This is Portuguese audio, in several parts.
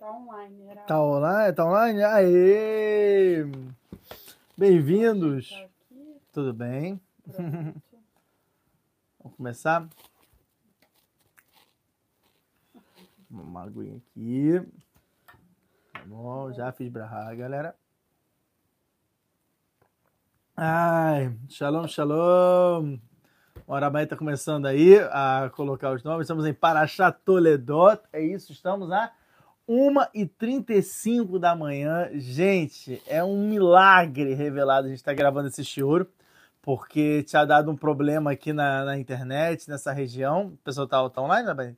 Tá online, era. Tá online? Tá online? Aê! Bem-vindos! Tá Tudo bem? pronto. Vamos começar? Uma aguinha aqui. Tá bom, já fiz brahá, galera. Ai, shalom, shalom. O Arabai tá começando aí a colocar os nomes. Estamos em Parashat Toledot. É isso, estamos a 1h35 da manhã. Gente, é um milagre revelado. A gente tá gravando esse shiur porque tinha dado um problema aqui na, na internet, nessa região. O pessoal tá, tá online, Arabai?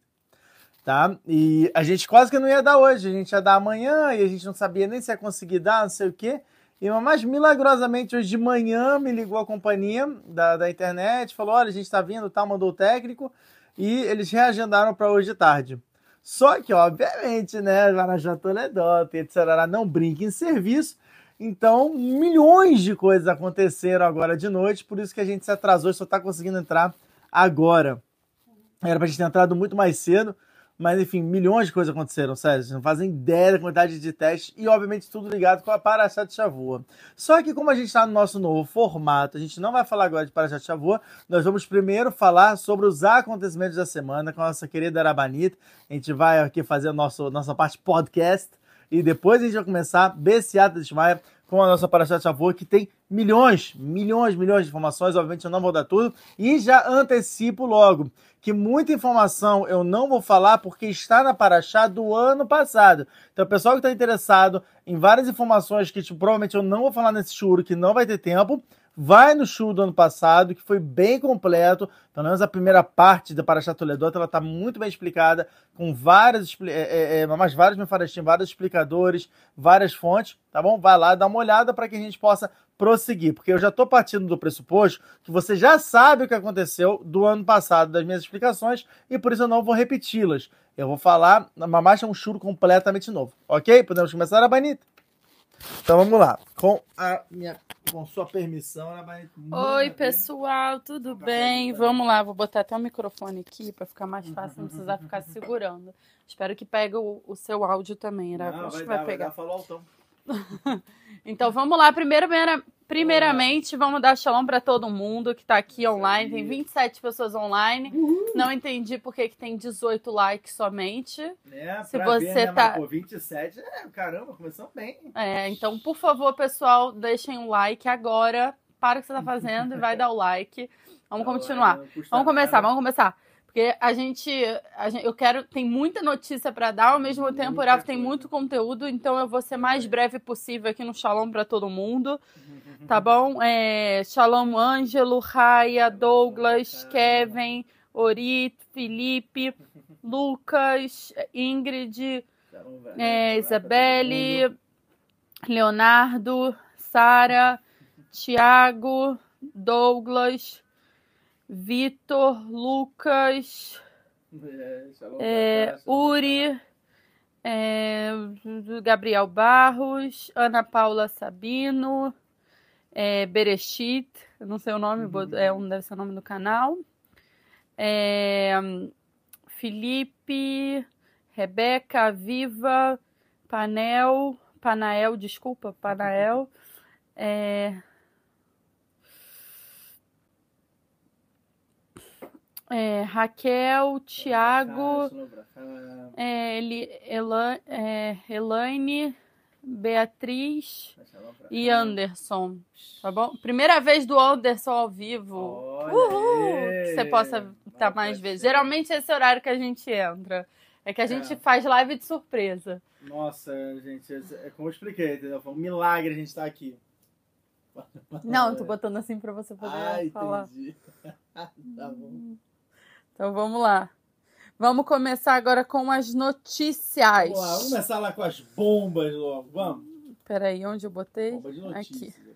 tá? E a gente quase que não ia dar hoje, a gente ia dar amanhã e a gente não sabia nem se ia conseguir dar, não sei o quê. E mas milagrosamente hoje de manhã me ligou a companhia da, da internet, falou: olha, a gente está vindo, tá, mandou o técnico e eles reagendaram para hoje de tarde. Só que, obviamente, né, Marajá Toledot, etc., não brinca em serviço. Então, milhões de coisas aconteceram agora de noite, por isso que a gente se atrasou e só está conseguindo entrar agora. Era para a gente ter entrado muito mais cedo, mas enfim, milhões de coisas aconteceram, sério. Vocês não fazem ideia da quantidade de testes e, obviamente, tudo ligado com a Parashat Shavua. Só que, como a gente está no nosso novo formato, a gente não vai falar agora de Parashat Shavua, nós vamos primeiro falar sobre os acontecimentos da semana com a nossa querida Arabanita. A gente vai aqui fazer a nossa parte podcast e depois a gente vai começar Bessiata de Shmaia com a nossa Parashat Shavua, que tem milhões, milhões, milhões de informações. Obviamente, eu não vou dar tudo. E já antecipo logo que muita informação eu não vou falar porque está na Paraxá do ano passado. Então, o pessoal que está interessado em várias informações que tipo, provavelmente eu não vou falar nesse churro, que não vai ter tempo, vai no show do ano passado, que foi bem completo. Pelo menos a primeira parte da Paraxá Toledota, ela está muito bem explicada, com várias, é, é, mais vários mefarashim, vários explicadores, várias fontes, tá bom? Vai lá, dá uma olhada para que a gente possa prosseguir, porque eu já estou partindo do pressuposto que você já sabe o que aconteceu do ano passado, das minhas explicações, e por isso eu não vou repeti-las. Eu vou falar, mas é um churo completamente novo, ok? Podemos começar, Abanita? Então vamos lá, com a minha, com sua permissão, Arabanita. Oi, pessoal, tudo bem? Vamos lá, vou botar até o microfone aqui para ficar mais fácil, não precisar ficar segurando. Espero que pegue o, o seu áudio também, era. Não, Acho vai, que vai dar, vai pegar. dar, falou altão. Então vamos lá, primeiro, primeiramente vamos dar shalom para todo mundo que está aqui online. Tem 27 pessoas online. Não entendi por que, tem 18 likes somente. É, Se você ver, né, tá- pô, 27, é, caramba, começamos bem. É, então, por favor, pessoal, deixem um like agora. Para o que você está fazendo e vai dar o like. Vamos continuar. Não custa Vamos começar, vamos começar. Porque a gente, a gente- eu quero, tem muita notícia para dar, ao mesmo tempo o Muita Rafa tem muito conteúdo, então eu vou ser mais breve possível aqui no Shalom para todo mundo, tá bom? É, Shalom Ângelo, Raia, Douglas, Kevin, Orit, Felipe, Lucas, Ingrid, é. Isabelle, Leonardo, Sara, Tiago, Douglas, Vitor, Lucas, É, é, Uri, é, Gabriel Barros, Ana Paula Sabino, é, Berechit, não sei o nome, Uhum. é um deve ser o nome do canal. É, Felipe, Rebeca, Viva, Panel, Panael, desculpa, Panael. É, é, Raquel, Tiago, cá. é, Eli, Elan, é, Elaine, Beatriz e. Anderson, tá bom? Primeira vez do Anderson ao vivo. Uhul! Que você possa estar Vai mais vezes. Geralmente esse é o horário que a gente entra. É que a gente É. faz live de surpresa. Nossa, gente, é como eu expliquei, entendeu? Foi um milagre a gente estar aqui. Não, eu tô botando assim pra você poder Ah, falar. entendi. tá bom. Então vamos lá. Vamos começar agora com as notícias. Vamos lá, vamos começar lá com as bombas logo. Vamos. Peraí, onde eu botei? Bomba de notícias. Aqui.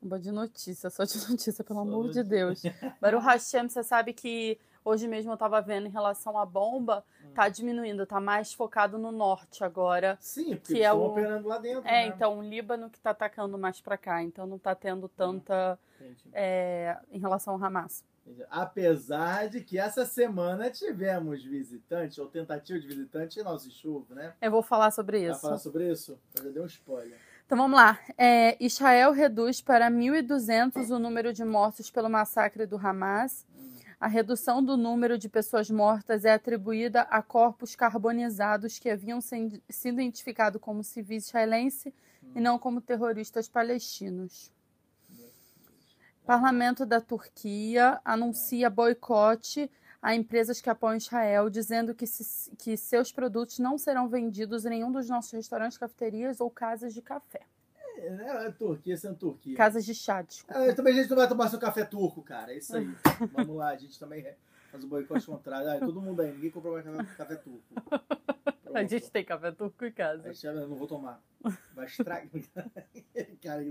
Bomba de notícia, só de notícia, pelo Só amor de notícia. Deus. Baruch Hashem, você sabe que hoje mesmo eu tava vendo em relação à bomba, tá diminuindo, tá mais focado no norte agora. Sim, porque Que eles é estão o- operando lá dentro. É, né? então o Líbano que tá atacando mais pra cá, então não tá tendo tanta Entendi. é, em relação ao Hamas. Apesar de que essa semana tivemos visitantes, ou tentativa de visitante em nosso chuva, né? Eu vou falar sobre isso. Vai falar sobre isso? Eu já dei um spoiler. Então vamos lá. É, Israel reduz para 1.200 o número de mortos pelo massacre do Hamas. A redução do número de pessoas mortas é atribuída a corpos carbonizados que haviam sido identificados como civis israelenses e não como terroristas palestinos. Parlamento da Turquia anuncia boicote a empresas que apoiam Israel, dizendo que, se, que seus produtos não serão vendidos em nenhum dos nossos restaurantes, cafeterias ou casas de café. É, é, é Turquia sendo Turquia. Casas de chá, desculpa. É, também a gente não vai tomar seu café turco, cara. É isso aí. Vamos lá, a gente também faz o boicote contrário. Ah, todo mundo aí, ninguém comprou mais café turco. A gente tem café turco em casa. Eu não vou tomar. Vai estragar. cara,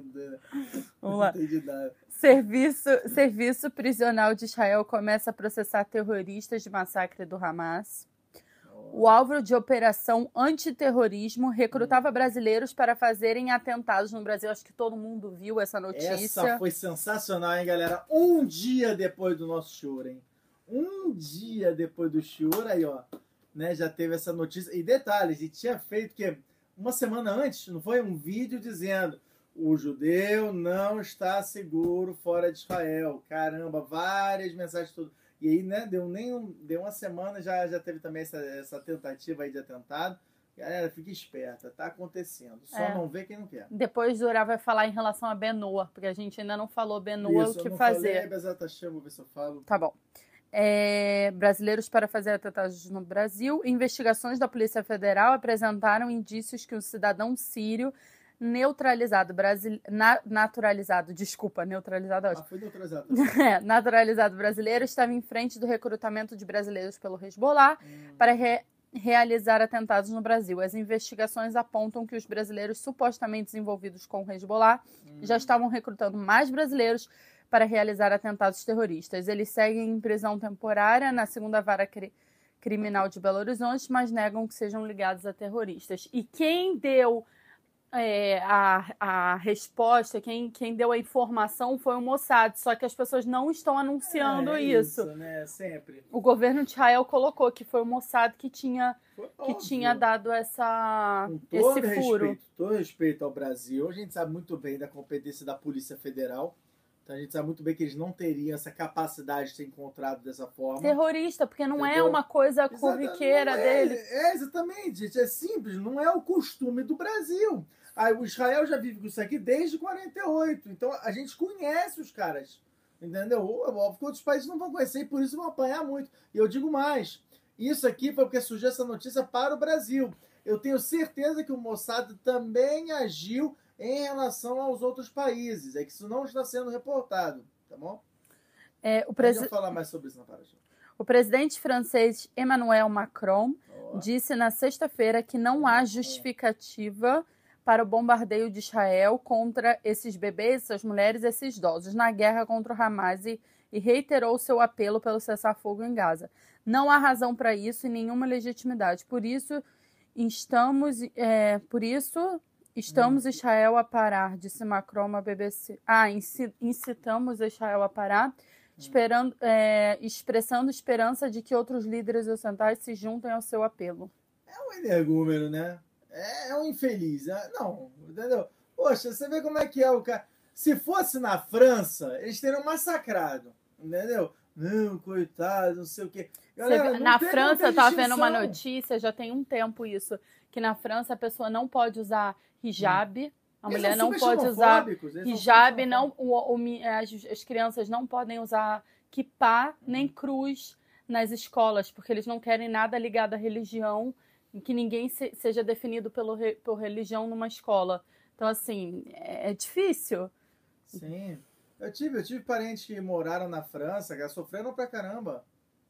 Vamos lá. Serviço, serviço prisional de Israel começa a processar terroristas de massacre do Hamas. O alvo de operação antiterrorismo recrutava hum. brasileiros para fazerem atentados no Brasil. Acho que todo mundo viu essa notícia. Essa foi sensacional, hein, galera? Um dia depois do nosso show, hein? Um dia depois do show, aí, ó, né, já teve essa notícia. E detalhes, e tinha feito que uma semana antes, não foi um vídeo dizendo o judeu não está seguro fora de Israel. Caramba, várias mensagens tudo. E aí, né, deu nem um, deu uma semana já já teve também essa, essa tentativa aí de atentado. Galera, fica esperta, tá acontecendo. Só é. não vê quem não quer. Depois o Ura vai falar em relação a Benoa, porque a gente ainda não falou Benoa o que fazer. Falei, vou ver se eu falo. Tá bom. É, brasileiros para fazer atentados no Brasil. Investigações da Polícia Federal apresentaram indícios que um cidadão sírio neutralizado, na, naturalizado, desculpa, neutralizado Ah, foi neutralizado. é, naturalizado brasileiro estava em frente do recrutamento de brasileiros pelo Hezbollah hum. para re, realizar atentados no Brasil. As investigações apontam que os brasileiros supostamente envolvidos com o Hezbollah hum. já estavam recrutando mais brasileiros para realizar atentados terroristas. Eles seguem em prisão temporária na segunda vara cri criminal de Belo Horizonte, mas negam que sejam ligados a terroristas. E quem deu é, a, a resposta, quem, quem deu a informação foi o Mossad, só que as pessoas não estão anunciando é, isso. isso né? Sempre. O governo de Israel colocou que foi o Mossad que tinha, que tinha dado essa, esse furo. Respeito, todo respeito ao Brasil, a gente sabe muito bem da competência da Polícia Federal. Então a gente sabe muito bem que eles não teriam essa capacidade de ser encontrado dessa forma. Terrorista, porque não é Entendeu? é uma coisa corriqueira é, dele. É, exatamente, gente. É simples, não é o costume do Brasil. Aí, o Israel já vive com isso aqui desde 48. Então a gente conhece os caras. Entendeu? Óbvio que outros países não vão conhecer e por isso vão apanhar muito. E eu digo mais: isso aqui foi porque surgiu essa notícia para o Brasil. Eu tenho certeza que o Mossad também agiu em relação aos outros países. É que isso não está sendo reportado, tá bom? É, o presi... falar mais sobre isso na Paraxá. O presidente francês Emmanuel Macron disse na sexta-feira que não há justificativa para o bombardeio de Israel contra esses bebês, essas mulheres esses idosos na guerra contra o Hamas e, e reiterou seu apelo pelo cessar-fogo em Gaza. Não há razão para isso e nenhuma legitimidade. Por isso, estamos, é, por isso estamos hum. Israel a parar, disse Macron à BBC. Ah, incitamos Israel a parar, hum. esperando, é, expressando esperança de que outros líderes ocidentais se juntem ao seu apelo. É um energúmeno, né? É, é um infeliz. Né? Não, entendeu? Poxa, você vê como é que é o cara. Se fosse na França, eles teriam massacrado, entendeu? Não, coitado, não sei o quê. Galera, na França, eu tava vendo uma notícia, já tem um tempo isso, que na França a pessoa não pode usar hijab, hum. a eles mulher não pode usar hijab, não, o, o, as, as crianças não podem usar kippah nem hum. cruz nas escolas, porque eles não querem nada ligado à religião em que ninguém se, seja definido pelo, por religião numa escola. Então, assim, é, é, difícil. Sim. Eu tive, eu tive parentes que moraram na França, que sofreram pra caramba.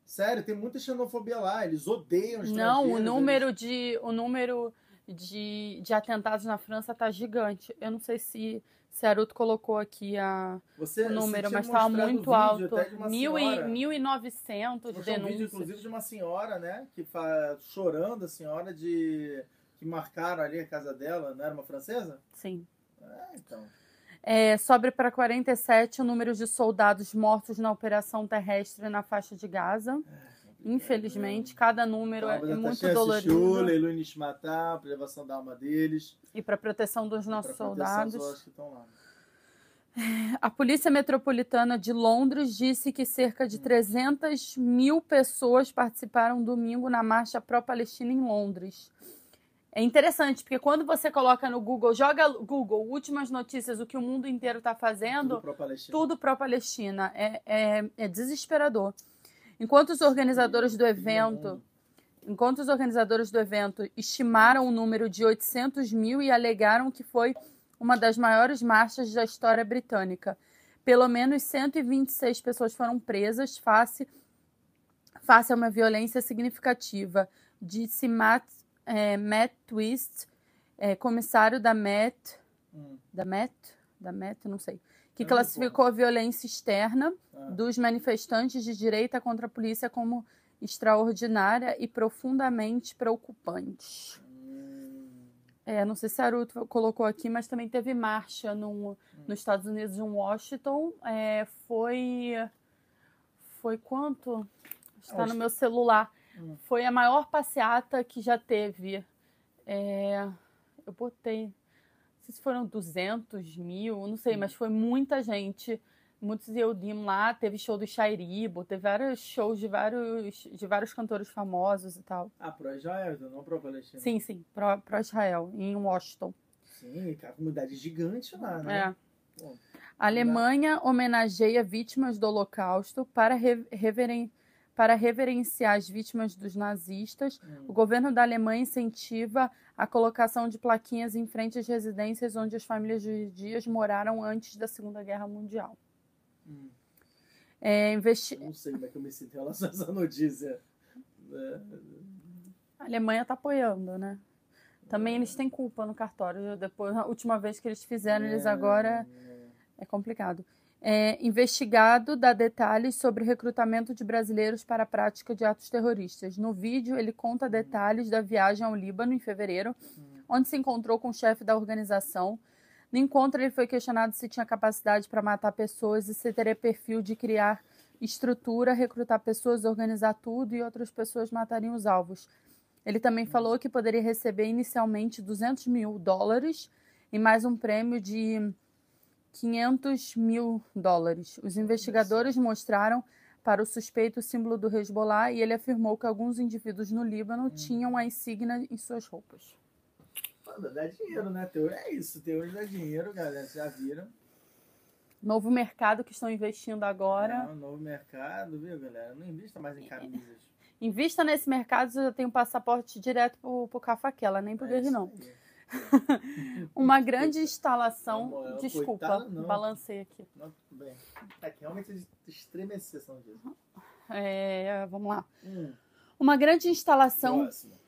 Sério, tem muita xenofobia lá, eles odeiam os Não, o número eles... de o número de, de atentados na França tá gigante. Eu não sei se Aruto colocou aqui a, você, o número, mas estava muito alto. Mil e, 1.900 denúncias. Um vídeo, inclusive, de uma senhora, né? Que fa... chorando, a senhora de que marcaram ali a casa dela. Não era uma francesa? Sim. É, então. É, sobe para 47 o número de soldados mortos na operação terrestre na faixa de Gaza. Infelizmente, cada número é, é muito dolorido. Nishmatá, preservação da alma deles. E para proteção dos nossos soldados. A Polícia Metropolitana de Londres disse que cerca de 300 mil pessoas participaram domingo na marcha pró-Palestina em Londres. É interessante, porque quando você coloca no Google, joga Google, últimas notícias, o que o mundo inteiro está fazendo, tudo pró-Palestina. É, é, é desesperador. Enquanto os organizadores do evento, enquanto os organizadores do evento estimaram o número de 800 mil e alegaram que foi uma das maiores marchas da história britânica. Pelo menos 126 pessoas foram presas face, face a uma violência significativa, disse Matt, é, Matt Twist, é, comissário da Met, hum. da Met, da Met, não sei, que classificou a violência externa ah. dos manifestantes de direita contra a polícia como extraordinária e profundamente preocupante. É, não sei se a Aruto colocou aqui, mas também teve marcha no, nos Estados Unidos, em Washington. É, foi. Foi quanto? Está no meu celular. Hum. Foi a maior passeata que já teve. É, eu botei. Sei se foram 200 mil, não sei, mas foi muita gente muitos Eudim lá, teve show do Shairibo, teve vários shows de vários, de vários cantores famosos e tal. Ah, pro Israel, então, não pro Palestina. Sim, sim, pro, Israel, em Washington. Sim, cara, comunidade gigante lá, né? É. Bom, a Alemanha homenageia vítimas do Holocausto para, reveren para reverenciar as vítimas dos nazistas. Hum. O governo da Alemanha incentiva a colocação de plaquinhas em frente às residências onde as famílias judias moraram antes da Segunda Guerra Mundial. Hum. É, investi... Não sei como é que eu me sinto em relação a essa notícia. É. A Alemanha está apoiando, né? Também eles têm culpa no cartório. Depois, a última vez que eles fizeram, eles agora é complicado. É, investigado dá detalhes sobre recrutamento de brasileiros para a prática de atos terroristas. No vídeo, ele conta detalhes da viagem ao Líbano em fevereiro, onde se encontrou com o chefe da organização, no encontro, ele foi questionado se tinha capacidade para matar pessoas e se teria perfil de criar estrutura, recrutar pessoas, organizar tudo e outras pessoas matariam os alvos. Ele também falou que poderia receber inicialmente 200 mil dólares e mais um prêmio de 500 mil dólares. Os investigadores mostraram para o suspeito o símbolo do Hezbollah e ele afirmou que alguns indivíduos no Líbano tinham a insígnia em suas roupas. Dá dinheiro, né? Teoria é isso, teoria dá dinheiro, galera. Já viram? Novo mercado que estão investindo agora. Não, novo mercado, viu, galera? Não invista mais em camisas. Invista nesse mercado, você já tem um passaporte direto pro, pro Cafaquela, nem pro é não. Uma grande instalação. Não, desculpa, coitado, balancei aqui. Não, bem. É que realmente é estremecer são disso. É, vamos lá. Hum. Uma grande instalação. Próximo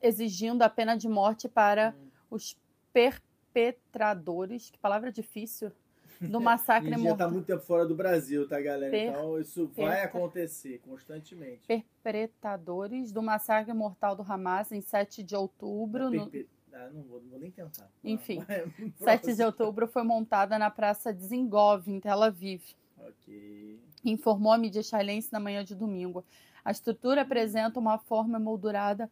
exigindo a pena de morte para hum. os perpetradores, que palavra difícil, do massacre mortal. já está muito tempo fora do Brasil, tá, galera? Per então isso vai acontecer constantemente. Perpetradores do massacre mortal do Hamas em 7 de outubro. No... Ah, não, vou, não vou nem tentar. Enfim, 7 de outubro foi montada na Praça de Zingov, em Tel Aviv. Ok. Informou a mídia israelense na manhã de domingo. A estrutura apresenta uma forma moldurada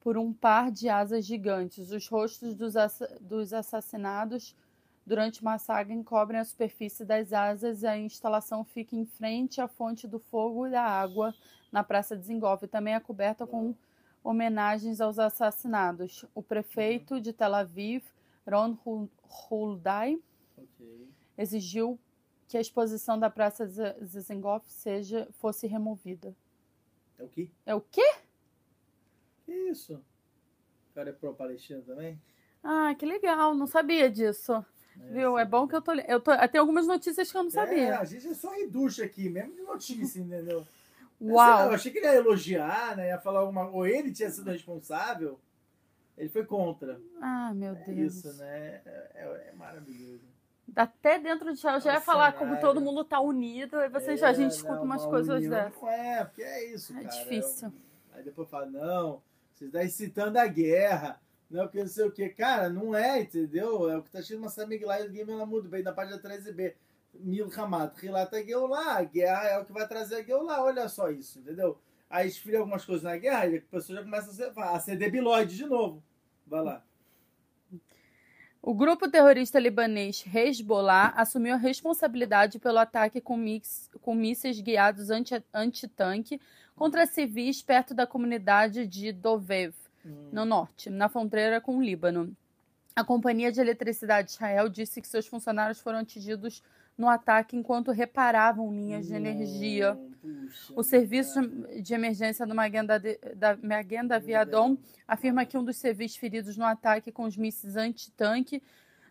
por um par de asas gigantes. Os rostos dos, ass dos assassinados durante o massacre encobrem a superfície das asas e a instalação fica em frente à fonte do fogo e da água na Praça de Zingov. Também é coberta com homenagens aos assassinados. O prefeito de Tel Aviv, Ron Huldai, okay. exigiu que a exposição da Praça Zingov seja, fosse removida. É o quê? É o quê? Que isso? O cara é pró-Palestina também? Ah, que legal, não sabia disso. É, Viu? É bom que eu tô. Eu tô. Tem algumas notícias que eu não sabia. É, a gente é só reducha aqui, mesmo de notícia, entendeu? Uau! eu achei que ele ia elogiar, né? Ia falar alguma. Ou ele tinha sido responsável. Ele foi contra. Ah, meu é Deus. Isso, né? É, é, é maravilhoso. Até dentro de eu já ia falar como todo mundo tá unido, aí você é, já a gente escuta não, umas coisas dessas. Não é, porque é isso, é cara. Difícil. aí depois fala, não, vocês estão incitando a guerra. Não, porque não sei o que. Cara, não é, entendeu? É o que tá escrito na Miglaia do Game ela muda, bem na página 13b. Mil Ramat, Rilata Geulah. A guerra é o que vai trazer a Geulah. Olha só isso, entendeu? Aí esfria algumas coisas na guerra e a pessoa já começa a ser debilóide de novo. Vai lá. O grupo terrorista libanês Hezbollah assumiu a responsabilidade pelo ataque com, mix, com mísseis guiados anti-tanque contra civis perto da comunidade de Dovev, hum. no norte, na fronteira com o Líbano. A Companhia de Eletricidade de Israel disse que seus funcionários foram atingidos no ataque enquanto reparavam linhas de energia. o serviço de emergência do Maguen da, Maguen Davi Adom afirma que um dos civis feridos no ataque com os mísseis anti-tanque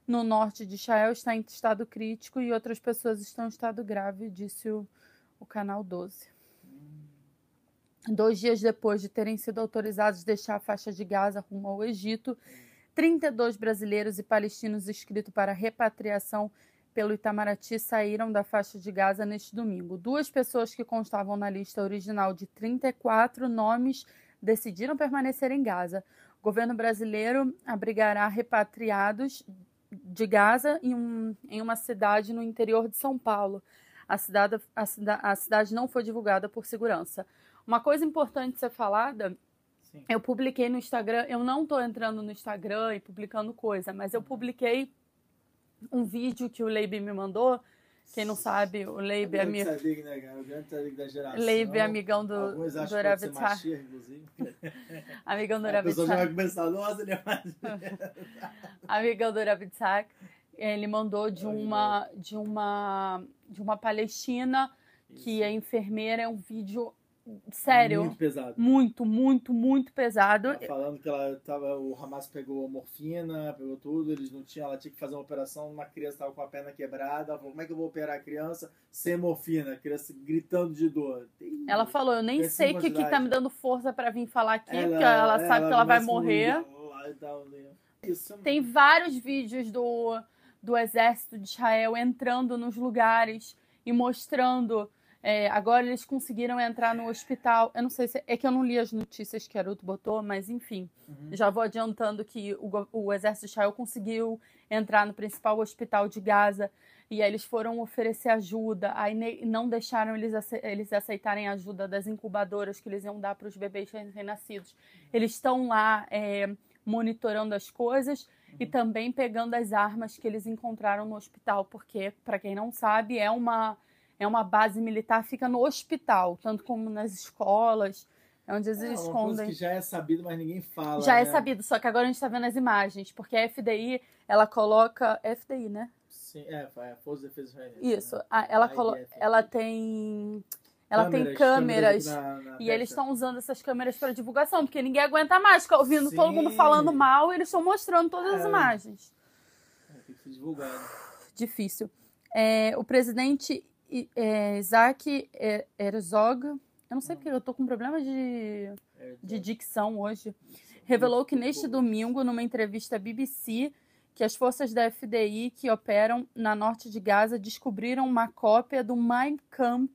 no norte de Israel está em estado crítico e outras pessoas estão em estado grave, disse o, o canal 12. Dois dias depois de terem sido autorizados a deixar a faixa de Gaza rumo ao Egito, 32 brasileiros e palestinos inscritos para repatriação pelo Itamaraty saíram da faixa de Gaza neste domingo. Duas pessoas que constavam na lista original de 34 nomes decidiram permanecer em Gaza. O governo brasileiro abrigará repatriados de Gaza em, um, em uma cidade no interior de São Paulo. A cidade, a, cida, a cidade não foi divulgada por segurança. Uma coisa importante ser falada. Eu publiquei no Instagram, eu não estou entrando no Instagram e publicando coisa, mas eu publiquei um vídeo que o Leib me mandou. Quem não sabe, o Leib é amigo. Né, Leib é amigão do, Alguns do Rabitzak. amigão do Rabitzak. A pessoa já vai começar, nossa, ele é mais. amigão do Rabitzak. Ele mandou de uma, de uma, de uma palestina que é enfermeira, é um vídeo Sério. Muito pesado. Muito, muito, muito pesado. Tá falando que ela tava, o Hamas pegou morfina, pegou tudo, eles não tinham, ela tinha que fazer uma operação, uma criança estava com a perna quebrada, ela falou, como é que eu vou operar a criança sem morfina? A criança gritando de dor. Tem, ela falou, eu nem sei o que, que tá me dando força para vir falar aqui, ela, porque ela, ela sabe ela que ela vai morrer. Né? Isso. Tem vários vídeos do, do exército de Israel entrando nos lugares e mostrando é, agora eles conseguiram entrar no hospital. Eu não sei se. É que eu não li as notícias que a Aruto botou, mas enfim. Uhum. Já vou adiantando que o, o exército de Israel conseguiu entrar no principal hospital de Gaza. E aí eles foram oferecer ajuda. Aí não deixaram eles, eles aceitarem a ajuda das incubadoras que eles iam dar para os bebês recém-nascidos. Eles estão lá é, monitorando as coisas uhum. e também pegando as armas que eles encontraram no hospital. Porque, para quem não sabe, é uma é uma base militar, fica no hospital, tanto como nas escolas, é onde eles é, escondem. Uma coisa que já é sabido, mas ninguém fala. Já é né? é sabido, só que agora a gente está vendo as imagens, porque a FDI, ela coloca. FDI, né? Sim, é, é a Força de Defesa Israelense. Isso, né? ela, colo... ela tem. Ela câmeras, tem câmeras, câmeras na, na e eles estão usando essas câmeras para divulgação, porque ninguém aguenta mais ficar ouvindo Sim. todo mundo falando mal e eles estão mostrando todas é. as imagens. É, tem que ser divulgado. Difícil. É, o presidente é, Isaac Herzog, eu não sei porque eu tô com problema de, de dicção hoje, revelou que neste domingo, numa entrevista à BBC, que as forças da FDI que operam na norte de Gaza descobriram uma cópia do Mein Kampf,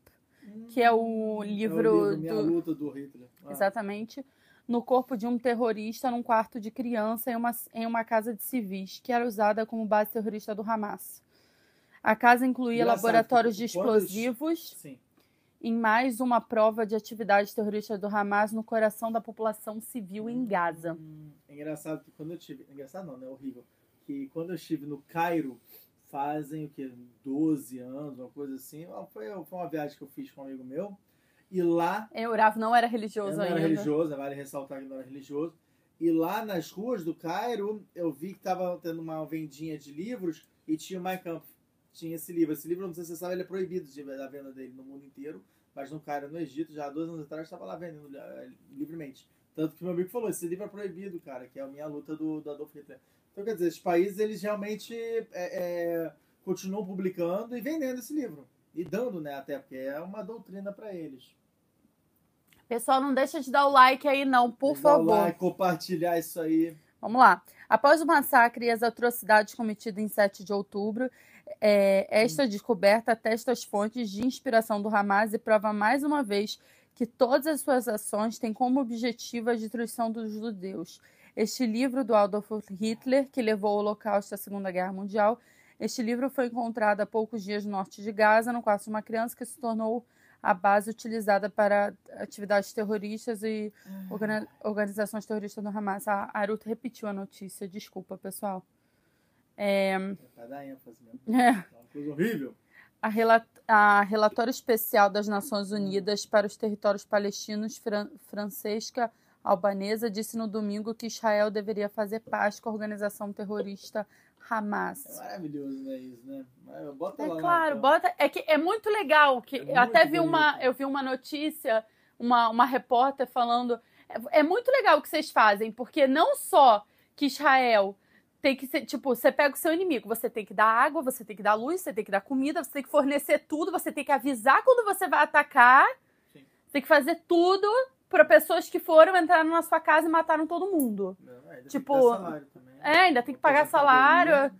que é o livro, é o livro do... Luta do Hitler. Ah. Exatamente. No corpo de um terrorista num quarto de criança em uma, em uma casa de civis, que era usada como base terrorista do Hamas. A casa incluía Engraçado, laboratórios de explosivos Sim. em mais uma prova de atividade terrorista do Hamas no coração da população civil em Gaza. Hum, é engraçado que quando eu tive. Engraçado não, né? Horrível. Que quando eu estive no Cairo, fazem o que? 12 anos, uma coisa assim. Foi, foi uma viagem que eu fiz com um amigo meu. E lá. É, o Rav não era religioso não ainda. Não era religioso, vale ressaltar que não era religioso. E lá nas ruas do Cairo, eu vi que estava tendo uma vendinha de livros e tinha o Kampf tinha esse livro. Esse livro, não sei se você sabe, ele é proibido de, da venda dele no mundo inteiro, mas no Cairo, no Egito, já há dois anos atrás, estava lá vendendo uh, livremente. Tanto que meu amigo falou, esse livro é proibido, cara, que é a minha luta do, do Adolf Hitler. Então, quer dizer, esses países, eles realmente é, é, continuam publicando e vendendo esse livro. E dando, né, até, porque é uma doutrina para eles. Pessoal, não deixa de dar o like aí, não, por favor. Dar o like, compartilhar isso aí. Vamos lá. Após o massacre e as atrocidades cometidas em 7 de outubro, é, esta descoberta atesta as fontes de inspiração do Hamas e prova mais uma vez que todas as suas ações têm como objetivo a destruição dos judeus. Este livro do Adolf Hitler, que levou ao Holocausto à Segunda Guerra Mundial, este livro foi encontrado há poucos dias no norte de Gaza, no quarto de uma criança que se tornou a base utilizada para atividades terroristas e organizações terroristas do Hamas. A Arut repetiu a notícia, desculpa, pessoal. É, é dar ênfase mesmo. É. uma coisa horrível. A, relat a relatória especial das Nações Unidas para os territórios palestinos, Fran Francesca Albanesa, disse no domingo que Israel deveria fazer paz com a organização terrorista Hamas. É maravilhoso, né, isso, né? Bota é lá claro, bota. É que é muito legal que é eu até vi bonito. uma, eu vi uma notícia, uma, uma repórter falando, é, é muito legal o que vocês fazem, porque não só que Israel tem que ser, tipo, você pega o seu inimigo, você tem que dar água, você tem que dar luz, você tem que dar comida, você tem que fornecer tudo, você tem que avisar quando você vai atacar, Sim. tem que fazer tudo para pessoas que foram entrar na sua casa e mataram todo mundo. Não, é, tipo, é, ainda tem que pagar salário.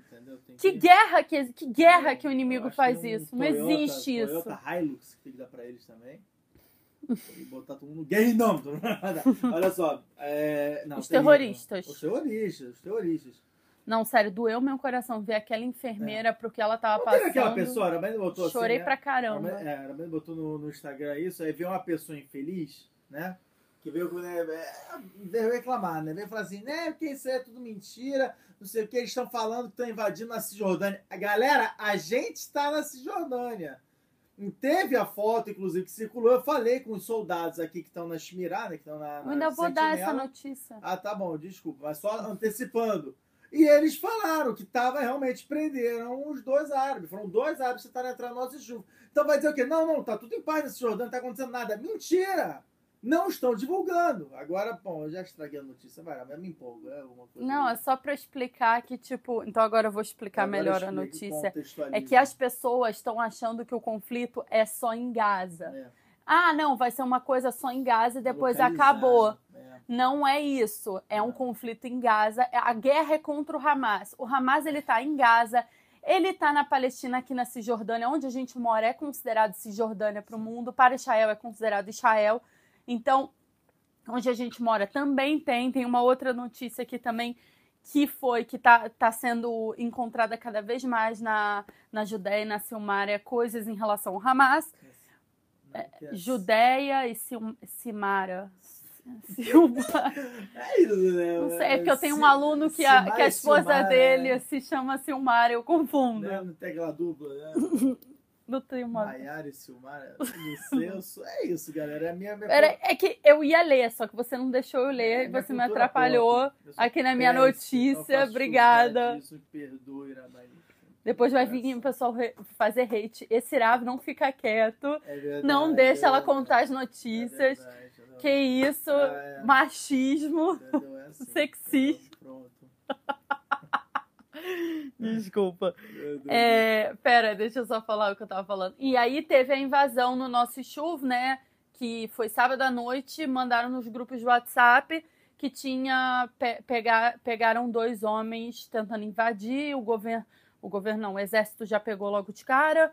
Que, que, guerra que, que guerra que o inimigo faz um isso? Toyota, não existe isso. Toyota Hilux que tem que dar para eles também. E botar todo mundo gay não. Olha só. É, não, os terroristas. Os terroristas, os terroristas. Não, sério, doeu meu coração ver aquela enfermeira é. porque ela tava passando. aquela pessoa, a Amanda botou Chorei assim, pra né? caramba. A é, Amanda botou no, no Instagram isso, aí veio uma pessoa infeliz, né? Que veio, né, é, veio reclamar, né? Veio falar assim, né, porque isso é tudo mentira, não sei o que, eles estão falando que estão invadindo a Cisjordânia. Galera, a gente está na Cisjordânia. Teve a foto, inclusive, que circulou. Eu falei com os soldados aqui que estão na Shmirá, né? Que estão na, na Eu ainda vou Sentinela. dar essa notícia. Ah, tá bom, desculpa. Mas só antecipando. E eles falaram que tava realmente prenderam os dois árabes. Foram dois árabes que estavam entrando no nosso chuva. Então vai dizer o quê? Não, não, tá tudo em paz nesse Jordão, não tá acontecendo nada. Mentira! Não estão divulgando. Agora, bom, eu já estraguei a notícia, vai, mas me empolga. É não, é só para explicar que, tipo. Então agora eu vou explicar agora melhor a notícia. É que as pessoas estão achando que o conflito é só em Gaza. É. Ah, não, vai ser uma coisa só em Gaza e depois acabou. É. Não é isso. É um conflito em Gaza. A guerra é contra o Hamas. O Hamas ele está em Gaza. Ele está na Palestina, aqui na Cisjordânia, onde a gente mora, é considerado Cisjordânia para o mundo. Para Israel é considerado Israel. Então, onde a gente mora também tem. Tem uma outra notícia aqui também que foi, que está tá sendo encontrada cada vez mais na, na Judéia e na Silmária, coisas em relação ao Hamas. É, Judéia e Simara. É isso, né? Não sei, é porque eu tenho um aluno que a, que a esposa Silmara, dele é. se chama Silmara, eu confundo. Não, não tem aquela dupla, né? Não tem uma. Maiara e Silmara, Celso. É isso, galera. É, minha, minha... Era, é que eu ia ler, só que você não deixou eu ler, é, você me atrapalhou aqui na minha notícia. Obrigada. Isso, perdoe, depois vai vir o pessoal fazer hate. Esse Irav não fica quieto. É verdade, não deixa é ela contar as notícias. É que isso? Ah, é. Machismo. Assim, sexismo. Pronto. Desculpa. É, pera, deixa eu só falar o que eu tava falando. E aí teve a invasão no nosso chuva, né? Que foi sábado à noite, mandaram nos grupos de WhatsApp que tinha pe pegar, pegaram dois homens tentando invadir o governo o governo não, o exército já pegou logo de cara.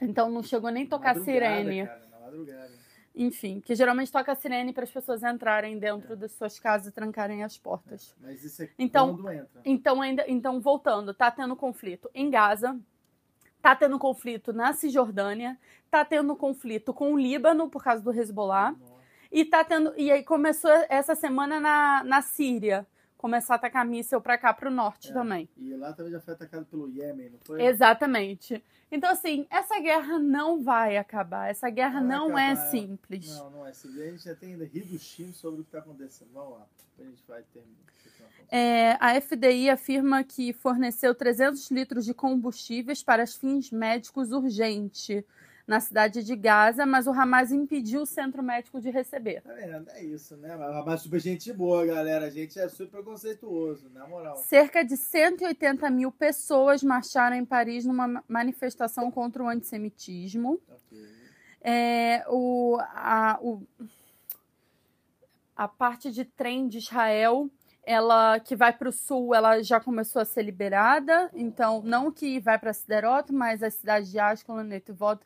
Então não chegou nem tocar sirene. Cara, na madrugada. Enfim, que geralmente toca sirene para as pessoas entrarem dentro é. das suas casas e trancarem as portas. É. Mas isso é então, quando entra. Então, ainda, então, voltando, tá tendo conflito em Gaza, tá tendo conflito na Cisjordânia, tá tendo conflito com o Líbano por causa do Hezbollah. Nossa. E tá tendo. E aí começou essa semana na, na Síria começar a atacar míssil para cá, para o norte é, também. E lá também já foi atacado pelo Iêmen, não foi? Exatamente. Então, assim, essa guerra não vai acabar. Essa guerra não, não é simples. Não, não é simples. A gente já tem ainda Hiroshima sobre o que está acontecendo. Vamos lá. A gente vai terminar. É, a FDI afirma que forneceu 300 litros de combustíveis para fins médicos urgentes na cidade de Gaza, mas o Hamas impediu o centro médico de receber. Vendo? É isso, né? O Hamas é super gente boa, galera. A gente é super preconceituoso, na moral. Cerca de 180 mil pessoas marcharam em Paris numa manifestação contra o antissemitismo. Okay. É, o, a, o, a parte de trem de Israel ela que vai para o sul, ela já começou a ser liberada. Então, não que vai para Siderot, mas a cidade de Ashkelon, Netivot,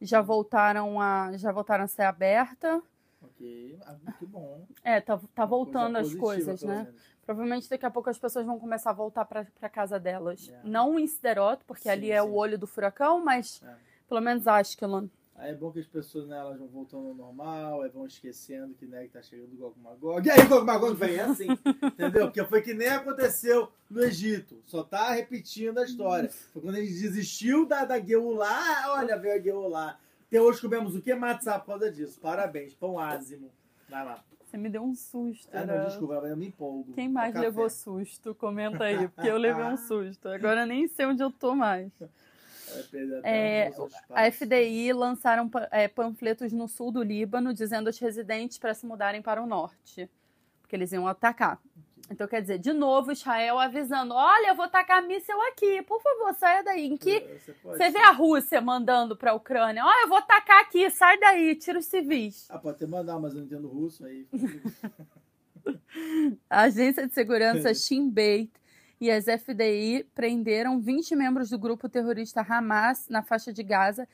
já voltaram a, já voltaram a ser aberta. Ok, ah, que bom. É, tá, tá voltando coisa as coisas, né? menos. Provavelmente daqui a pouco as pessoas vão começar a voltar pra pra casa delas. Yeah. Não em Sderot, porque Sim, ali é sim. o olho do furacão, mas É. pelo menos Ashkelon. Aí é bom que as pessoas né, elas vão voltando ao normal, aí vão esquecendo que, né, que tá chegando o Gog Magog. E aí o Gog Magog vem é assim, entendeu? Porque foi que nem aconteceu no Egito. Só tá repetindo a história. Foi quando ele desistiu da, da Geulá, olha, veio a Geulá. Até hoje comemos o que? Matzá por causa disso. Parabéns, pão ázimo. Vai lá. Você me deu um susto. Ah, não, né? desculpa, eu me empolgo. Quem É mais café. levou susto? Comenta aí, porque eu levei um susto. Agora nem sei onde eu tô mais. É, É, A. FDI lançaram é, panfletos no sul do Líbano dizendo aos residentes para se mudarem para o norte, porque eles iam atacar. Então, quer dizer, de novo, Israel avisando: olha, eu vou tacar míssel aqui, por favor, saia daí. Em que Você, pode você vê a Rússia mandando para a Ucrânia: olha, eu vou tacar aqui, sai daí, tira os civis. Ah, pode até mandar, mas eu não entendo russo aí. A agência de segurança Shin Bet e as FDI prenderam 20 membros do grupo terrorista Hamas na faixa de Gaza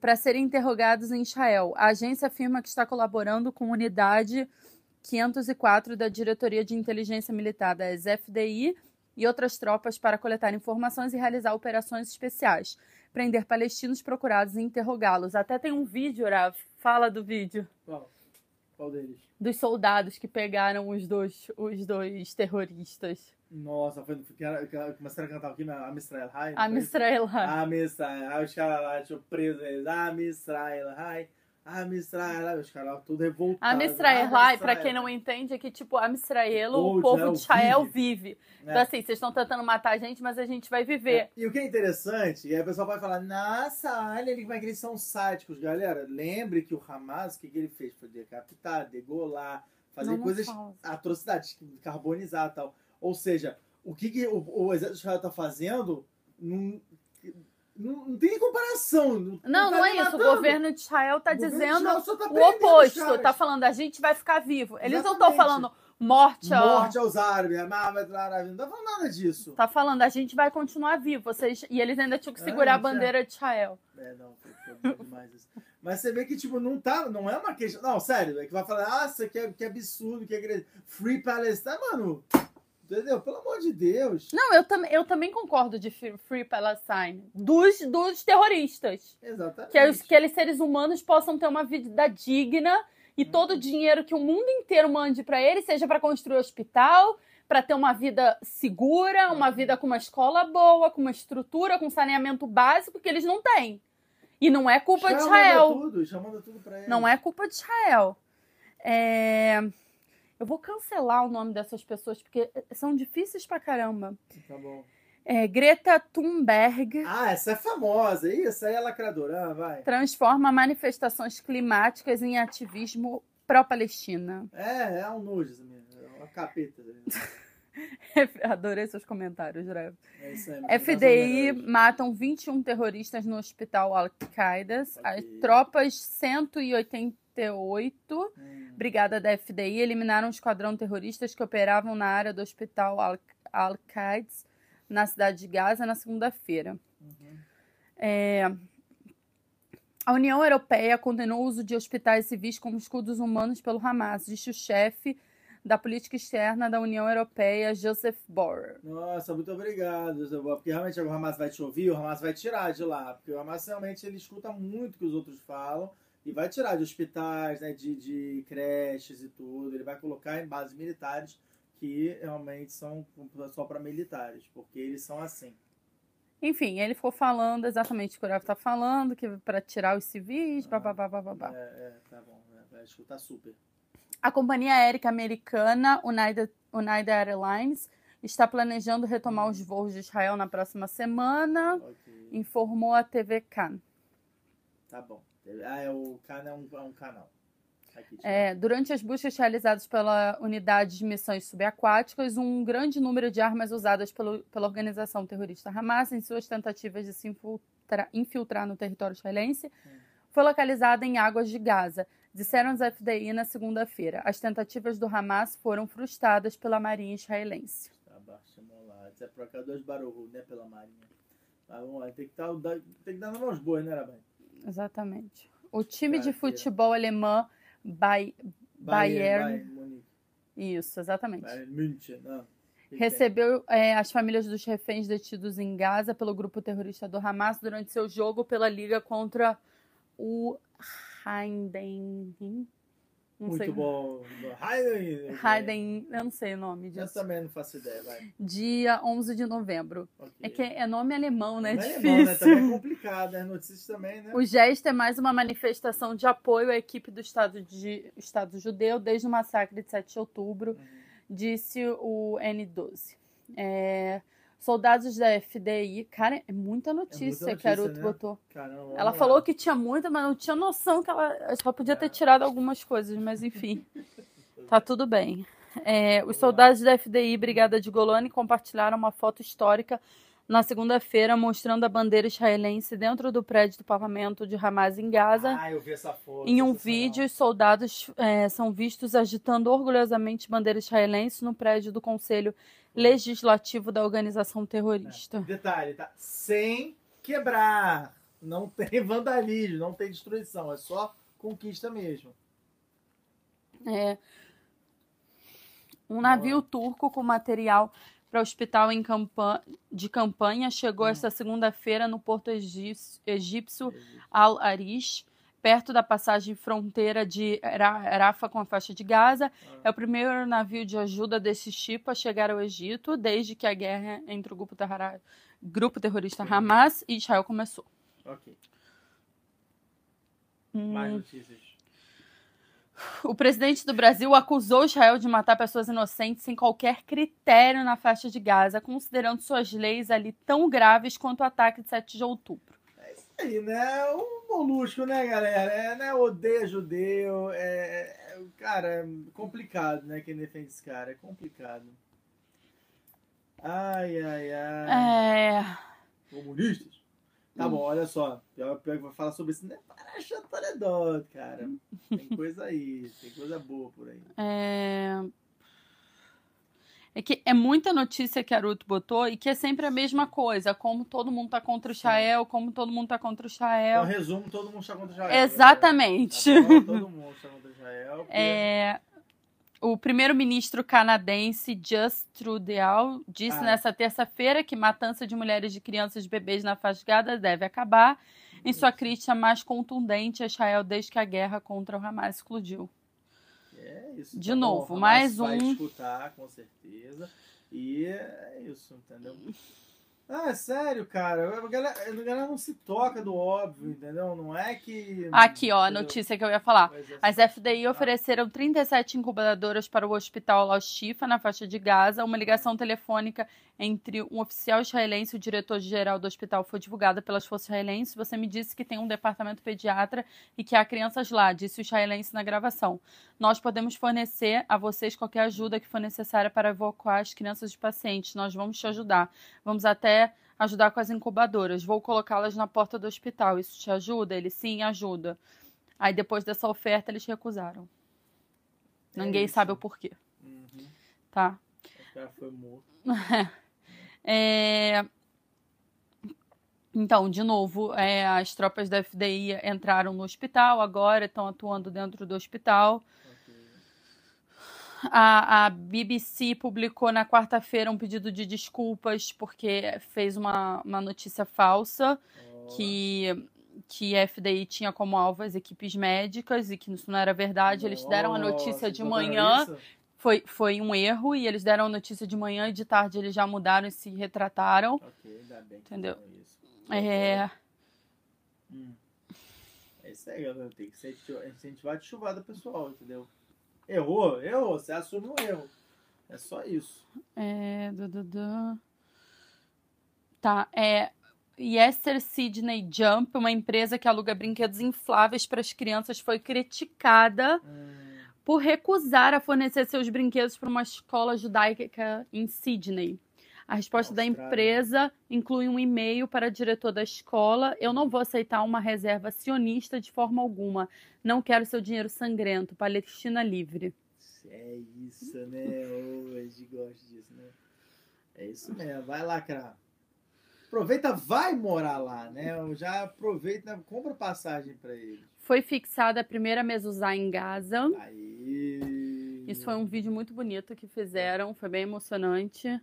para serem interrogados em Israel. A agência afirma que está colaborando com a unidade 504 da Diretoria de Inteligência Militar das FDI e outras tropas para coletar informações e realizar operações especiais, prender palestinos procurados e interrogá-los. Até tem um vídeo, Rav, fala do vídeo Qual? Qual deles? dos soldados que pegaram os dois, os dois terroristas. Nossa, foi, que era- que era- começaram a cantar aqui na Amisrael High. A Misrael Amisrael High. Os caras lá tinham preso eles. Amisrael High. Amisrael High. Os caras lá tudo revoltados. A Amisrael. pra quem não entende, é que, tipo, a Misrael, O o povo de Israel vive. vive. né? Então, assim, vocês estão tentando matar a gente, mas a gente vai viver. E o que é interessante, aí o pessoal vai falar, nossa, olha ele como é que eles são sádicos. Galera, lembre que o Hamas, o que, que ele fez? Foi decapitar, degolar, fazer Não, não coisas, fala. atrocidades, carbonizar e tal. Ou seja, o que, que o, o exército de Israel tá fazendo não, não, não tem comparação. Não, Não, tá não é isso. O governo de Israel tá de dizendo Israel tá o oposto. caras. Tá falando, a gente vai ficar vivo. Eles não Exatamente. estão falando morte, ó. Morte aos árabes, não tá falando nada disso. Tá falando, a gente vai continuar vivo. Vocês... E eles ainda tinham que É, segurar a é. bandeira de Israel. É, não, foi, demais isso. Mas você vê que, tipo, não tá, não é uma questão. Não, sério, é que vai falar, nossa, que, que absurdo, que. Free Palestine, mano. Entendeu? Pelo amor de Deus. Não, eu, tam eu também concordo de Free- Palestine. Dos, dos terroristas. Exatamente. que, os, que aqueles seres humanos possam ter uma vida digna e todo o dinheiro que o mundo inteiro mande para eles seja para construir hospital, para ter uma vida segura, uma vida com uma escola boa, com uma estrutura, com saneamento básico que eles não têm. E não é culpa de Israel tudo, já manda tudo pra eles. Não é culpa de Israel. É, Eu vou cancelar o nome dessas pessoas porque são difíceis pra caramba. Tá bom. É, Greta Thunberg Ah, essa é famosa. Ih, essa aí é lacradora. Ah, vai. transforma manifestações climáticas em ativismo pró-Palestina. É, é um nojo menina. É uma capeta. Adorei seus comentários, Rev. É isso aí. FDI matam 21 terroristas no hospital Al-Qaeda. As Ok. tropas 188, Hum, brigada da FDI, eliminaram um esquadrão terroristas que operavam na área do hospital Al- Al-Qaeda, na cidade de Gaza, na segunda-feira. uhum. É, A União Europeia condenou o uso de hospitais civis como escudos humanos pelo Hamas, disse o chefe da política externa da União Europeia, Joseph Borrell. Nossa, muito obrigado, porque realmente o Hamas vai te ouvir, o Hamas vai tirar de lá, porque o Hamas realmente ele escuta muito o que os outros falam e vai tirar de hospitais, né, de, de creches e tudo, ele vai colocar em bases militares que realmente são só para militares, porque eles são assim. Enfim, ele ficou falando exatamente o que o Rafa está falando, que para tirar os civis, babá, babá. É, é, tá bom, é, vai escutar super. A companhia aérea americana United, United Airlines está planejando retomar os voos de Israel na próxima semana, Ok, informou a TV Can. tá bom. Ah, é o canal, é um, é um canal. Aqui, É, durante as buscas realizadas pela unidade de missões subaquáticas, um grande número de armas usadas pelo, pela organização terrorista Hamas em suas tentativas de se infiltrar, infiltrar no território israelense foi localizada em águas de Gaza, disseram os FDI na segunda-feira. As tentativas do Hamas foram frustradas pela marinha israelense. Tá é por cá dois barulhos, né, pela marinha. Tá, vamos lá. Tem que, tá, tem que dar mãos boas, né, Rabai? Exatamente. O time de Cara, futebol alemão Bay... Bayern. Bayern. Isso, exatamente. Bayern München, não. Que que Recebeu é, as famílias dos reféns detidos em Gaza pelo grupo terrorista do Hamas durante seu jogo pela liga contra o Heidenheim. Não Muito sei. bom. Hayden. Heidenheim, eu não sei o nome Eu disso. também não faço ideia, vai. Dia 11 de novembro. Ok. É que é nome alemão, né? Não é difícil. alemão, né? Também é complicado, né? Notícias também, né? O gesto é mais uma manifestação de apoio à equipe do Estado, de, Estado judeu desde o massacre de 7 de outubro, Uhum. disse o N12. É, soldados da FDI. Cara, é muita notícia, notícia, que a Ruth né? botou. Caramba, Ela lá. falou que tinha muita, mas não tinha noção que ela só podia ter tirado algumas coisas, mas enfim. Tá tudo bem. É, os soldados da FDI Brigada de Golani compartilharam uma foto histórica na segunda-feira mostrando a bandeira israelense dentro do prédio do parlamento de Hamas em Gaza. Ah, eu vi essa foto. Em um vídeo, os soldados é, são vistos agitando orgulhosamente bandeira israelense no prédio do Conselho Legislativo da organização terrorista. Detalhe, tá? Sem quebrar. Não tem vandalismo, não tem destruição. É só conquista mesmo. É, um navio turco com material para hospital em campa- de campanha chegou Hum. esta segunda-feira no porto egípcio, egípcio Al-Arish, perto da passagem fronteira de Ra- Rafah com a faixa de Gaza. É o primeiro navio de ajuda desse tipo a chegar ao Egito desde que a guerra entre o grupo, terrora- grupo terrorista Hamas e Israel começou. Ok. Hum. Mais notícias. O presidente do Brasil acusou Israel de matar pessoas inocentes sem qualquer critério na faixa de Gaza, considerando suas leis ali tão graves quanto o ataque de 7 de outubro. É isso aí, né? Um molusco, né, galera? É, né? Odeia judeu. É, é- cara, é complicado, né? Quem defende esse cara. É complicado. Ai, ai, ai. É, Comunistas? Tá bom, olha só. Pior, pior que vai falar sobre isso, né? Para anedota, cara. Tem coisa aí, tem coisa boa por aí. é... é que é muita notícia que a Ruth botou e que é sempre a mesma coisa, como todo mundo tá contra Israel, como todo mundo tá contra Então, Israel. resumo, todo mundo está contra Israel. Exatamente. Bom? Todo mundo está contra Israel. porque- É, o primeiro-ministro canadense Just Trudeau disse Ah. nessa terça-feira que matança de mulheres, de crianças e bebês na faixa deve acabar, em sua crítica mais contundente a Israel desde que a guerra contra o Hamas explodiu. É isso. De tá bom, novo, Hamas mais vai um. escutar, com certeza. E é isso, entendeu? Ah, é sério, cara. A galera, a galera não se toca do óbvio, entendeu? Não é que. Aqui, ó, a notícia que eu ia falar. É. As FDI ofereceram 37 incubadoras para o hospital Al-Shifa, na faixa de Gaza. Uma ligação telefônica entre um oficial israelense e o diretor-geral do hospital foi divulgada pelas forças israelenses. Você me disse que tem um departamento pediatra e que há crianças lá, disse o israelense na gravação. Nós podemos fornecer a vocês qualquer ajuda que for necessária para evacuar as crianças dos pacientes. Nós vamos te ajudar. Vamos até ajudar com as incubadoras. Vou colocá-las na porta do hospital. Isso te ajuda? Ele, sim, ajuda. Aí depois dessa oferta eles recusaram. É Ninguém isso. sabe o porquê, Uhum. tá? O cara foi morto. É, Então, de novo, é, as tropas da FDI entraram no hospital agora, estão atuando dentro do hospital. A, a BBC publicou na quarta-feira um pedido de desculpas porque fez uma, uma notícia falsa Ó, que, que a FDI tinha como alvo as equipes médicas e que isso não era verdade. Eles deram a notícia de então manhã. Foi, foi um erro e eles deram a notícia de manhã e de tarde eles já mudaram e se retrataram. Ok, ainda bem Entendeu? É, Hum. É isso aí, galera. Tem que incentivar- de chuvada pessoal, entendeu? Errou, errou. Você assume um erro. É só isso. é, du, du, du. Tá, é. Yester Sydney Jump, uma empresa que aluga brinquedos infláveis para as crianças, foi criticada Hum, por recusar a fornecer seus brinquedos para uma escola judaica em Sydney. A resposta da Austrália. empresa inclui um e-mail para o diretor da escola. Eu não vou aceitar uma reserva sionista de forma alguma. Não quero seu dinheiro sangrento. Palestina livre. é isso, né? Ô, a gente gosta disso, né? É isso mesmo. Vai lacrar. aproveita, vai morar lá, né? Já aproveita, compra passagem para ele. Foi fixada a primeira mezuzá em Gaza. Aí. Isso foi um vídeo muito bonito que fizeram, foi bem emocionante.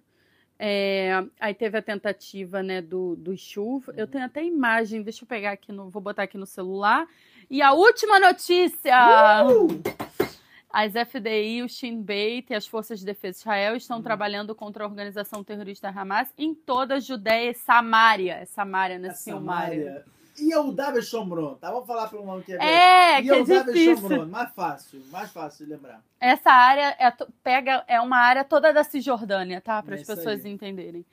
É, aí teve a tentativa, né, do, do chuva. Eu tenho até imagem, deixa eu pegar aqui no, vou botar aqui no celular. E a última notícia! As FDI, o Shin Bet e as Forças de Defesa de Israel estão Uhum. trabalhando contra a organização terrorista Hamas em toda a Judéia e Samária. É Samária, né? A Filmária. E David Shomron, tá? Vamos falar pelo nome que é. É, e que é difícil. Mais fácil, mais fácil de lembrar. Essa área é, pega, é uma área toda da Cisjordânia, tá? Para É as pessoas aí. entenderem.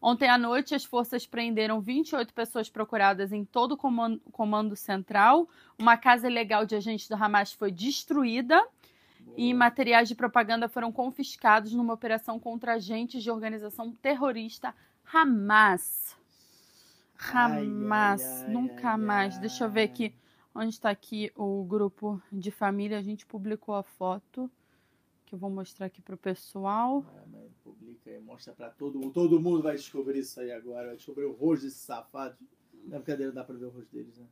Ontem à noite, as forças prenderam 28 pessoas procuradas em todo o comando, comando central. Uma casa ilegal de agentes do Hamas foi destruída e materiais de propaganda foram confiscados numa operação contra agentes de organização terrorista Hamas. Hamas, ai, ai, nunca ai, mais. Deixa eu ver aqui. Onde está aqui o grupo de família? A gente publicou a foto que eu vou mostrar aqui pro pessoal. Ah, publica aí, mostra pra todo mundo. Todo mundo vai descobrir isso aí agora. Vai descobrir o rosto desses safados. Não é brincadeira, dá pra ver o rosto deles, né?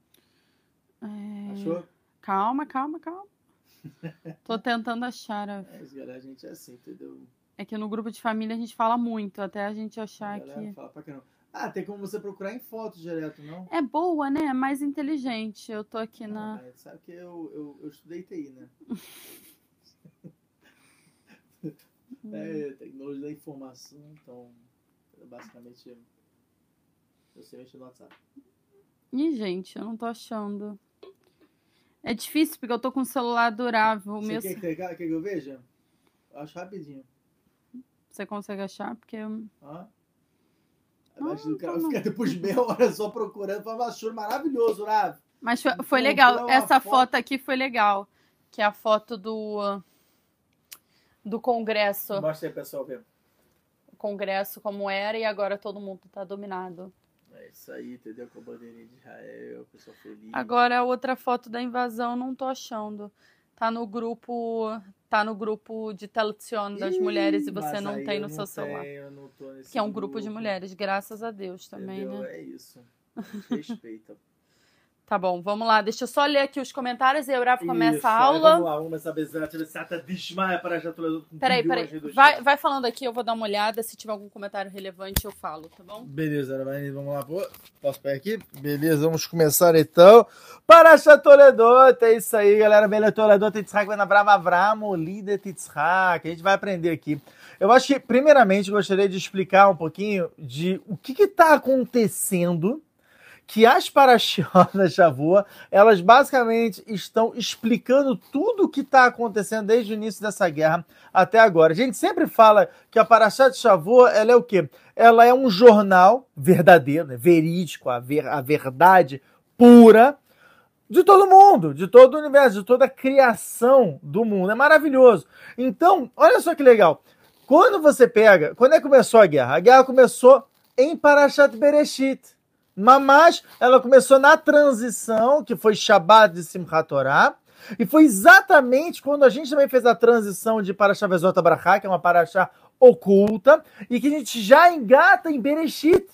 É, Achou? Calma, calma, calma. Tô tentando achar. a- É galera. A gente é assim, entendeu? É que no grupo de família a gente fala muito, até a gente A achar galera que. fala pra caramba. Ah, tem como você procurar em fotos direto, não? É boa, né? É mais inteligente. Eu tô aqui na. mas sabe que eu, eu, eu estudei TI, né? é, tecnologia da informação, então, basicamente, eu sei mexer no WhatsApp. Ih, gente, eu não tô achando. É difícil porque eu tô com um celular durável. Você meu... quer, quer, quer que eu veja? Eu acho rapidinho. Você consegue achar? Porque. eu- Hã? Não, Mas o cara tá fica depois de meia hora só procurando, falando, nossa, choro maravilhoso, Rav. Mas foi, foi Então, legal. então é Essa foto- foto aqui foi legal. Que é a foto do. Do Congresso. Mostra aí, pessoal, ver. O Congresso como era e agora todo mundo tá dominado. É isso aí, entendeu? Com a bandeirinha de Israel, pessoal feliz. Agora a outra foto da invasão não tô achando. Tá no grupo. Tá no grupo de Telecion das Ih, mulheres e você não tem no seu celular. Que é um grupo de mulheres, graças a Deus também, entendeu? né? É isso. Respeita. Tá bom, vamos lá. Deixa eu só ler aqui os comentários e a Euraf começa Isso, a aí aula. Vamos lá, vamos começar a toledo com Peraí, peraí. Vai, vai falando aqui, eu vou dar uma olhada. Se tiver algum comentário relevante, eu falo, tá bom? Beleza, vamos lá. Pô, Posso pegar aqui? Beleza, vamos começar então. Para Toledot, é isso aí, galera. Bele Toledot, Titzhak, Benavram, Avram, líder Titzhak. A gente vai aprender aqui. Eu acho que, primeiramente, gostaria de explicar um pouquinho de o que está acontecendo que as Parashiot da Shavua, elas basicamente estão explicando tudo o que está acontecendo desde o início dessa guerra até agora. A gente sempre fala que a Parashat de Shavua, ela é o quê? Ela é um jornal verdadeiro, né? verídico, a, ver, a verdade pura de todo mundo, de todo o universo, de toda a criação do mundo. É maravilhoso. Então, olha só que legal. Quando você pega, quando é que começou a guerra? A guerra começou em Parashat Bereshit. Mas ela começou na transição, que foi Shabbat de Simchat Torah, e foi exatamente quando a gente também fez a transição de Parashá Vezot Abrahá, que é uma Parashá oculta, e que a gente já engata em Bereshit.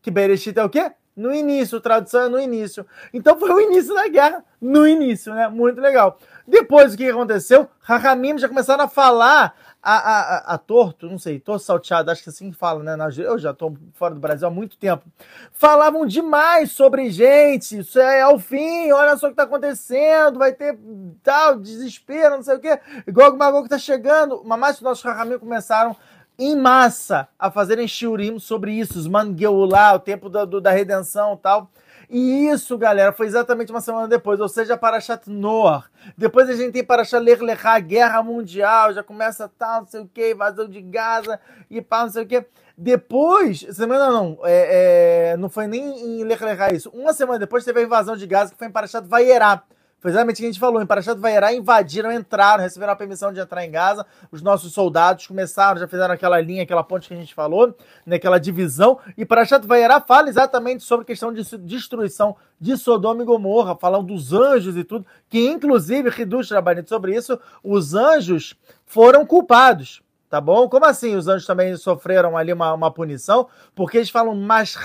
Que Bereshit é o quê? No início, tradução é no início. Então foi o início da guerra, no início, né? Muito legal. Depois o que aconteceu? Rahamim já começaram a falar a, a, a, torto, não sei, torto salteado, acho que assim fala, né? Eu já tô fora do Brasil há muito tempo. Falavam demais sobre gente, isso é ao fim, olha só o que tá acontecendo, vai ter tal, desespero, não sei o quê. O Magog tá chegando. Mamás os nossos Rahamim começaram em massa a fazerem shiurim sobre isso, os Mangeulá, o tempo da, do, da redenção e tal. E isso, galera, foi exatamente uma semana depois, ou seja, Parashat Noah. Depois a gente tem Parashat Ler Lechá, Guerra Mundial, já começa tal, não sei o que, invasão de Gaza e pá, não sei o que. Depois, semana não, é, é, não foi nem em Ler Lechá isso. Uma semana depois teve a invasão de Gaza, que foi em Parashat Vaierá. Foi exatamente o que a gente falou. Em Parashat Vaierá invadiram, entraram, receberam a permissão de entrar em Gaza. Os nossos soldados começaram, já fizeram aquela linha, aquela ponte que a gente falou, naquela divisão. E Parashat Vaierá fala exatamente sobre a questão de destruição de Sodoma e Gomorra, falando dos anjos e tudo, que inclusive, Hidush Rabanit sobre isso, os anjos foram culpados. tá bom? Como assim os anjos também sofreram ali uma, uma punição? Porque eles falam, mas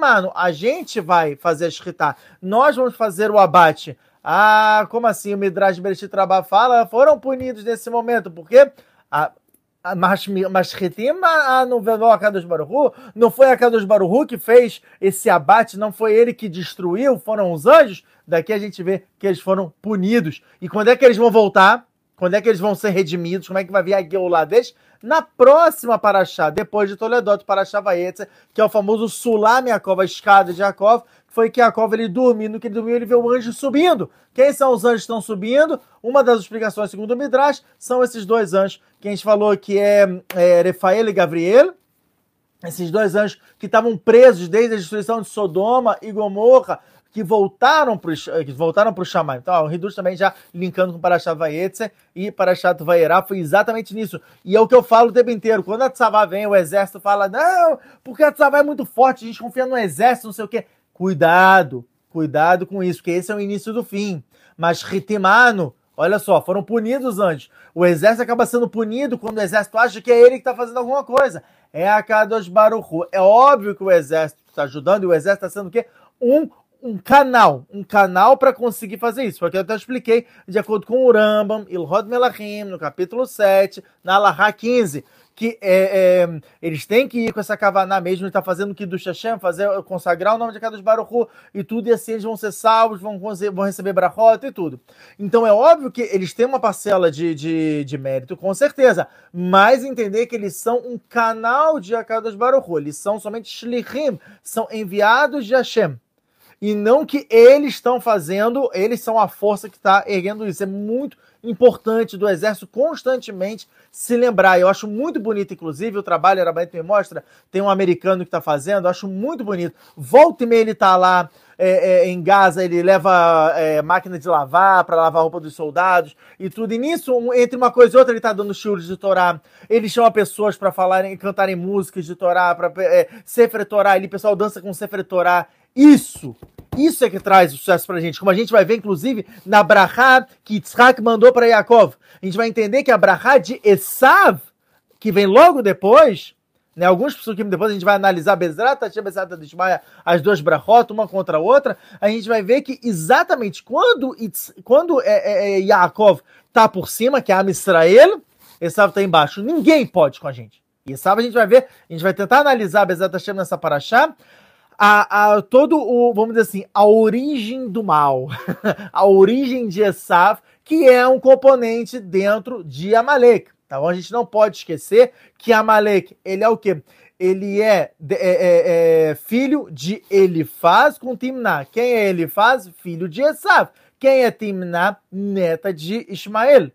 mano, a gente vai fazer a shritá, nós vamos fazer o abate. Ah, como assim? O Midrash Bereshit Rabá fala, foram punidos nesse momento, porque a, mas, mas Retima ah, não veio a Kadosh Baruhu? Não foi a Kadosh Baruhu que fez esse abate? Não foi ele que destruiu? Foram os anjos? Daqui a gente vê que eles foram punidos. E quando é que eles vão voltar? Quando é que eles vão ser redimidos? Como é que vai vir a Geulah deles? Na próxima Paraxá, depois de Toledot, Paraxá Vaetze, que é o famoso Sulam Yaakov, a escada de Yaakov, foi que Jacob ele dormindo, que ele dormiu, ele vê o anjo subindo. Quem são os anjos que estão subindo? Uma das explicações, segundo o Midrash, são esses dois anjos que a gente falou que é, é Refael e Gabriel. Esses dois anjos que estavam presos desde a destruição de Sodoma e Gomorra, que voltaram para que voltaram para o Shammai. Então, o Hidush também já linkando com Parashat Vayetze e Parashat Vayerá foi exatamente nisso. E é o que eu falo o tempo inteiro. Quando a Tzavá vem, o exército fala, não, porque a Tzavá é muito forte, a gente confia no exército, não sei o quê. Cuidado, cuidado com isso, porque esse é o início do fim. Mas Ritimano, olha só, foram punidos antes. O exército acaba sendo punido quando o exército acha que é ele que está fazendo alguma coisa. É a Kadosh Baruchu. É óbvio que o exército está ajudando e o exército está sendo o quê? Um, um canal, um canal para conseguir fazer isso. Porque eu até expliquei, de acordo com o Rambam, Ilhod Melachim, no capítulo 7, na Alaha 15 que é, é, eles têm que ir com essa Kavaná mesmo, está fazendo que do Hashem, fazer, consagrar o nome de cada Baruchu e tudo, e assim eles vão ser salvos, vão, vão receber brachota e tudo. Então é óbvio que eles têm uma parcela de, de, de mérito, com certeza, mas entender que eles são um canal de Akadosh Baruchu, eles são somente shlichim, são enviados de Hashem e não que eles estão fazendo, eles são a força que está erguendo isso. É muito importante do exército constantemente se lembrar. Eu acho muito bonito, inclusive, o trabalho, era me mostra, tem um americano que está fazendo, eu acho muito bonito. Volta e meia ele está lá é, é, em Gaza, ele leva é, máquina de lavar para lavar a roupa dos soldados e tudo. E nisso, um, entre uma coisa e outra, ele está dando churros de Torá. Ele chama pessoas para falarem, cantarem músicas de Torá, para é, Sefer Torá. O pessoal dança com Sefer Torá. Isso, isso é que traz o sucesso pra gente. Como a gente vai ver, inclusive, na Brahá que Yitzhak mandou para Yaakov. A gente vai entender que a Brahá de Esav, que vem logo depois, né, alguns pessoas que depois a gente vai analisar Bezrat, Hashem, Bezrat, Dishmaya, as duas brachot, uma contra a outra, a gente vai ver que exatamente quando, quando é, é, é Yaakov tá por cima, que é a Israel, Esav tá embaixo. Ninguém pode com a gente. E a gente vai ver, a gente vai tentar analisar Bezrat Hashem nessa paraxá, a, a, todo o, vamos dizer assim, a origem do mal, a origem de Esav, que é um componente dentro de Amalek. Tá bom? A gente não pode esquecer que Amalek, ele é o quê? Ele é, é, é, é filho de Elifaz com Timná. Quem é Elifaz? Filho de Esav. Quem é Timná? Neta de Ismael.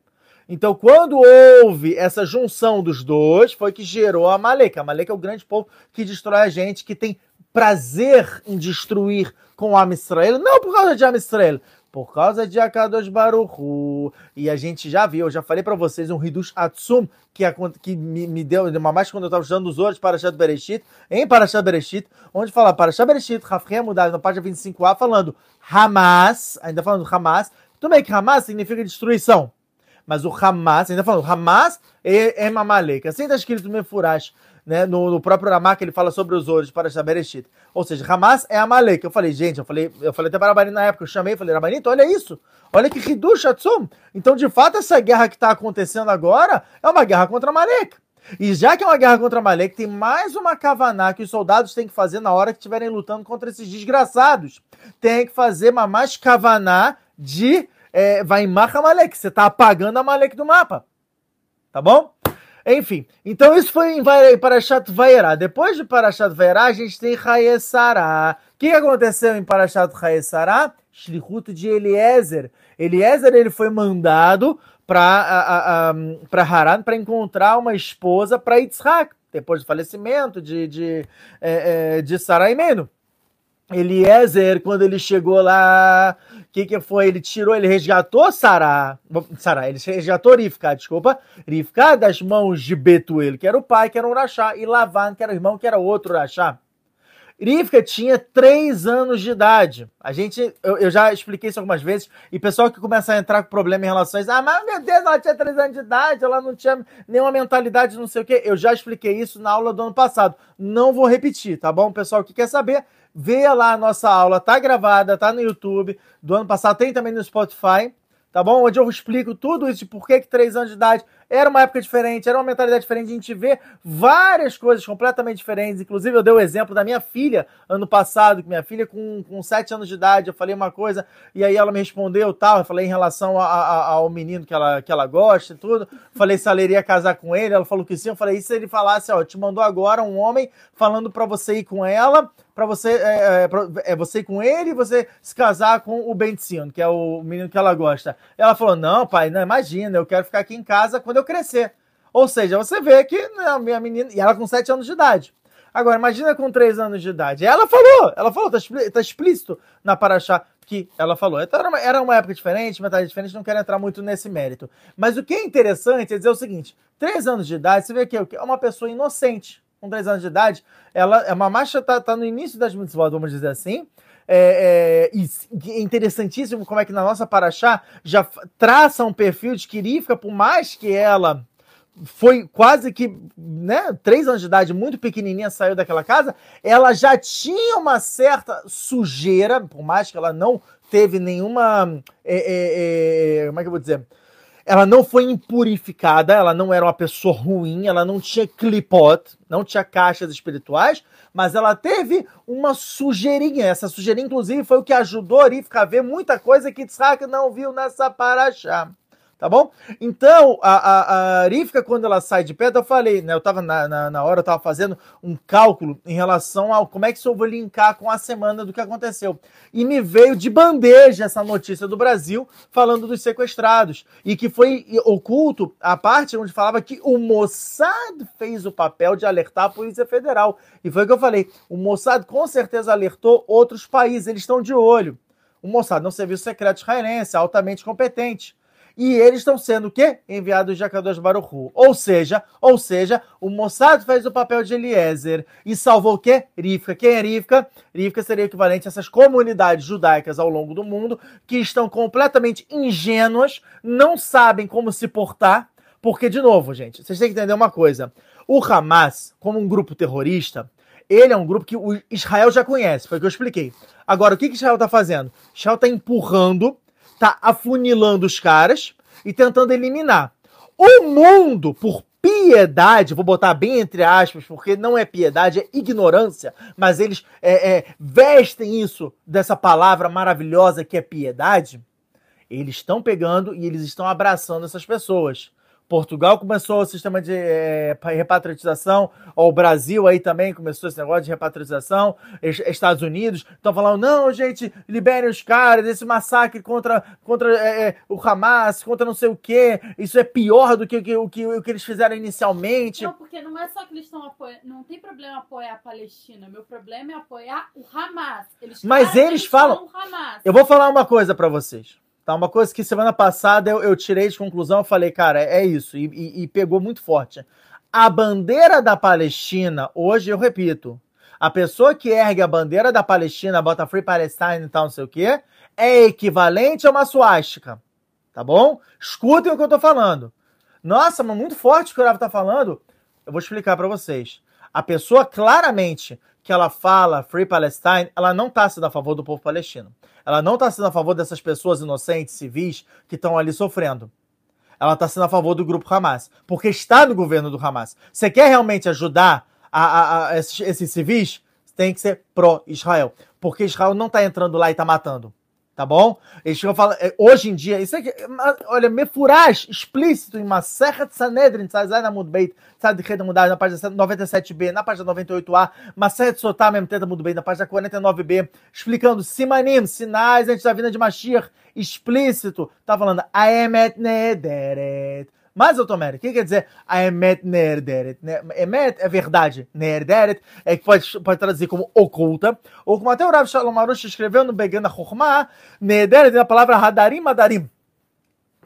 Então, quando houve essa junção dos dois, foi que gerou Amalek. Amalek é o grande povo que destrói a gente, que tem prazer em destruir com Am Israel, não por causa de Am Israel, por causa de Akadosh Baruchu. E a gente já viu, eu já falei para vocês um Hidush Atsum que, que me, me deu, uma mais quando eu estava estudando os outros para Parashat Bereshit, em Parashat Bereshit, onde fala Parashat Bereshit, Rafrem mudado na página 25a, falando Hamas, ainda falando Hamas, tudo bem que Hamas significa destruição, mas o Hamas, ainda falando Hamas é, é Mamalek, assim está escrito no Mefurash, né, no, no próprio Ramak ele fala sobre os ouros para Bereshit. Ou seja, Hamas é Amalek. Eu falei, gente, eu falei, eu falei até para Rabanito na época, eu chamei, falei, Rabanito, olha isso. Olha que Hidush Atsum. Então, de fato, essa guerra que está acontecendo agora é uma guerra contra Amalek. E já que é uma guerra contra Amalek, tem mais uma kavaná que os soldados têm que fazer na hora que estiverem lutando contra esses desgraçados. Tem que fazer uma mais kavaná de é, vai em Amalek. Você está apagando Amalek do mapa. Tá bom? Enfim, então isso foi em Parashat Vaierá. Depois de Parashat Vaierá, a gente tem Hayesará. O que aconteceu em Parashat Hayesará? Shlichut de Eliezer. Eliezer ele foi mandado para Haran para encontrar uma esposa para Yitzhak, depois do falecimento de, de, é, é, de Sarai Meno. Eliezer, quando ele chegou lá, o que, que foi? Ele tirou, ele resgatou Sará, Sará, ele resgatou Rivka, desculpa, Rivka das mãos de Betuel, que era o pai, que era um Urachá, e Lavan, que era o irmão, que era outro Urachá. Rivka tinha três anos de idade. A gente, eu, eu, já expliquei isso algumas vezes, e pessoal que começa a entrar com problema em isso, ah, mas meu Deus, ela tinha três anos de idade, ela não tinha nenhuma mentalidade, não sei o quê. Eu já expliquei isso na aula do ano passado. Não vou repetir, tá bom? Pessoal que quer saber, veja lá a nossa aula, tá gravada, tá no YouTube do ano passado, tem também no Spotify, tá bom? Onde eu explico tudo isso de por que, três anos de idade era uma época diferente, era uma mentalidade diferente. A gente vê várias coisas completamente diferentes. Inclusive, eu dei o exemplo da minha filha ano passado, que minha filha, com, com 7 anos de idade, eu falei uma coisa, e aí ela me respondeu tal. Eu falei em relação a, a, ao menino que ela, que ela gosta e tudo. Falei se ela iria casar com ele. Ela falou que sim. Eu falei, e se ele falasse, ó, te mandou agora um homem falando para você ir com ela, para você é, é, pra, é, você com ele e você se casar com o Bentino, que é o menino que ela gosta. Ela falou: Não, pai, não imagina, eu quero ficar aqui em casa quando eu crescer. Ou seja, você vê que né, a minha menina. E ela com 7 anos de idade. Agora, imagina com 3 anos de idade. Ela falou, ela falou, tá, tá explícito na Paraxá que ela falou. Então era uma, era uma época diferente, metade diferente, não quero entrar muito nesse mérito. Mas o que é interessante é dizer o seguinte: 3 anos de idade, você vê que é uma pessoa inocente. Com 3 anos de idade, ela é uma marcha, tá, tá no início das mitzvot, vamos dizer assim. É, é, é interessantíssimo como é que na nossa Paraxá já traça um perfil de Kirifka, por mais que ela foi quase que, né, três anos de idade, muito pequenininha, saiu daquela casa, ela já tinha uma certa sujeira, por mais que ela não teve nenhuma, é, é, é como é que eu vou dizer, ela não foi impurificada, ela não era uma pessoa ruim, ela não tinha clipot, não tinha caixas espirituais, mas ela teve uma sujeirinha. Essa sujeirinha, inclusive, foi o que ajudou a Rivka a ver muita coisa que Tzhak não viu nessa paraxá tá bom? Então, a, a, a quando ela sai de perto, eu falei, né? Eu tava na, na, na, hora, eu tava fazendo um cálculo em relação ao como é que eu vou linkar com a semana do que aconteceu. E me veio de bandeja essa notícia do Brasil falando dos sequestrados. E que foi oculto a parte onde falava que o Mossad fez o papel de alertar a Polícia Federal. E foi o que eu falei. O Mossad com certeza alertou outros países, eles estão de olho. O Mossad é um serviço secreto israelense, altamente competente e eles estão sendo o quê? Enviados de Akadosh Baruchu. Ou seja, ou seja, o Mossad fez o papel de Eliezer e salvou o quê? Rivka. Quem é Rivka? Rivka seria equivalente a essas comunidades judaicas ao longo do mundo que estão completamente ingênuas, não sabem como se portar, porque, de novo, gente, vocês têm que entender uma coisa. O Hamas, como um grupo terrorista, ele é um grupo que o Israel já conhece, foi o que eu expliquei. Agora, o que, que Israel está fazendo? Israel está empurrando tá afunilando os caras e tentando eliminar. O mundo, por piedade, vou botar bem entre aspas, porque não é piedade, é ignorância, mas eles é, é, vestem isso dessa palavra maravilhosa que é piedade. Eles estão pegando e eles estão abraçando essas pessoas. Portugal começou o sistema de é, repatriatização, o Brasil aí também começou esse negócio de repatriatização, Estados Unidos estão falando, não, gente, liberem os caras, esse massacre contra, contra é, o Hamas, contra não sei o quê, isso é pior do que o que, o que, o que eles fizeram inicialmente. Não, porque não é só que eles estão apoiando, não tem problema apoiar a Palestina, meu problema é apoiar o Hamas. Eles Mas eles, eles falam, eu vou falar uma coisa para vocês. Tá? Uma coisa que semana passada eu, eu tirei de conclusão, eu falei, cara, é, isso, e, e, e pegou muito forte. A bandeira da Palestina, hoje eu repito, a pessoa que ergue a bandeira da Palestina, bota Free Palestine e tal, não sei o quê, é equivalente a uma suástica. Tá bom? Escutem o que eu tô falando. Nossa, mas muito forte o que o Rafa tá falando. Eu vou explicar para vocês. A pessoa claramente que ela fala Free Palestine, ela não está sendo a favor do povo palestino. Ela não está sendo a favor dessas pessoas inocentes, civis, que estão ali sofrendo. Ela está sendo a favor do grupo Hamas, porque está no governo do Hamas. Você quer realmente ajudar a, a, a esses, esses civis? Tem que ser pró-Israel, porque Israel não está entrando lá e está matando tá bom? Eles ficam falando, é, hoje em dia, isso aqui, olha, Mefuraj, explícito em Masechet Sanedrin, Tzazai Namud Tzad Reda Mudar, na página 97b, na página 98a, Masechet Sotar, mesmo Teta Mud Beit, na página 49b, explicando Simanim, sinais antes da vinda de Mashiach, explícito, tá falando, Aemet Nederet, mas, Otomeri, o que quer dizer a Emet Nerderet? Emet é verdade, Nerderet é que pode, pode traduzir como oculta, ou como até o Rav Shalom Arush escreveu no Begana Chokhmah, Nerderet é a palavra Hadarim Adarim.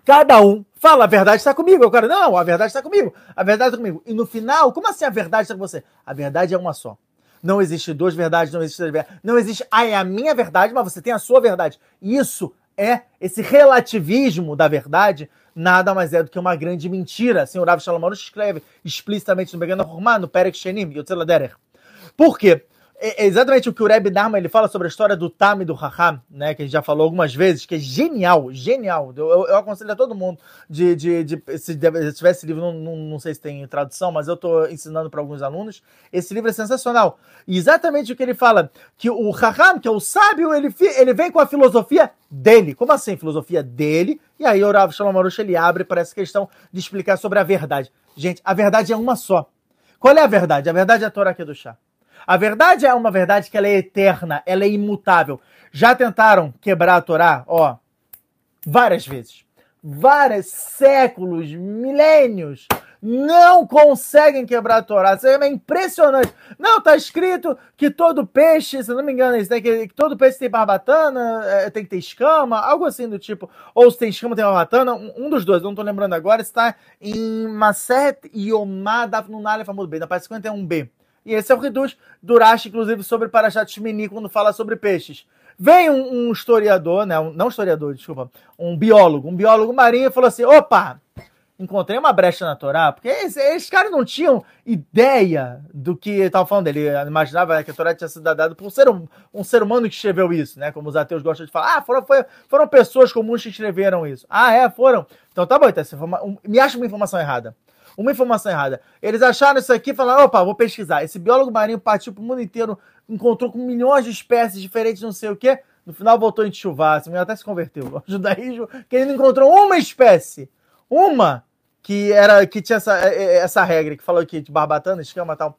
Cada um fala, a verdade está comigo. Eu quero, não, a verdade está comigo. A verdade está comigo. E no final, como assim a verdade está com você? A verdade é uma só. não existe duas verdades, não existe três verdades. Não existe, ah, é a minha verdade, mas você tem a sua verdade. Isso é esse relativismo da verdade, nada mais é do que uma grande mentira. Assim, o Rav Shalom escreve explicitamente no Begana Romano, no Perek Shenim, Yotzela Derer. Por quê? É, é exatamente o que o Rebbe Dharma ele fala sobre a história do Tam e do Raham, né? Que a gente já falou algumas vezes, que é genial, genial. Eu, eu, aconselho a todo mundo de, de, de se, se tiver esse livro, não, não, não, sei se tem tradução, mas eu estou ensinando para alguns alunos. Esse livro é sensacional. E exatamente o que ele fala, que o Raham, que é o sábio, ele, ele vem com a filosofia dele. Como assim, filosofia dele? E aí o Rav Shalom Arush, ele abre para essa questão de explicar sobre a verdade. Gente, a verdade é uma só. Qual é a verdade? A verdade é a Torá aqui do chá. A verdade é uma verdade que ela é eterna, ela é imutável. Já tentaram quebrar a Torá? Ó, várias vezes. Vários séculos, milênios. Não conseguem quebrar a Torá. Isso é impressionante. Não, tá escrito que todo peixe, se não me engano, isso, né, que, que todo peixe tem barbatana, é, tem que ter escama, algo assim do tipo. Ou se tem escama, tem barbatana. Um, um dos dois, não tô lembrando agora. Está em Maset Yomá Dafnunale Famud B, na página 51b. E esse é o Reduz Durash, inclusive, sobre Parashat Shmini, quando fala sobre peixes. Vem um, um historiador, né, um, não historiador, desculpa, um biólogo, um biólogo marinho e falou assim, opa, encontrei uma brecha na Torá, porque esses, caras não tinham ideia do que estava falando. Ele imaginava que a Torá tinha sido dada por um ser, um, um ser humano que escreveu isso, né? Como os ateus gostam de falar. Ah, foram, foram pessoas comuns que escreveram isso. Ah, é? Foram? Então tá bom, então, me acha uma informação errada uma informação errada. Eles acharam isso aqui e falaram: opa, vou pesquisar. Esse biólogo marinho partiu pro mundo inteiro, encontrou com milhões de espécies diferentes, não sei o quê. No final voltou em chuva, assim, até se converteu. O judaísmo, que ele não encontrou uma espécie. Uma que era que tinha essa, é, é, essa regra que falou aqui de barbatana, escama e tal.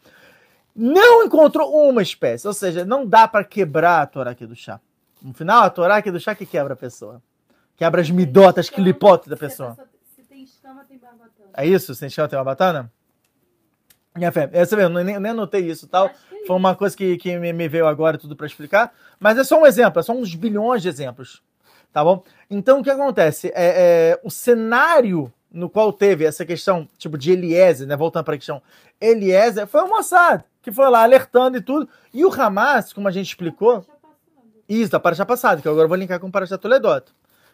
Não encontrou uma espécie. Ou seja, não dá para quebrar a Torá aqui do chá. No final, a Torá aqui do chá que quebra a pessoa. Quebra as midotas, clipotes da pessoa. É isso? Escama tem barbatana? Minha fé. É, você vê, eu nem, nem anotei isso tal. É Foi uma coisa que, que me, me veio agora tudo para explicar. Mas é só um exemplo, é só uns bilhões de exemplos. Tá bom? Então o que acontece? É, é o cenário no qual teve essa questão, tipo, de Eliezer, né? Voltando para a questão, Eliezer foi o Mossad, que foi lá alertando e tudo. E o Hamas, como a gente explicou. Isso, a já passada, que agora eu vou linkar com o Paraxá Toledot.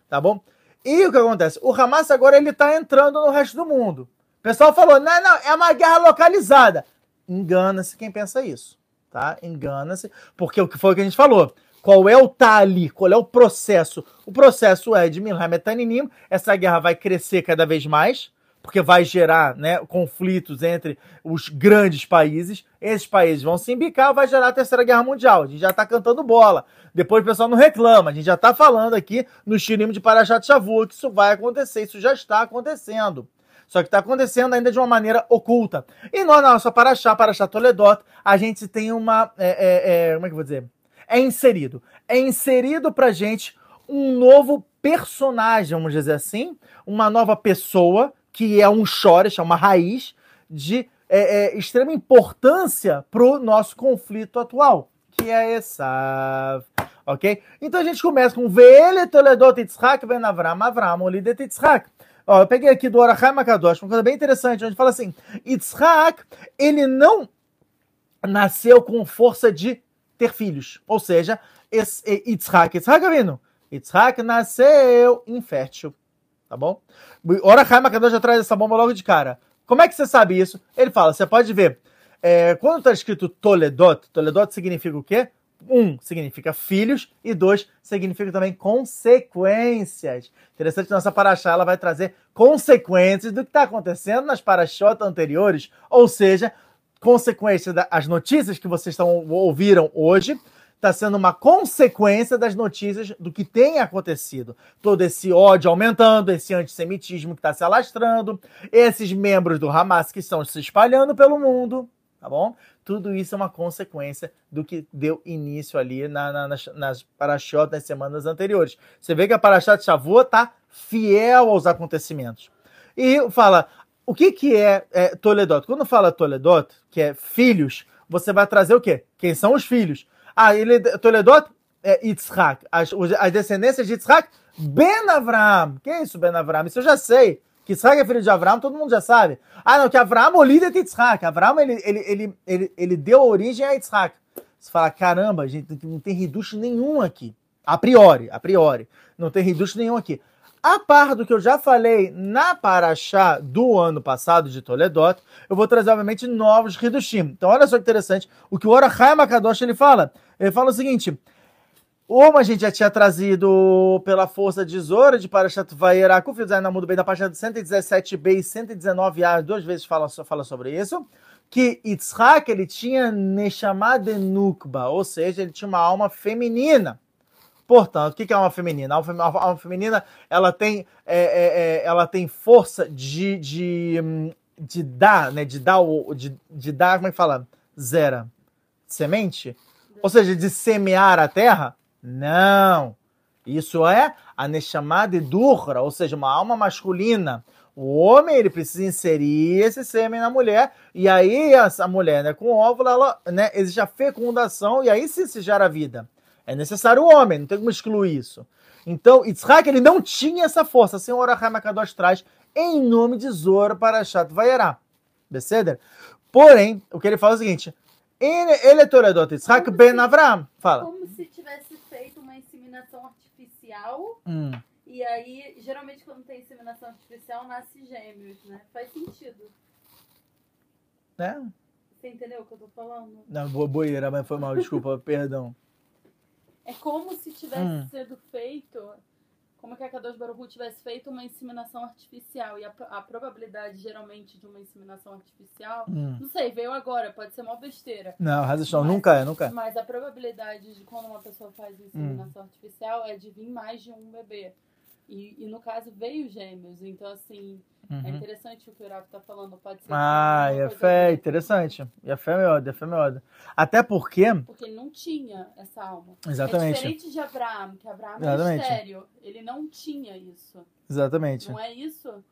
Tá bom? E o que acontece? O Hamas agora ele tá entrando no resto do mundo. O pessoal falou, não, não, é uma guerra localizada. Engana-se quem pensa isso, tá? Engana-se, porque o que foi que a gente falou. Qual é o tali? Qual é o processo? O processo é de Milham. Essa guerra vai crescer cada vez mais porque vai gerar né, conflitos entre os grandes países. Esses países vão se embicar, vai gerar a Terceira Guerra Mundial. A gente já está cantando bola. Depois o pessoal não reclama. A gente já está falando aqui no Shirim de Parashat Shavuot que isso vai acontecer. Isso já está acontecendo. Só que está acontecendo ainda de uma maneira oculta. E nós, na nossa Parashá, Parashá Toledot, a gente tem uma... É, é, é, como é que eu vou dizer? É inserido. É inserido para gente um novo personagem, vamos dizer assim, uma nova pessoa que é um chores, é uma raiz de é, é, extrema importância para o nosso conflito atual, que é essa. Ok? Então a gente começa com Vele Toledot Yitzhak Ben Avram, Avram Olidet Yitzhak. Ó, eu peguei aqui do Orachai Makadosh, uma coisa bem interessante, onde fala assim: Yitzhak, ele não nasceu com força de ter filhos. Ou seja, Yitzhak, Yitzhak Avinu, Yitzhak nasceu infértil tá bom? Ora Kai Makadosh já traz essa bomba logo de cara. Como é que você sabe isso? Ele fala, você pode ver, é, quando está escrito Toledot, Toledot significa o quê? Um, significa filhos, e dois, significa também consequências. Interessante, nossa paraxá ela vai trazer consequências do que está acontecendo nas paraxotas anteriores, ou seja, consequências das notícias que vocês estão, ouviram hoje, está sendo uma consequência das notícias do que tem acontecido. Todo esse ódio aumentando, esse antissemitismo que está se alastrando, esses membros do Hamas que estão se espalhando pelo mundo, tá bom? Tudo isso é uma consequência do que deu início ali na, na, nas, nas nas semanas anteriores. Você vê que a Parashat Shavuot está fiel aos acontecimentos. E fala, o que, que é, é Toledot? Quando fala Toledot, que é filhos, você vai trazer o quê? Quem são os filhos? Ah, ele, Toledot é Yitzhak. As, as descendências de Yitzhak, Ben Avram. Que é isso, Ben Avram? Isso eu já sei. Que Yitzhak é filho de Abraão, todo mundo já sabe. Ah, não, que é o líder de Yitzhak. Abraão, ele, ele, ele, ele, ele deu origem a Yitzhak. Você fala, caramba, gente, não tem reducho nenhum aqui. A priori, a priori. Não tem reducho nenhum aqui. A par do que eu já falei na Paraxá do ano passado de Toledot, eu vou trazer, obviamente, novos Hidushim. Então, olha só que interessante. O que o Orachai Makadosh ele fala. Ele fala o seguinte: como a gente já tinha trazido pela força de Zora de Parashat Vayera, Kufizai na Mundo Bem da página 117b e 119a, duas vezes fala, fala sobre isso, que Yitzhak ele tinha Neshama de Nukba, ou seja, ele tinha uma alma feminina. Portanto, o que é alma feminina? A alma feminina ela tem, é, é, é, ela tem força de, de, de dar, né? De dar, o, de, de dar, como é que fala? Zera. Semente? Ou seja, de semear a terra? Não. Isso é a Neshama de Durra, ou seja, uma alma masculina. O homem ele precisa inserir esse sêmen na mulher, e aí essa mulher, né, com o óvulo, ela, né, existe a fecundação, e aí sim se gera a vida. É necessário o homem, não tem como excluir isso. Então, Yitzhak, ele não tinha essa força. A senhora Hamakadosh traz em nome de Zora para Chat Vayará. Beceder? Porém, o que ele fala é o seguinte: ele é Toredot Yitzhak ben Avram. Fala. Como se tivesse feito uma inseminação artificial. Hum. E aí, geralmente, quando tem inseminação artificial, nasce gêmeos, né? Faz sentido. É. Você entendeu o que eu tô falando? Não, boeira, mas foi mal, desculpa, perdão. É como se tivesse hum. sido feito, como que a Kadosh Baruch tivesse feito uma inseminação artificial. E a, a, probabilidade, geralmente, de uma inseminação artificial, hum. não sei, veio agora, pode ser uma besteira. Não, razão, nunca é, nunca é. Mas a probabilidade de quando uma pessoa faz inseminação hum. artificial é de vir mais de um bebê. E, e no caso veio gêmeos, então assim, é uhum. é interessante o que o Urav tá falando, pode ser. Ah, e a fé, interessante. E a fé é melhor, a fé é melhor. Até porque. Porque ele não tinha essa alma. Exatamente. É diferente de Abraão, que Abraão é Exatamente. é mistério. Ele não tinha isso. Exatamente. Não é isso?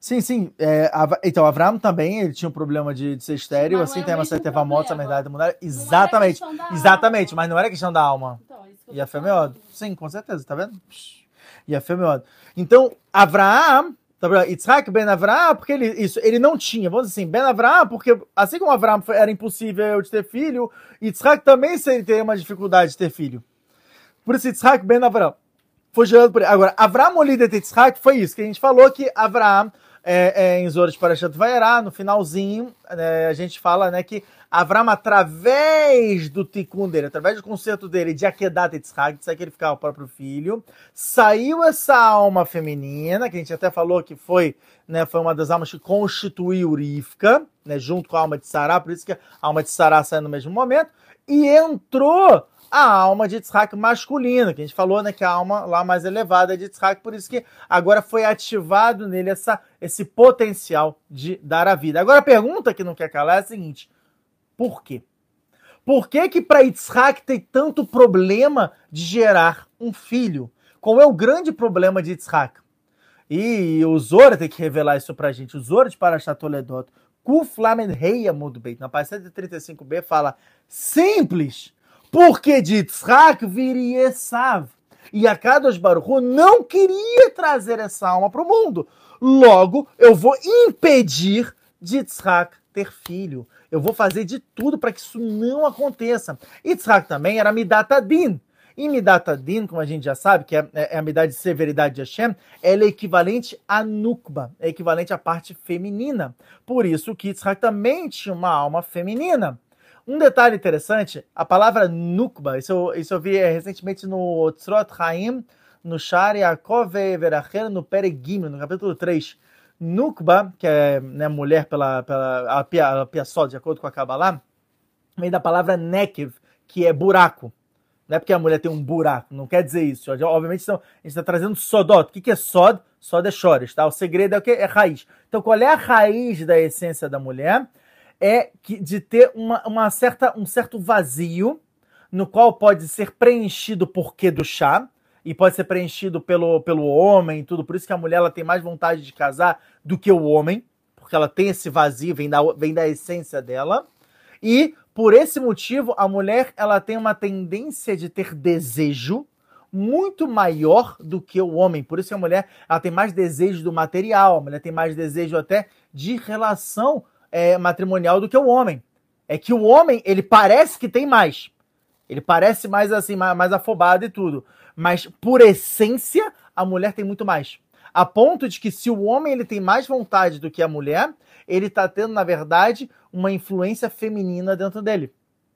Sim, sim. É, então, Abraão também ele tinha um problema de, de ser estéreo, mas assim, é tem uma certa morte, a verdade mudar. Exatamente. Exatamente, mas não era questão da alma. Então, é e a fé é melhor. Sim, com certeza, tá vendo? E a fé é melhor. Então, Abraão Tá Yitzhak ben Avraham, porque ele, isso, ele não tinha, vamos dizer assim, ben Avraham, porque assim como Avraham era impossível de ter filho, Yitzhak também teria uma dificuldade de ter filho. Por isso Yitzhak ben Avraham foi gerado por ele. Agora, Avraham, o líder de Yitzhak, foi isso, que a gente falou que Avraham, é, é, em Zoras Parashat Vaierá, no finalzinho, é, a gente fala né, que Avram, através do tikkun dele, através do conceito dele de Akedat Yitzhak, de sacrificar o próprio filho, saiu essa alma feminina, que a gente até falou que foi, né, foi uma das almas que constituiu Rivka, né, junto com a alma de Sará, por isso que a alma de Sará saiu no mesmo momento, e entrou a alma de Yitzhak masculina, que a gente falou, né, que a alma lá mais elevada é de Yitzhak, por isso que agora foi ativado nele essa, esse potencial de dar a vida. Agora a pergunta que não quer calar é a seguinte, por quê? Por que que para Yitzhak tem tanto problema de gerar um filho? Qual é o grande problema de Yitzhak? E o Zora tem que revelar isso pra gente. O Zora de Parashat Toledot, Kuflamen Reia bem. Na página 135b fala simples. Porque de Yitzhak viria Esav. E a Kadosh Baruch não queria trazer essa alma para o mundo. Logo, eu vou impedir de Yitzhak ter filho. Eu vou fazer de tudo para que isso não aconteça. Yitzhak também era Midatadin. E Midatadin, como a gente já sabe, que é, é, é a medida de severidade de Hashem, ela é equivalente a Nukba, é equivalente à parte feminina. Por isso que Yitzhak também tinha uma alma feminina. Um detalhe interessante, a palavra Nukba, isso, eu, isso eu vi recentemente no Tzrot Haim, no Shari Yaakov Verachel, no Peregim, no capítulo 3. Nukba, que é né, mulher pela, pela a pia, a pia de acordo com a Kabbalah, vem da palavra Nekev, que é buraco. Não é porque a mulher tem um buraco, não quer dizer isso. Obviamente, a gente está trazendo Sodot. O que, que é Sod? Sod é chores, tá? O segredo é o que? É raiz. Então, qual é a raiz da essência da mulher? É que, de ter uma, uma certa, um certo vazio, no qual pode ser preenchido por quê do chá, e pode ser preenchido pelo, pelo homem tudo. Por isso que a mulher ela tem mais vontade de casar do que o homem, porque ela tem esse vazio, vem da, vem da essência dela. E por esse motivo, a mulher ela tem uma tendência de ter desejo muito maior do que o homem. Por isso que a mulher ela tem mais desejo do material, a mulher tem mais desejo até de relação é, matrimonial do que o homem. É que o homem, ele parece que tem mais. Ele parece mais assim, mais, mais afobado e tudo. Mas, por essência, a mulher tem muito mais. A ponto de que se o homem ele tem mais vontade do que a mulher, ele está tendo, na verdade, uma influência feminina dentro dele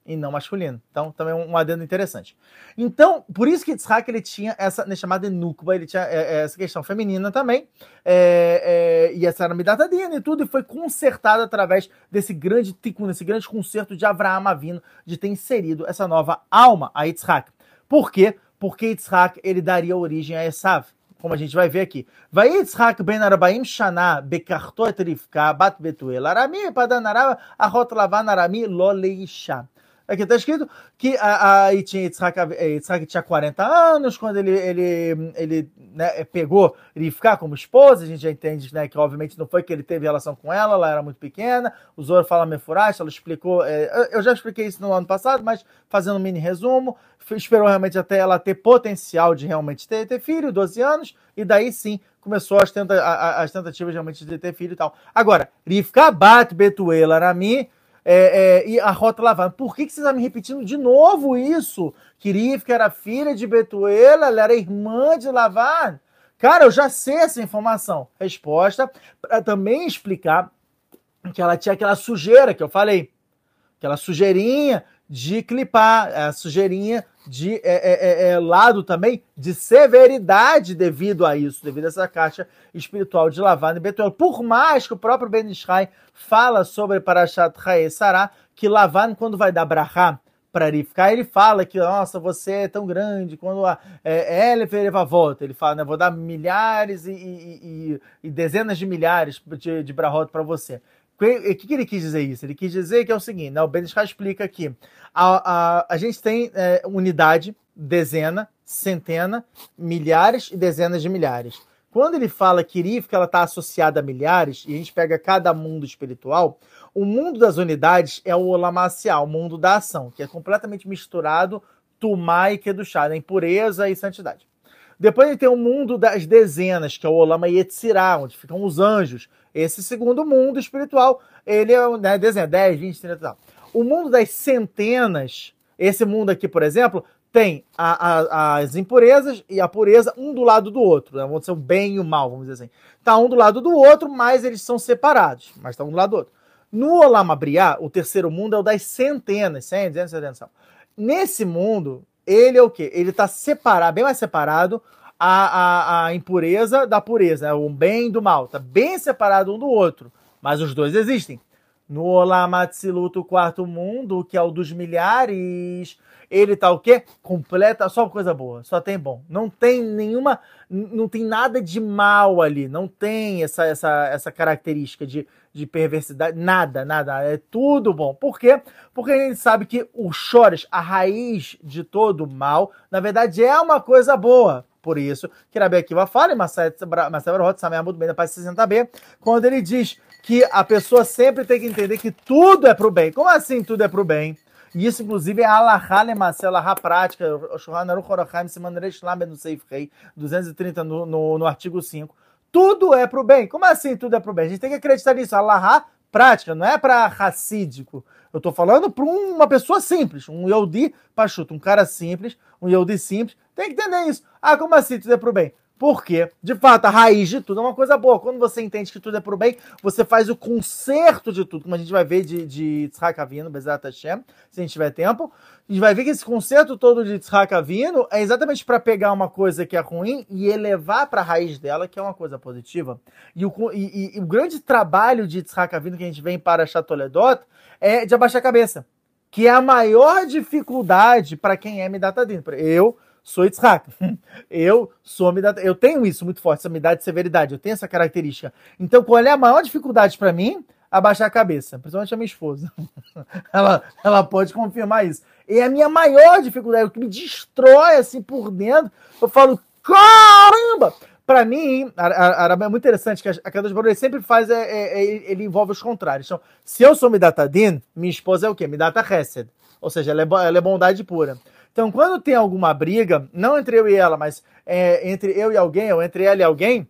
e não masculino. Então, também é um adendo interessante. Então, por isso que Yitzhak ele tinha essa né, chamada Nukba, ele tinha é, é, essa questão feminina também, é, é, e essa era Midatadina e tudo, e foi consertado através desse grande tikkun, desse grande conserto de Avraham Avino, de ter inserido essa nova alma a Yitzhak. Por quê? Porque Yitzhak ele daria origem a Esav como a gente vai ver aqui. Vai Yitzhak ben Arbaim Shana bekarto et Rivka bat Betuel Arami padanarava ahot lavan Arami lo leisha. Aqui está escrito que a, a Yitzhak, Yitzhak tinha 40 anos quando ele, ele, ele né, pegou Rivka como esposa. A gente já entende né, que, obviamente, não foi que ele teve relação com ela, ela era muito pequena. O Zoro fala Mefurash, ela explicou. É, eu já expliquei isso no ano passado, mas fazendo um mini resumo, esperou realmente até ela ter potencial de realmente ter, ter filho, 12 anos, e daí sim começou as, tenta, as tentativas realmente de ter filho e tal. Agora, Rivka bat Betuel Arami é, é, e a Rota Lavan. Por que, que você está me repetindo de novo isso? Que Rivka era filha de Betuela, ela era irmã de Lavan. Cara, eu já sei essa informação. Resposta, para também explicar que ela tinha aquela sujeira que eu falei. Aquela sujeirinha de clipar, a sujeirinha de é, é, é, é, lado também de severidade devido a isso, devido a essa caixa espiritual de Lavan e Betuel. Por mais que o próprio Ben Ishai fala sobre Parashat Chae Sará, que Lavan, quando vai dar brahá para Rivka, ele fala que, nossa, você é tão grande, quando a é, ele volta, ele fala, né, vou dar milhares e, e, e, e dezenas de milhares de, de para você. O que, que, ele quis dizer isso? Ele quis dizer que é o seguinte, né, o Ben Ishai explica aqui, a, a, a gente tem é, unidade, dezena, centena, milhares e dezenas de milhares. Quando ele fala que Rivka ela está associada a milhares, e a gente pega cada mundo espiritual, o mundo das unidades é o Olamacial, o mundo da ação, que é completamente misturado Tumá e Kedushá, né? impureza e santidade. Depois ele tem o mundo das dezenas, que é o Olama Yetzirá, onde ficam os anjos. Esse segundo mundo espiritual, ele é né, dezena, 10, 20, 30 e tal. O mundo das centenas, esse mundo aqui, por exemplo, tem a, a, as impurezas e a pureza um do lado do outro. Né? Vamos dizer o bem e o mal, vamos dizer assim. Tá um do lado do outro, mas eles são separados, mas estão tá um do lado do outro. No Olam Abriá, o terceiro mundo é o das centenas, cem, duzentas, centenas. Nesse mundo, ele é o quê? Ele está separado, bem mais separado a, a, a impureza da pureza, o bem do mal. Está bem separado um do outro, mas os dois existem. No Olam Atzilut, o quarto mundo, que é o dos milhares, ele tá o quê? Completa, só coisa boa, só tem bom. Não tem nenhuma, não tem nada de mal ali, não tem essa essa, essa característica de, de perversidade, nada, nada, é tudo bom. Por quê? Porque a gente sabe que o chores, a raiz de todo mal, na verdade é uma coisa boa. Por isso Rabi Akiva fala em Masai Barot, Sameh Amud Ben da Paz 60b, quando ele diz que a pessoa sempre tem que entender que tudo é pro bem. Como assim tudo é pro bem? E isso, inclusive, é Alahá Lemase, a Alahá prática, o Shohan Aruch Siman Reish Lamed no Seif Rei, 230 no, no, no artigo 5. Tudo é para o bem. Como assim tudo é para o bem? A gente tem que acreditar nisso. Alahá prática, não é para racídico. Eu estou falando para uma pessoa simples, um Yodi Pachuto, um cara simples, um Yodi simples. Tem que entender isso. Ah, como assim tudo é para o bem? Porque, de fato, a raiz de tudo é uma coisa boa. Quando você entende que tudo é pro bem, você faz o conserto de tudo, como a gente vai ver de, de Tzhak Avino, Bezat se a gente tiver tempo. A gente vai ver que esse conserto todo de Tzhak Avino é exatamente para pegar uma coisa que é ruim e elevar para a raiz dela, que é uma coisa positiva. E o, e, e, o grande trabalho de Tzhak Avino que a gente vem para Chatoledot é de abaixar a cabeça, que é a maior dificuldade para quem é Midatadin. Eu sou Yitzhak. Eu sou Midat, eu tenho isso muito forte, essa umidade e severidade, eu tenho essa característica. Então, qual é a maior dificuldade para mim? Abaixar a cabeça, principalmente a minha esposa. ela, ela pode confirmar isso. E a minha maior dificuldade, o que me destrói assim por dentro, eu falo, caramba! Para mim, a, a, é muito interessante que a, a Kadosh Baruch sempre faz, é, é, é, ele envolve os contrários. Então, se eu sou Midatadin, minha esposa é o quê? Midata Hesed. Ou seja, ela é, ela é bondade pura. Então, quando tem alguma briga, não entre eu e ela, mas é, entre eu e alguém, ou entre ela e alguém,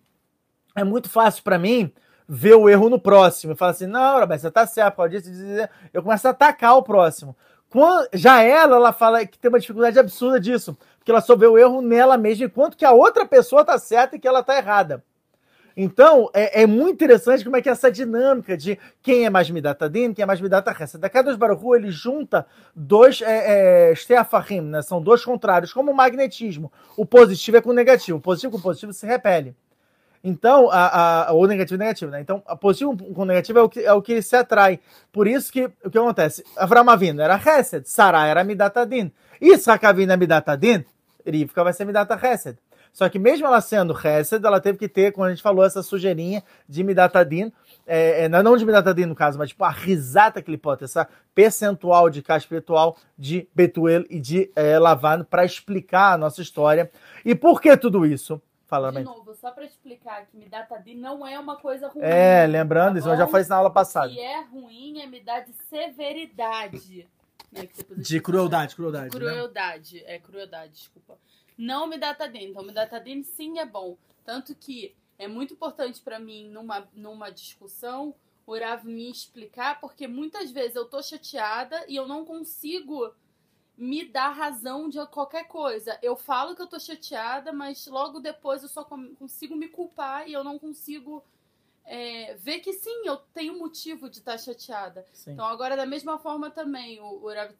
é muito fácil para mim ver o erro no próximo e falar assim: não, mas você tá certo, pode dizer. Eu começo a atacar o próximo. Quando, já ela, ela fala que tem uma dificuldade absurda disso, porque ela só vê o erro nela mesma, enquanto que a outra pessoa tá certa e que ela tá errada. Então, é, é, muito interessante como é que é essa dinâmica de quem é mais Midata Din, quem é mais Midata Hesed. Da Kadosh Baruch ele junta dois é, é, né? São dois contrários, como o magnetismo. O positivo é com o negativo. O positivo com o positivo se repele. Então, a, a, o negativo é negativo, né? Então, a positivo com negativo é o, que, é o que se atrai. Por isso que o que acontece? Avram Avinu era Hesed, Sarah era Midata Din. Isaac Avinu é Midata Din, Rivka vai ser Midata Hesed. Só que mesmo ela sendo Hesed, ela teve que ter, como a gente falou, essa sujeirinha de Midatadin, é, é, não de Midatadin no caso, mas tipo a risata que ele pode ter, essa percentual de cá espiritual de Betuel e de é, Lavan para explicar a nossa história. E por que tudo isso? Fala, de novo, só para explicar que Midatadin não é uma coisa ruim. É, lembrando tá isso, eu já falei isso na aula passada. O que é ruim é me dar de severidade. Né, de crueldade, crueldade. Crueldade, né? é crueldade, desculpa. Não me Midatadin. Então, Midatadin sim é bom. Tanto que é muito importante para mim numa, numa discussão o Rav me explicar, porque muitas vezes eu tô chateada e eu não consigo me dar razão de qualquer coisa. Eu falo que eu tô chateada, mas logo depois eu só consigo me culpar e eu não consigo é, ver que sim, eu tenho motivo de estar tá chateada. Sim. Então, agora, da mesma forma também, o, o Rav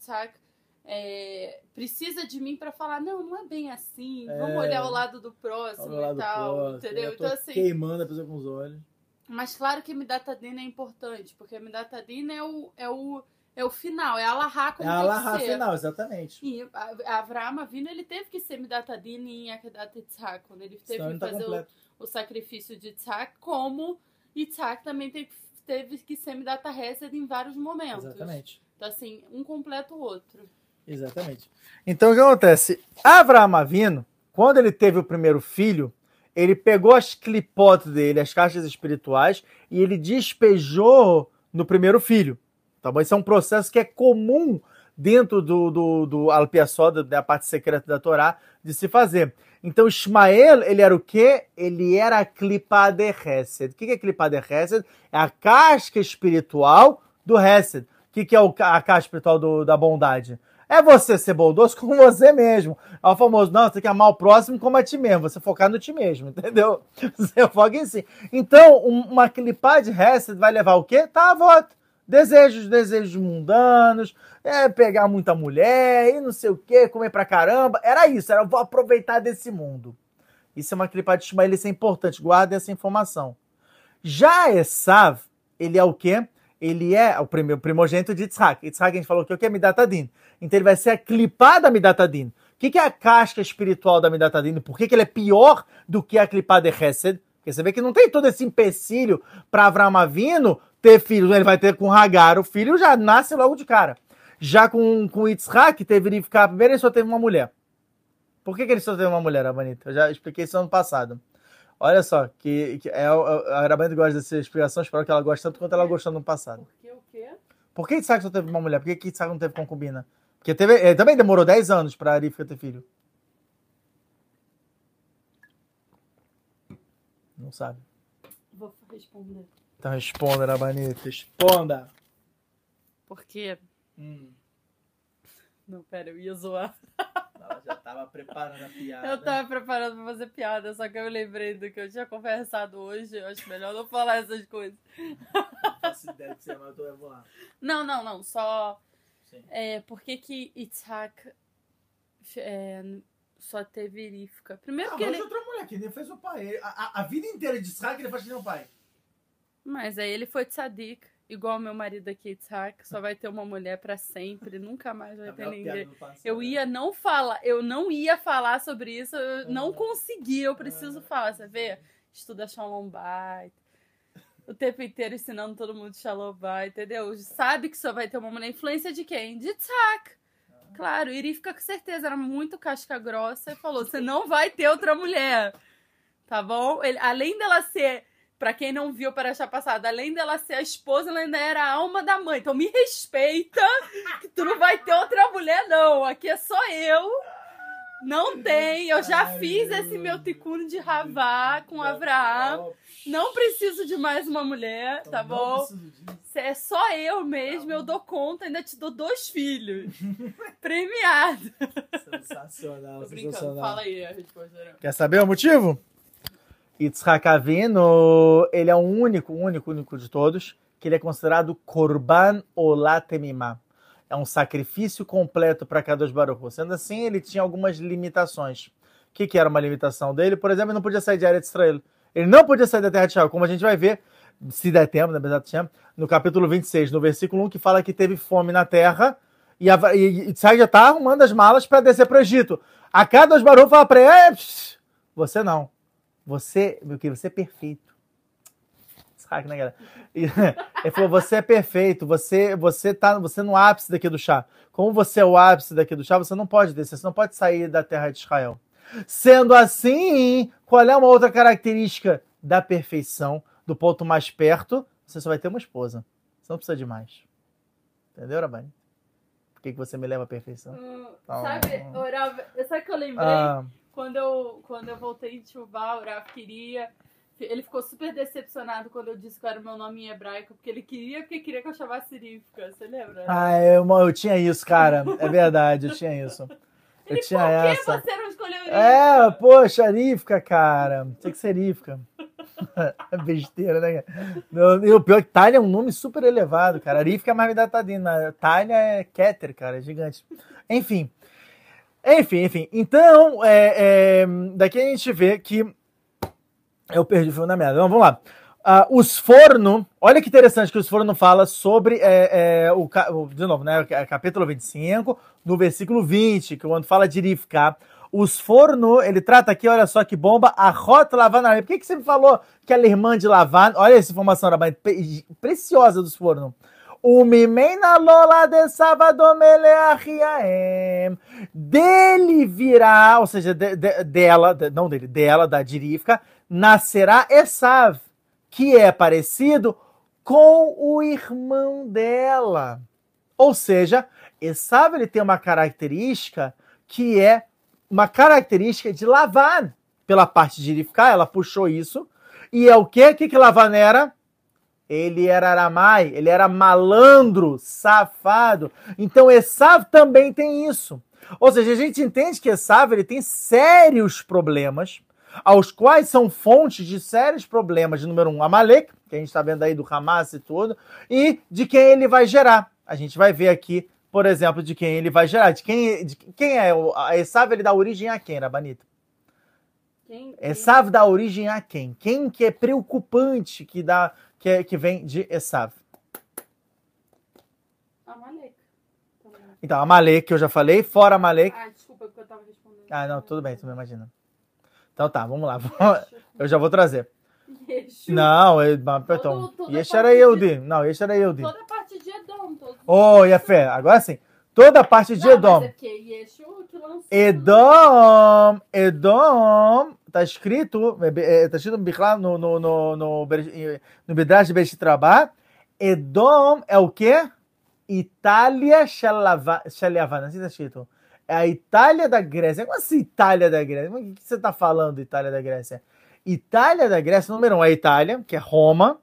é, precisa de mim para falar, não, não é bem assim, é, vamos olhar o lado do próximo e tal, próximo, entendeu? Então, assim. Queimando a pessoa com os olhos. Mas claro que Midatadina é importante, porque Midatadina é o. É o é o final, é a Lahá como É a Lahá final, exatamente. E a Avraham Avinu, ele teve que ser Midatadin em Akedat Yitzhak, quando ele teve Senão que tá fazer o, o, sacrifício de Yitzhak, como Yitzhak também teve, teve que ser Midata Hesed em vários momentos. Exatamente. Então, assim, um completa o outro. Exatamente. Então, o que acontece? Avraham Avinu, quando ele teve o primeiro filho, ele pegou as clipotes dele, as caixas espirituais, e ele despejou no primeiro filho. Tá bom? Isso é um processo que é comum dentro do, do, do da parte secreta da Torá, de se fazer. Então, Ismael, ele era o quê? Ele era a clipa de Hesed. O que é clipa de Hesed? É a casca espiritual do Hesed. O que é a casca espiritual do, da bondade? É você ser bondoso com você mesmo. É o famoso, não, você tem que amar o próximo como a ti mesmo. Você focar no ti mesmo, entendeu? Você foca em si. Então, uma clipa de Hesed vai levar o quê? Tá voto. Desejos, desejos mundanos, é, pegar muita mulher e não sei o que, comer pra caramba. Era isso, era vou aproveitar desse mundo. Isso é uma clipa de Ismael, isso é importante, guarda essa informação. Já Esav, ele é o quê? Ele é o primogênito de Yitzhak. Yitzhak a gente falou que o que é Midatadin. Então ele vai ser a clipada da Midatadin. O que, é a casca espiritual da Midatadin? Por que, que ele é pior do que a clipada de Hesed? Porque você vê que não tem todo esse empecilho para Avram Avino ter filhos. Ele vai ter com Hagar, o filho já nasce logo de cara. Já com, com Yitzhak, teve que ficar primeiro, ele só teve uma mulher. Por que, que ele só teve uma mulher, Abanita? Eu já expliquei isso ano passado. Olha só, que, que é, a Arabanita gosta dessa explicação, espero que ela goste tanto quanto ela gostou no passado. Por que o quê? Por que Yitzhak só teve uma mulher? Por que Yitzhak não teve concubina? Porque teve, ele também demorou 10 anos para Arifka ter filho. Não sabe. Vou responder. Então responda, Rabanita. Responda. Por quê? Hum. Não, pera, eu ia zoar. Ela já tava preparando a piada. Eu tava preparando pra fazer piada, só que eu lembrei do que eu tinha conversado hoje. Eu acho melhor não falar essas coisas. Não faço ideia que você eu lá. Não, não, não. Só. Sim. É, por que que Itzhak é, só teve Rivka. Primeiro ah, que ele... outra mulher que nem fez o pai. A, a, a vida inteira de Isaac ele faz que nem o pai. Mas aí ele foi tzadik, igual meu marido aqui, Itzhak, só vai ter uma mulher para sempre, nunca mais vai ter ninguém. Eu ia não falar, eu não ia falar sobre isso, eu não consegui, eu preciso falar, você vê? Estuda Shalom Bait. O tempo inteiro ensinando todo mundo Shalom Bait, entendeu? Sabe que só vai ter uma mulher. Influência de quem? De Itzhak. Claro, Iri fica com certeza, era muito casca grossa e falou: você não vai ter outra mulher. Tá bom? Ele, além dela ser, para quem não viu para achar passada, além dela ser a esposa, ela ainda era a alma da mãe. Então me respeita, que tu não vai ter outra mulher, não. aqui é só eu. Não tem, eu já fiz esse meu ticuno de Ravá com Abraão. Não preciso de mais uma mulher, tá Então, bom? É só eu mesmo, eu dou conta, ainda te dou dois filhos. Premiado. Sensacional, Tô brincando, sensacional. fala aí a resposta. Aurel. Quer saber o motivo? Yitzhak Avinu, ele é o único, único, único de todos, que ele é considerado Korban Olatemimá. É um sacrifício completo para Kadosh Baruch. Sendo assim, ele tinha algumas limitações. O que, que era uma limitação dele? Por exemplo, ele não podia sair de Eretz Israel. Ele não podia sair da terra de Israel, como a gente vai ver, se der tempo, na verdade, no capítulo 26, no versículo 1, que fala que teve fome na terra, e, a, já está arrumando as malas para descer para o Egito. A Kadosh Baruch fala para ele, "É, psh, você não. Você, meu querido, você é perfeito. Yitzhak, né, galera? Ele falou, você é perfeito, você, você tá você no ápice daqui do chá. Como você é o ápice daqui do chá, você não pode descer, você não pode sair da terra de Israel. Sendo assim, qual é uma outra característica da perfeição, do ponto mais perto? Você só vai ter uma esposa. Você não precisa de mais. Entendeu, Rabani? Por que, que você me leva à perfeição? Hum, Ah. sabe, Orav, sabe que eu lembrei? Ah, Quando, eu, quando eu voltei em Chuvá, o Orav queria. Ele ficou super decepcionado quando eu disse que era o meu nome em hebraico, porque ele queria porque queria que eu chamasse Rivka. Você lembra? ah eu, eu tinha isso, cara. É verdade, eu tinha isso. Eu tinha por que essa. você não escolheu Rivka? É, poxa, Rivka, cara. Tinha que ser Rivka. É Besteira, né? cara? E o pior é que é um nome super elevado, cara. Rivka é mais da Tadina. Thalia é Keter, cara, é gigante. Enfim. Enfim, enfim. Então, é, é, daqui a gente vê que. Eu perdi o fio na merda. Então, vamos lá. Ah, os forno, olha que interessante que os forno fala sobre é, é, o, de novo, né, é capítulo 25, no versículo 20, que quando fala de Rivka, os forno, ele trata aqui, olha só que bomba, a rota Lavan. Por que, que você me falou que ela é irmã de Lavan? Olha essa informação, Rabai, pre- preciosa dos forno. O Mimena Lola de Savadomele Achiaem. Dele virá, ou seja, de- de- dela, de- não dele, dela, da Dirifka, nascerá Esav, que é parecido com o irmão dela. Ou seja, Esav ele tem uma característica que é uma característica de Lavan. Pela parte de Rivka, ela puxou isso. E é o quê? O que, que Lavan era? Ele era aramai, ele era malandro, safado. Então Esav também tem isso. Ou seja, a gente entende que Esav ele tem sérios problemas, aos quais são fontes de sérios problemas de número um, Amalek, que a gente está vendo aí do Hamas e tudo, e de quem ele vai gerar. A gente vai ver aqui, por exemplo, de quem ele vai gerar. De quem, de quem é o a Esav, ele dá origem a quem, Rabanito? Quem, quem- Esav dá origem a quem? Quem que é preocupante que dá que, que vem de Esav? Amalek. Então, Amalek, que eu já falei, fora Amalek. Ah, desculpa, porque eu tava respondendo. Ah, não, tudo bem, tudo bem, imagina. Então tá, vamos lá. Eu já vou trazer. Yeshu. Não, eu, mas, perdão. toda Este era Yehudi. Não, este era Yehudi. Toda parte de Edom. Todo... Oh, Yafé, agora sim. Toda a parte de Não, Edom. É Yeshu lançou. Edom, Edom, tá escrito, é, é, tá escrito no, no, no, no, Ber- no Midrash de Beit Trabá, Edom é o quê? Itália Shaliavana, assim tá escrito. É a Itália da Grécia. Como assim Itália da Grécia? O que você tá falando, Itália da Grécia? Itália da Grécia, número um é Itália, que é Roma.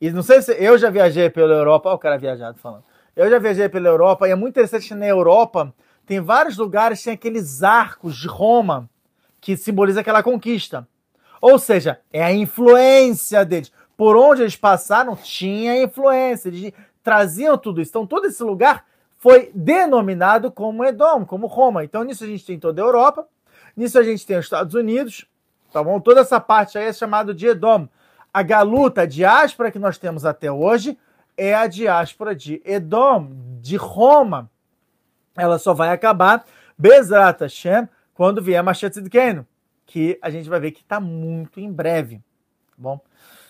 E não sei se eu já viajei pela Europa, olha o cara viajado falando. Eu já viajei pela Europa e é muito interessante na Europa tem vários lugares tem aqueles arcos de Roma que simboliza aquela conquista. Ou seja, é a influência deles. Por onde eles passaram, tinha influência. Eles traziam tudo isso. Então, todo esse lugar foi denominado como Edom, como Roma. Então, nisso a gente tem toda a Europa, nisso a gente tem os Estados Unidos, tá bom? Toda essa parte aí é chamado de Edom. A galuta, a diáspora que nós temos até hoje, é a diáspora de Edom, de Roma. Ela só vai acabar, Bezrat Hashem, quando vier Mashiach Tzidkenu, que a gente vai ver que está muito em breve, tá bom?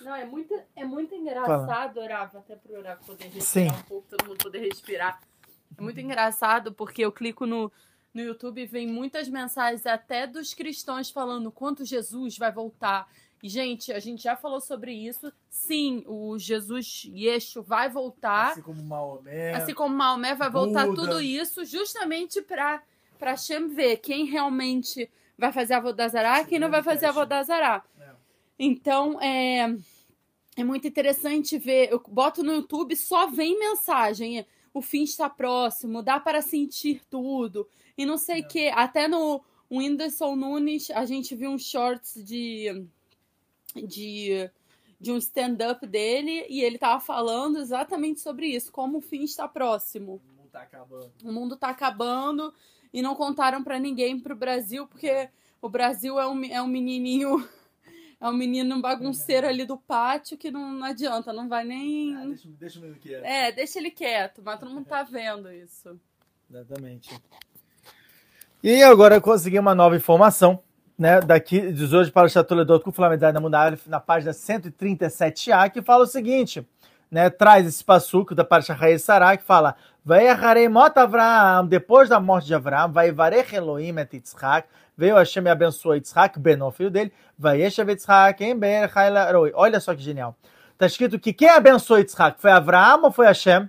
Não, é muito, é muito engraçado, Orava, até pro Orava poder respirar Sim. um pouco, todo mundo poder respirar. É muito engraçado porque eu clico no, no YouTube e vem muitas mensagens até dos cristãos falando quanto Jesus vai voltar. E, gente, a gente já falou sobre isso. Sim, o Jesus Yeshua vai voltar. Assim como Maomé. Assim como Maomé vai voltar Buda. tudo isso justamente para para Shem ver quem realmente vai fazer a Vodazará e quem não vai fazer a Vodazará. É. Então, é, é muito interessante ver. Eu boto no YouTube, só vem mensagem. O fim está próximo, dá para sentir tudo. E não sei o que. Até no Whindersson Nunes, a gente viu uns shorts de. de de um stand-up dele e ele tava falando exatamente sobre isso, como o fim está próximo. O mundo tá acabando. O mundo tá acabando e não contaram para ninguém pro Brasil, porque o Brasil é um, é um menininho, é um menino bagunceiro ali do pátio que não, não adianta, não vai nem. Ah, deixa, deixa o menino quieto. É. Deixa ele quieto, mas todo mundo tá vendo isso. Exatamente. E agora eu consegui uma nova informação, né, daqui de hoje para o Chatoledot com o Flamedade na Mundial, na página 137A, que fala o seguinte, né, traz esse passuco da Parsha Rei Sará, que fala, vai Harei Mot Avram, depois da morte de Avram, vai Varech Elohim et Yitzhak, veio Hashem e abençoou Yitzhak, Ben, filho dele, vai Yeshav Yitzhak, em. Olha só que genial. Tá escrito que quem abençoou Yitzhak foi Avram ou foi Hashem?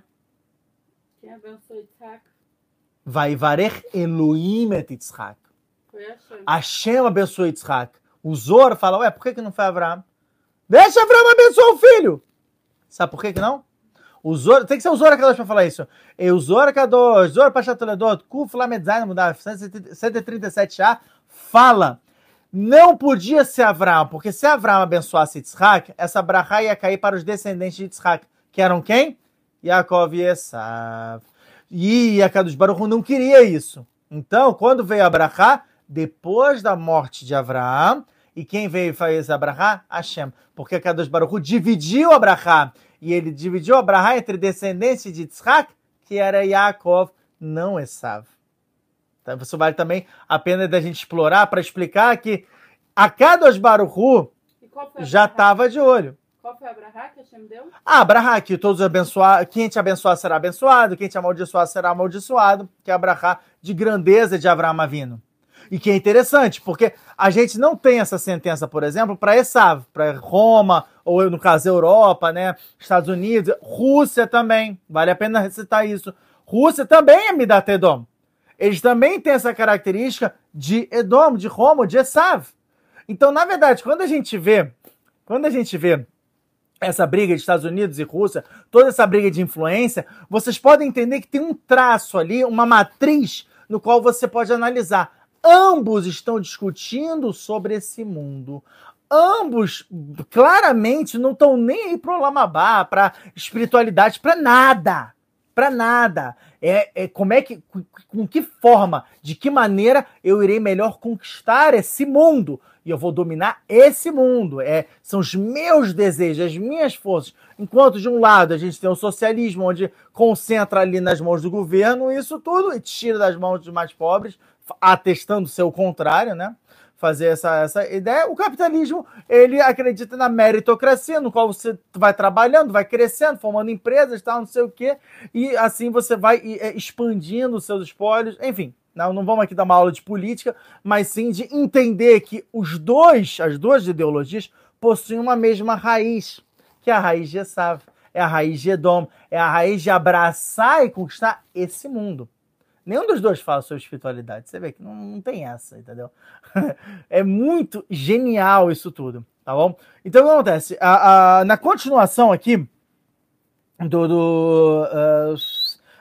Quem abençoou Vai Varech Elohim et Yitzhak. foi a Shem. Hashem abençoou Yitzhak. O Zor fala, ué, por que, que não foi Abraão? Deixa Abraão abençoar o filho. Sabe por que, que não? O Zor, tem que ser o Zor Kadosh para falar isso. E o Zor Kadosh, Zor Pachatoledot, Kuf Lamedzain mudar 137a, fala, não podia ser Abraão, porque se Abraão abençoasse Yitzhak, essa brachá ia cair para os descendentes de Yitzhak, que eram quem? Yaakov e Esav. E a Kadosh Baruch não queria isso. Então, quando veio Abraão, depois da morte de Abraão, e quem veio fazer Abraão? Hashem. Porque a Kadosh Baruch dividiu Abraão, e ele dividiu Abraão entre descendentes de Yitzhak, que era Yaakov, não Esav. Então, isso vale também a pena da gente explorar para explicar que a Kadosh Baruch Hu qual foi a já estava de olho. Qual foi a brachá que Hashem deu? Ah, Abraha, que todos abençoar, quem te abençoar será abençoado, quem te amaldiçoar será amaldiçoado, que é Abraha de grandeza de Abraão Avino. E que é interessante, porque a gente não tem essa sentença, por exemplo, para Esav, para Roma, ou no caso Europa, né, Estados Unidos, Rússia também, vale a pena recitar isso. Rússia também é Midat Edom. Eles também têm essa característica de Edom, de Roma, de Esav. Então, na verdade, quando a gente vê, quando a gente vê essa briga de Estados Unidos e Rússia, toda essa briga de influência, vocês podem entender que tem um traço ali, uma matriz no qual você pode analisar. Ambos estão discutindo sobre esse mundo. Ambos claramente não estão nem aí pro Lamabá, para espiritualidade, para nada. Para nada. É, é como é que, com, com que forma, de que maneira eu irei melhor conquistar esse mundo e eu vou dominar esse mundo. É, são os meus desejos, as minhas forças. Enquanto de um lado a gente tem o socialismo, onde concentra ali nas mãos do governo isso tudo e tira das mãos dos mais pobres, atestando ser o contrário, né? Fazer essa, essa ideia. O capitalismo, ele acredita na meritocracia, no qual você vai trabalhando, vai crescendo, formando empresas, tal, não sei o quê, e assim você vai é, expandindo os seus espólios, enfim. Não, não vamos aqui dar uma aula de política, mas sim de entender que os dois, as duas ideologias, possuem uma mesma raiz, que é a raiz de Esav, é a raiz de Edom, é a raiz de abraçar e conquistar esse mundo. Nenhum dos dois fala sobre espiritualidade. Você vê que não, não tem essa, entendeu? é muito genial isso tudo, tá bom? Então o que acontece? A, a, na continuação aqui do. do uh,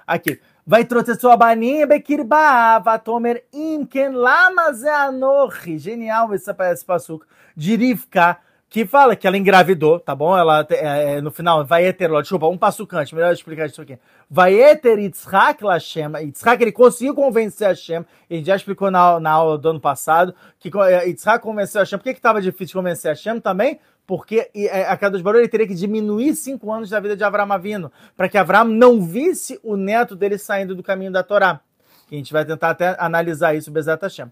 aqui. Vai troter sua baninha, Bekirba, Vatomer, Imken, Lamazeanochi. Genial esse passuco. De Rivka, que fala que ela engravidou, tá bom? Ela, é, no final, vai ter, desculpa, um passucante, melhor explicar isso aqui. Vai ter Yitzhak Lashem, Yitzhak, ele conseguiu convencer a gente já explicou na, na aula do ano passado, que Yitzhak convenceu Hashem, por que que tava difícil convencer Hashem também? Porque a Kadosh Baruch ele teria que diminuir cinco anos da vida de Avram Avino, para que Avram não visse o neto dele saindo do caminho da Torá. Que a gente vai tentar até analisar isso, Bezat Hashem.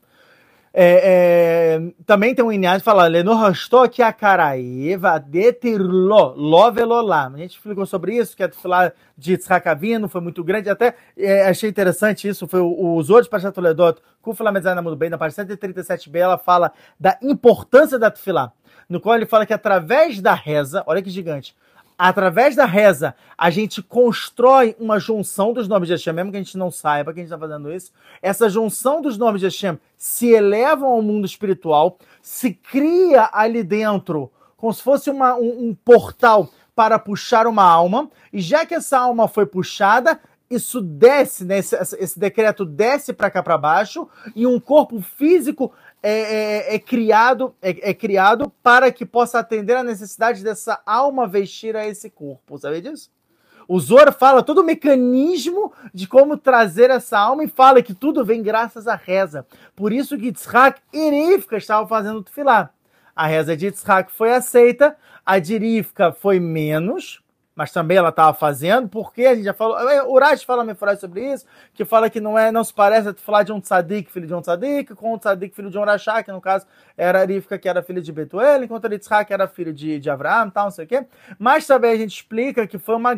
É, é, também tem um que fala Lenorastok Akaraeva Detirlo Lovelolá. A gente explicou sobre isso, que a tefilá de Yitzhak foi muito grande. Até é, achei interessante isso. Foi o, os outros para Toledot, Kufla Mezana muito bem, na página 137b, ela fala da importância da tefilá. No qual ele fala que através da reza, olha que gigante, através da reza, a gente constrói uma junção dos nomes de Hashem, mesmo que a gente não saiba que a gente está fazendo isso. Essa junção dos nomes de Hashem se elevam ao mundo espiritual, se cria ali dentro como se fosse uma, um, um portal para puxar uma alma, e já que essa alma foi puxada, isso desce, né, esse, esse decreto desce para cá para baixo, e um corpo físico é, é, é, criado, é, é, criado para que possa atender a necessidade dessa alma vestir a esse corpo. Sabe disso? O Zoro fala todo o mecanismo de como trazer essa alma e fala que tudo vem graças à reza. Por isso que Yitzhak e Rivka estavam fazendo tefilá. A reza de Yitzhak foi aceita, a de Rivka foi menos, mas também ela estava fazendo, porque a gente já falou, o Urash fala uma frase sobre isso, que fala que não é, não se parece falar de um tzadik, filho de um tzadik, com um tzadik, filho de um Urashá, que no caso era Rivka, que era filho de Betuel, enquanto Yitzhak era filho de, de Abraão, tal, não sei o quê. Mas também a gente explica que foi uma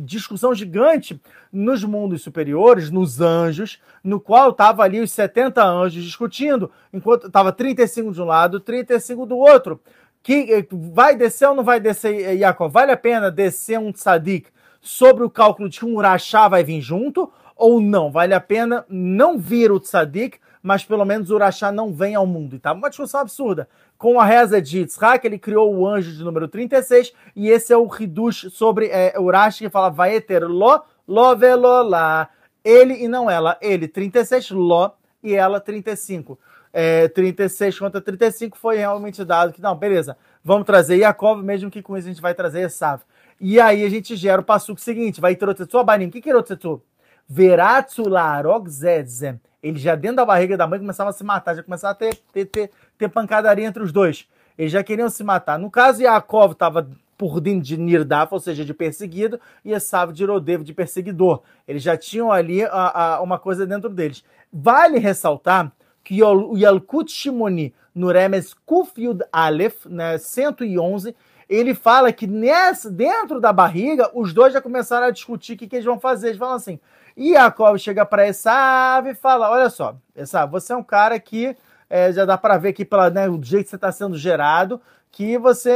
discussão gigante nos mundos superiores, nos anjos, no qual tava ali os 70 anjos discutindo, enquanto tava 35 de um lado, 35 do outro que eh, vai descer ou não vai descer, Yaakov? Vale a pena descer um tzadik sobre o cálculo de que um urachá vai vir junto ou não? Vale a pena não vir o tzadik, mas pelo menos o urachá não vem ao mundo. E tá uma discussão absurda. Com a reza de Yitzhak, ele criou o anjo de número 36, e esse é o Hidush sobre é, Urashi, que fala, vai ter lo, lo velolá. Ele e não ela. Ele 36, lo, e ela 35 é, 36 contra 35 foi realmente dado que, não, beleza, vamos trazer Yaakov, mesmo que com isso a gente vai trazer Esav. E aí a gente gera o passuco seguinte, vai Terotetsu Abanim. O que que é Terotetsu? Veratsu Larog Zedzem. Ele já dentro da barriga da mãe começava a se matar, já começava a ter, ter, ter, ter pancadaria entre os dois. Eles já queriam se matar. No caso, Yaakov estava por dentro de Nirdaf, ou seja, de perseguido, e Esav de Rodev, de perseguidor. Eles já tinham ali a, a, uma coisa dentro deles. Vale ressaltar Yalkut Shimoni, no Remes Kufyud Aleph, né, 111, ele fala que nessa, dentro da barriga, os dois já começaram a discutir o que, que eles vão fazer. Eles falam assim, e Jacob chega para Esav e fala, olha só, Esav, você é um cara que é, já dá para ver aqui pela, né, o jeito que você está sendo gerado, que você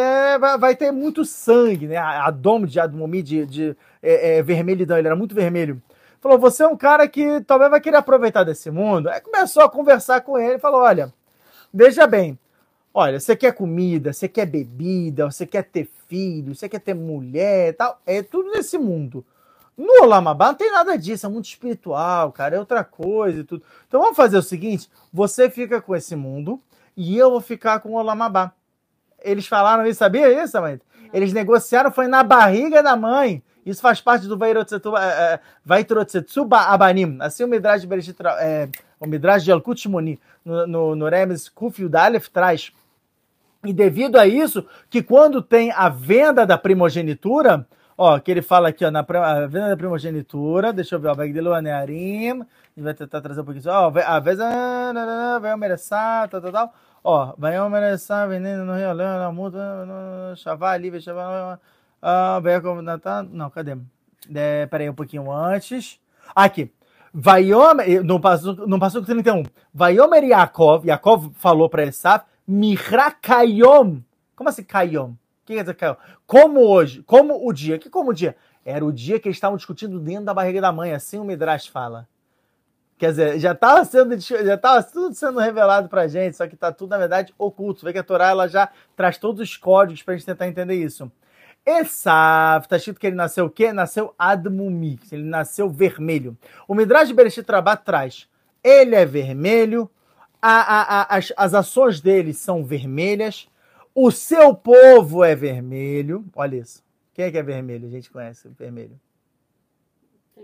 vai, ter muito sangue, né? A, a dome de Admomi de, de é, é, vermelhidão, ele era muito vermelho. Falou: você é um cara que talvez vai querer aproveitar desse mundo. Aí começou a conversar com ele e falou: olha, veja bem, olha, você quer comida, você quer bebida, você quer ter filho, você quer ter mulher e tal. É tudo nesse mundo. No Olamabá não tem nada disso, é muito espiritual, cara, é outra coisa e tudo. Então vamos fazer o seguinte: você fica com esse mundo e eu vou ficar com o Olamabá. Eles falaram isso, sabia isso, mãe? Eles negociaram, foi na barriga da mãe. Isso faz parte do Vaitrotsetsuba é, é, Abanim. Assim o Midrash de Bereshit, é, o Midrash de Alkut Shimoni, no, no, no Remes Kuf Yudalef traz. E devido a isso, que quando tem a venda da primogenitura, ó, que ele fala aqui, ó, na a venda da primogenitura, deixa eu ver, ó, vai dele Anearim, a gente vai tentar trazer um pouquinho, ó, a vez, vai merecer, tal, tal, tal, ó, vai merecer, vendendo no Rio Leão, na multa, chavar ali, vai chavar, ah, não, cadê? É, peraí um pouquinho antes. Aqui. Vaiomer, não passou, não passou com 31. Vaiomer Yaakov, Yaakov falou para Esav, Mihra Kayom. Como assim Kayom? O que quer dizer Kayom? Como hoje, como o dia. Que como o dia? Era o dia que eles estavam discutindo dentro da barriga da mãe, assim o Midrash fala. Quer dizer, já estava sendo já tava tudo sendo revelado pra gente, só que está tudo, na verdade, oculto. Vê que a Torá ela já traz todos os códigos para a gente tentar entender isso. Esav, está escrito que ele nasceu o quê? Nasceu Admumi, ele nasceu vermelho. O Midrash de Bereshit Rabat traz, ele é vermelho, a, a, a, as, as ações dele são vermelhas, o seu povo é vermelho, olha isso. Quem é que é vermelho? A gente conhece o vermelho.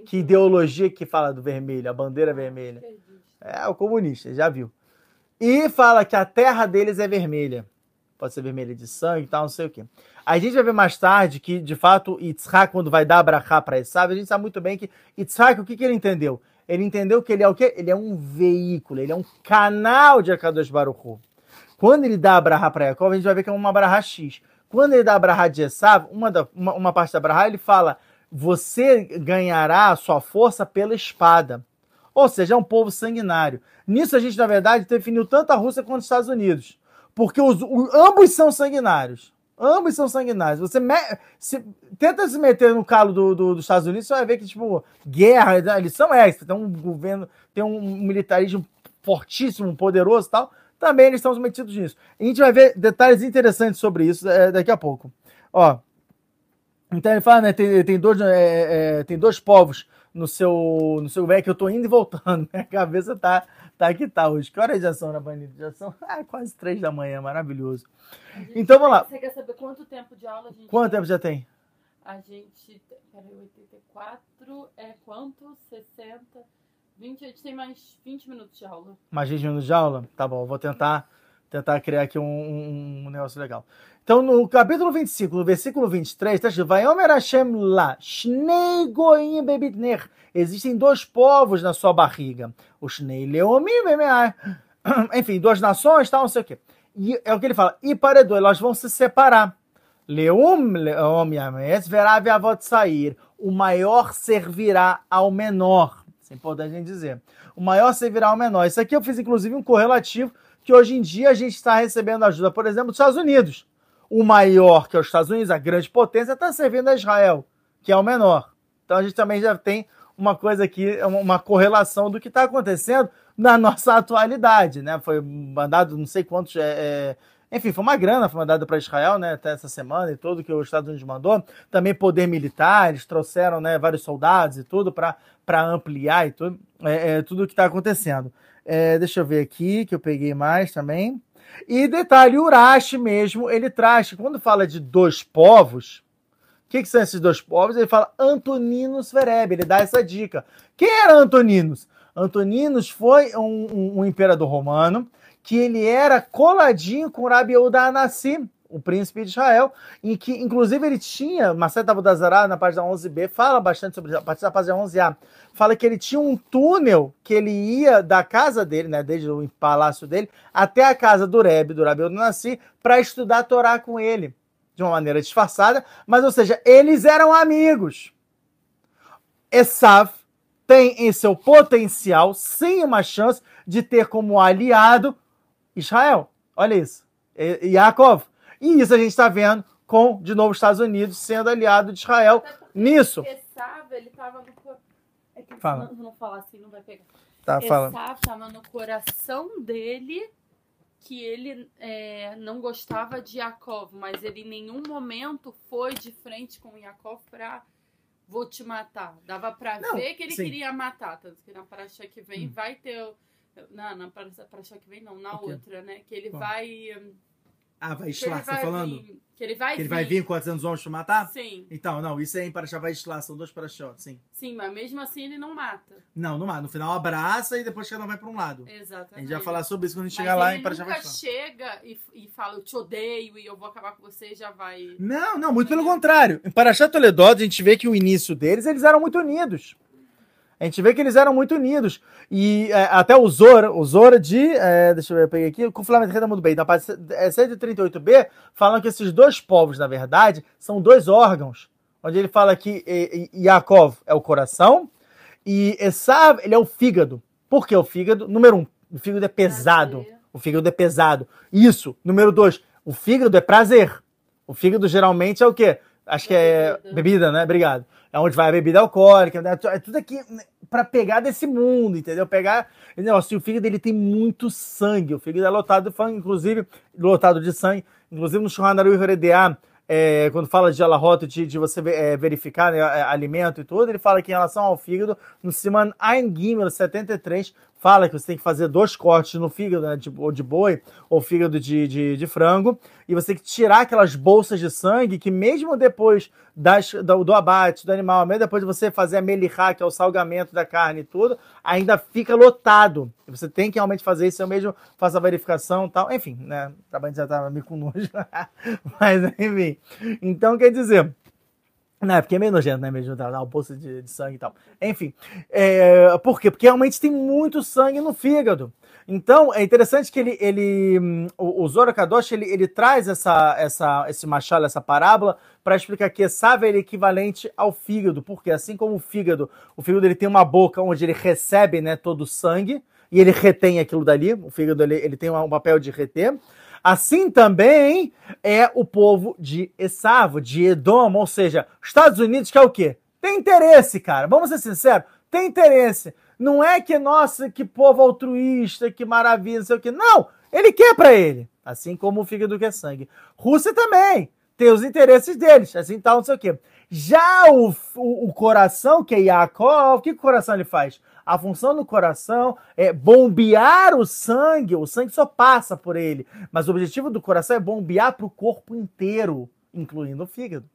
Que ideologia que fala do vermelho, a bandeira vermelha? É o comunista, já viu. E fala que a terra deles é vermelha pode ser vermelha de sangue e tal, não sei o quê. A gente vai ver mais tarde que, de fato, Yitzhak, quando vai dar abrahá para Esav, a gente sabe muito bem que Yitzhak, o que, que ele entendeu? Ele entendeu que ele é o quê? Ele é um veículo, ele é um canal de Akadosh Baruch Hu. Quando ele dá a Braha para Yaakov, a gente vai ver que é uma Braha X. Quando ele dá a Braha de Esav, uma, da, uma, uma parte da Braha, ele fala, você ganhará a sua força pela espada. Ou seja, é um povo sanguinário. Nisso a gente, na verdade, definiu tanto a Rússia quanto os Estados Unidos. Porque os, ambos são sanguinários. Ambos são sanguinários. Você me, se, tenta se meter no calo do, do, dos Estados Unidos, você vai ver que, tipo, guerra, né, eles são extra. Tem um governo, tem um militarismo fortíssimo, poderoso e tal. Também eles estão metidos nisso. A gente vai ver detalhes interessantes sobre isso é, daqui a pouco. Ó, então ele fala, né? Tem, tem, dois, é, é, tem dois povos no seu, no seu que eu tô indo e voltando. Minha cabeça tá, tá que tá hoje. Que horas já são na Banida? Já são ah, quase três da manhã, maravilhoso. Então vamos lá. Você quer saber quanto tempo de aula a gente Quanto tempo já tem? A gente. Peraí, 84 é quanto? 60. 20, a gente tem mais 20 minutos de aula. Mais 20 minutos de aula? Tá bom, vou tentar, tentar criar aqui um, um, um negócio legal. Então, no capítulo 25, no versículo 23, está escrito: Vaiomer Hashem lá, Shnei Goim Bebitner. Existem dois povos na sua barriga. O Shnei Leomim. Enfim, duas nações, tal, não sei o quê. E é o que ele fala. E paredou, elas vão se separar. Leum Leom Yames, Verav Avot sair. O maior servirá ao menor. Isso é importante a gente dizer. O maior servirá ao menor. Isso aqui eu fiz, inclusive, um correlativo que hoje em dia a gente está recebendo ajuda, por exemplo, dos Estados Unidos. O maior, que é os Estados Unidos, a grande potência, está servindo a Israel, que é o menor. Então a gente também já tem uma coisa aqui, uma correlação do que está acontecendo na nossa atualidade, né? Foi mandado não sei quantos é, é, enfim, foi uma grana foi mandada para Israel, né, até essa semana e tudo que os Estados Unidos mandou. Também poder militar, eles trouxeram, né, vários soldados e tudo para ampliar e tudo, é, é tudo que está acontecendo. É, deixa eu ver aqui, que eu peguei mais também. E detalhe, Urashi mesmo, ele traz, quando fala de dois povos, o que, que, são esses dois povos? Ele fala Antoninos Vereb, ele dá essa dica. Quem era Antoninos? Antoninos foi um, um, um imperador romano que ele era coladinho com Rabi Yehuda Anassi, o príncipe de Israel, em que, inclusive, ele tinha, Maceta Budazará, na página 11b, fala bastante sobre, a partir da página 11a, fala que ele tinha um túnel que ele ia da casa dele, né, desde o palácio dele, até a casa do Rebbe, do Rabi Nassi, para estudar a Torá com ele, de uma maneira disfarçada, mas, ou seja, eles eram amigos. Esav tem em seu potencial, sim, uma chance de ter como aliado Israel. Olha isso. Yaakov. E isso a gente está vendo com, de novo, os Estados Unidos sendo aliado de Israel nisso. Esav, ele estava no. É que fala. Não, não falar assim, não vai pegar. Tá, fala. Esav estava no coração dele que ele é, não gostava de Yaakov, mas ele em nenhum momento foi de frente com Yaakov para vou te matar. Dava para ver que ele sim. queria matar, tanto que na paraxá que vem hum. vai ter não, na paraxá que vem não, na outra, né? Que ele Bom. vai ah, vai você tá falando? Vir, que ele vai Que ele vir. vai vir com 400 homens pra matar? Sim. Então, não, isso é em Paraxá vai Islar, são dois Paraxotes, sim. Sim, mas mesmo assim ele não mata. Não, não mata. No final abraça e depois cada um vai pra um lado. Exatamente. A gente vai falar sobre isso quando a gente chegar lá em Paraxá vai Islar. chega e, e fala, eu te odeio e eu vou acabar com você e já vai... Não, não, muito pelo contrário. Em Paraxá Toledot, a gente vê que o início deles, eles eram muito unidos. A gente vê que eles eram muito unidos. E é, até o Zora, o Zora de. É, deixa eu ver, eu peguei aqui. Com o Flamengo Renda muito bem. Na parte 138b, é, falam que esses dois povos, na verdade, são dois órgãos. Onde ele fala que Yaakov é o coração e Esav, ele é o fígado. Por que o fígado? Número um, o fígado é pesado. O fígado é pesado. Isso. Número dois, o fígado é prazer. O fígado geralmente é o quê? Acho que é bebida, bebida né? Obrigado é onde vai a bebida alcoólica, né? é tudo aqui para pegar desse mundo, entendeu? Pegar, negócio, o fígado ele tem muito sangue, o fígado é lotado de inclusive lotado de sangue, inclusive no Shulchan Heredeah, é, quando fala de alahota, de, de você é, verificar né, alimento e tudo, ele fala que em relação ao fígado, no Siman Ein Gimel 73, fala que você tem que fazer dois cortes no fígado, né, de, ou de boi, ou fígado de, de, de, frango, e você tem que tirar aquelas bolsas de sangue que mesmo depois das, do, do abate do animal, mesmo depois de você fazer a melihá, que é o salgamento da carne e tudo, ainda fica lotado. Você tem que realmente fazer isso, eu mesmo faço a verificação e tal. Enfim, né, trabalho já estava meio com nojo, mas enfim. Então, quer dizer... Não, é porque é meio nojento, né? Mesmo dar um poço de, de, sangue e tal. Enfim. É, por quê? Porque realmente tem muito sangue no fígado. Então, é interessante que ele, ele o, o Zoro Kadosh, ele, ele traz essa, essa, esse machado, essa parábola, para explicar que Esav é equivalente ao fígado. Porque assim como o fígado, o fígado ele tem uma boca onde ele recebe né, todo o sangue, e ele retém aquilo dali, o fígado ele, ele tem um papel de reter. Assim também é o povo de Essavo, de Edom, ou seja, Estados Unidos que é o quê? Tem interesse, cara. Vamos ser sinceros, tem interesse. Não é que, nossa, que povo altruísta, que maravilha, não sei o quê. Não, ele quer para ele. Assim como o fígado que é sangue. Rússia também tem os interesses deles, assim tal, não sei o quê. Já o, o, o coração, que é Yaakov, o que o coração ele faz? A função do coração é bombear o sangue, o sangue só passa por ele, mas o objetivo do coração é bombear para o corpo inteiro, incluindo o fígado.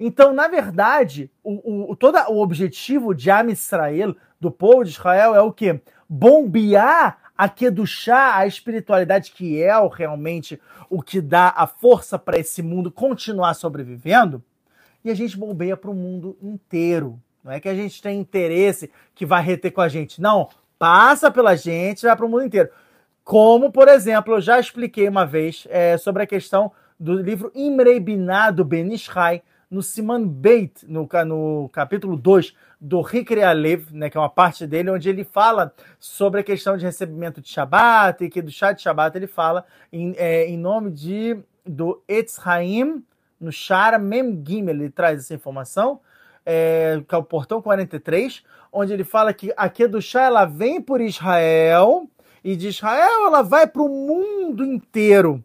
Então, na verdade, o, o, todo o objetivo de Am Israel, do povo de Israel, é o quê? Bombear a chá, a espiritualidade que é realmente o que dá a força para esse mundo continuar sobrevivendo, e a gente bombeia para o mundo inteiro. Não é que a gente tem interesse que vai reter com a gente. Não, passa pela gente vai para o mundo inteiro. Como, por exemplo, eu já expliquei uma vez é, sobre a questão do livro Imrei Binah, do Ben Ishai, no Siman Beit, no, no capítulo 2 do Hikri Alev, né, que é uma parte dele, onde ele fala sobre a questão de recebimento de Shabat, e que do chá de Shabat ele fala em, é, em nome de, do Etzraim, no Shara Mem Gimel, ele traz essa informação, é, que é o portão 43, onde ele fala que a Kedushá ela vem por Israel e de Israel ela vai para o mundo inteiro.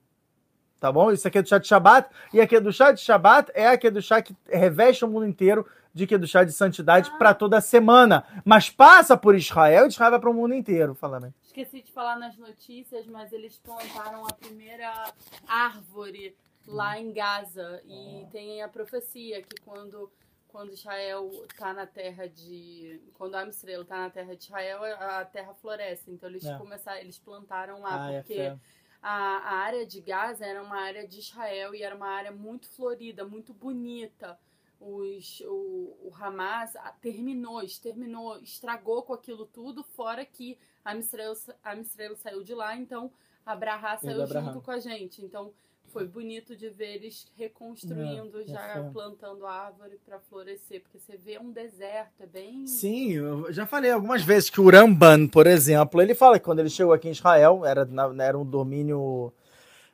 Tá bom? Isso aqui é do chá de Shabat. E é do chá de Shabat é aqui do chá que reveste o mundo inteiro de que do chá de santidade ah. para toda a semana. Mas passa por Israel e Israel vai para o mundo inteiro. Fala, né? Esqueci de falar nas notícias, mas eles plantaram a primeira árvore lá em Gaza. E tem a profecia que quando quando Israel está na terra de. Quando a está na terra de Israel, a terra floresce. Então eles é. começaram, eles plantaram lá, ah, é porque é a, a área de Gaza era uma área de Israel e era uma área muito florida, muito bonita. Os, o, o Hamas terminou, exterminou, estragou com aquilo tudo, fora que a Israel, a Israel saiu de lá, então a Brahá saiu junto com a gente. Então foi bonito de ver eles reconstruindo, é, já é plantando árvore para florescer, porque você vê um deserto, é bem. Sim, eu já falei algumas vezes que o Ramban, por exemplo, ele fala que quando ele chegou aqui em Israel, era, era um domínio.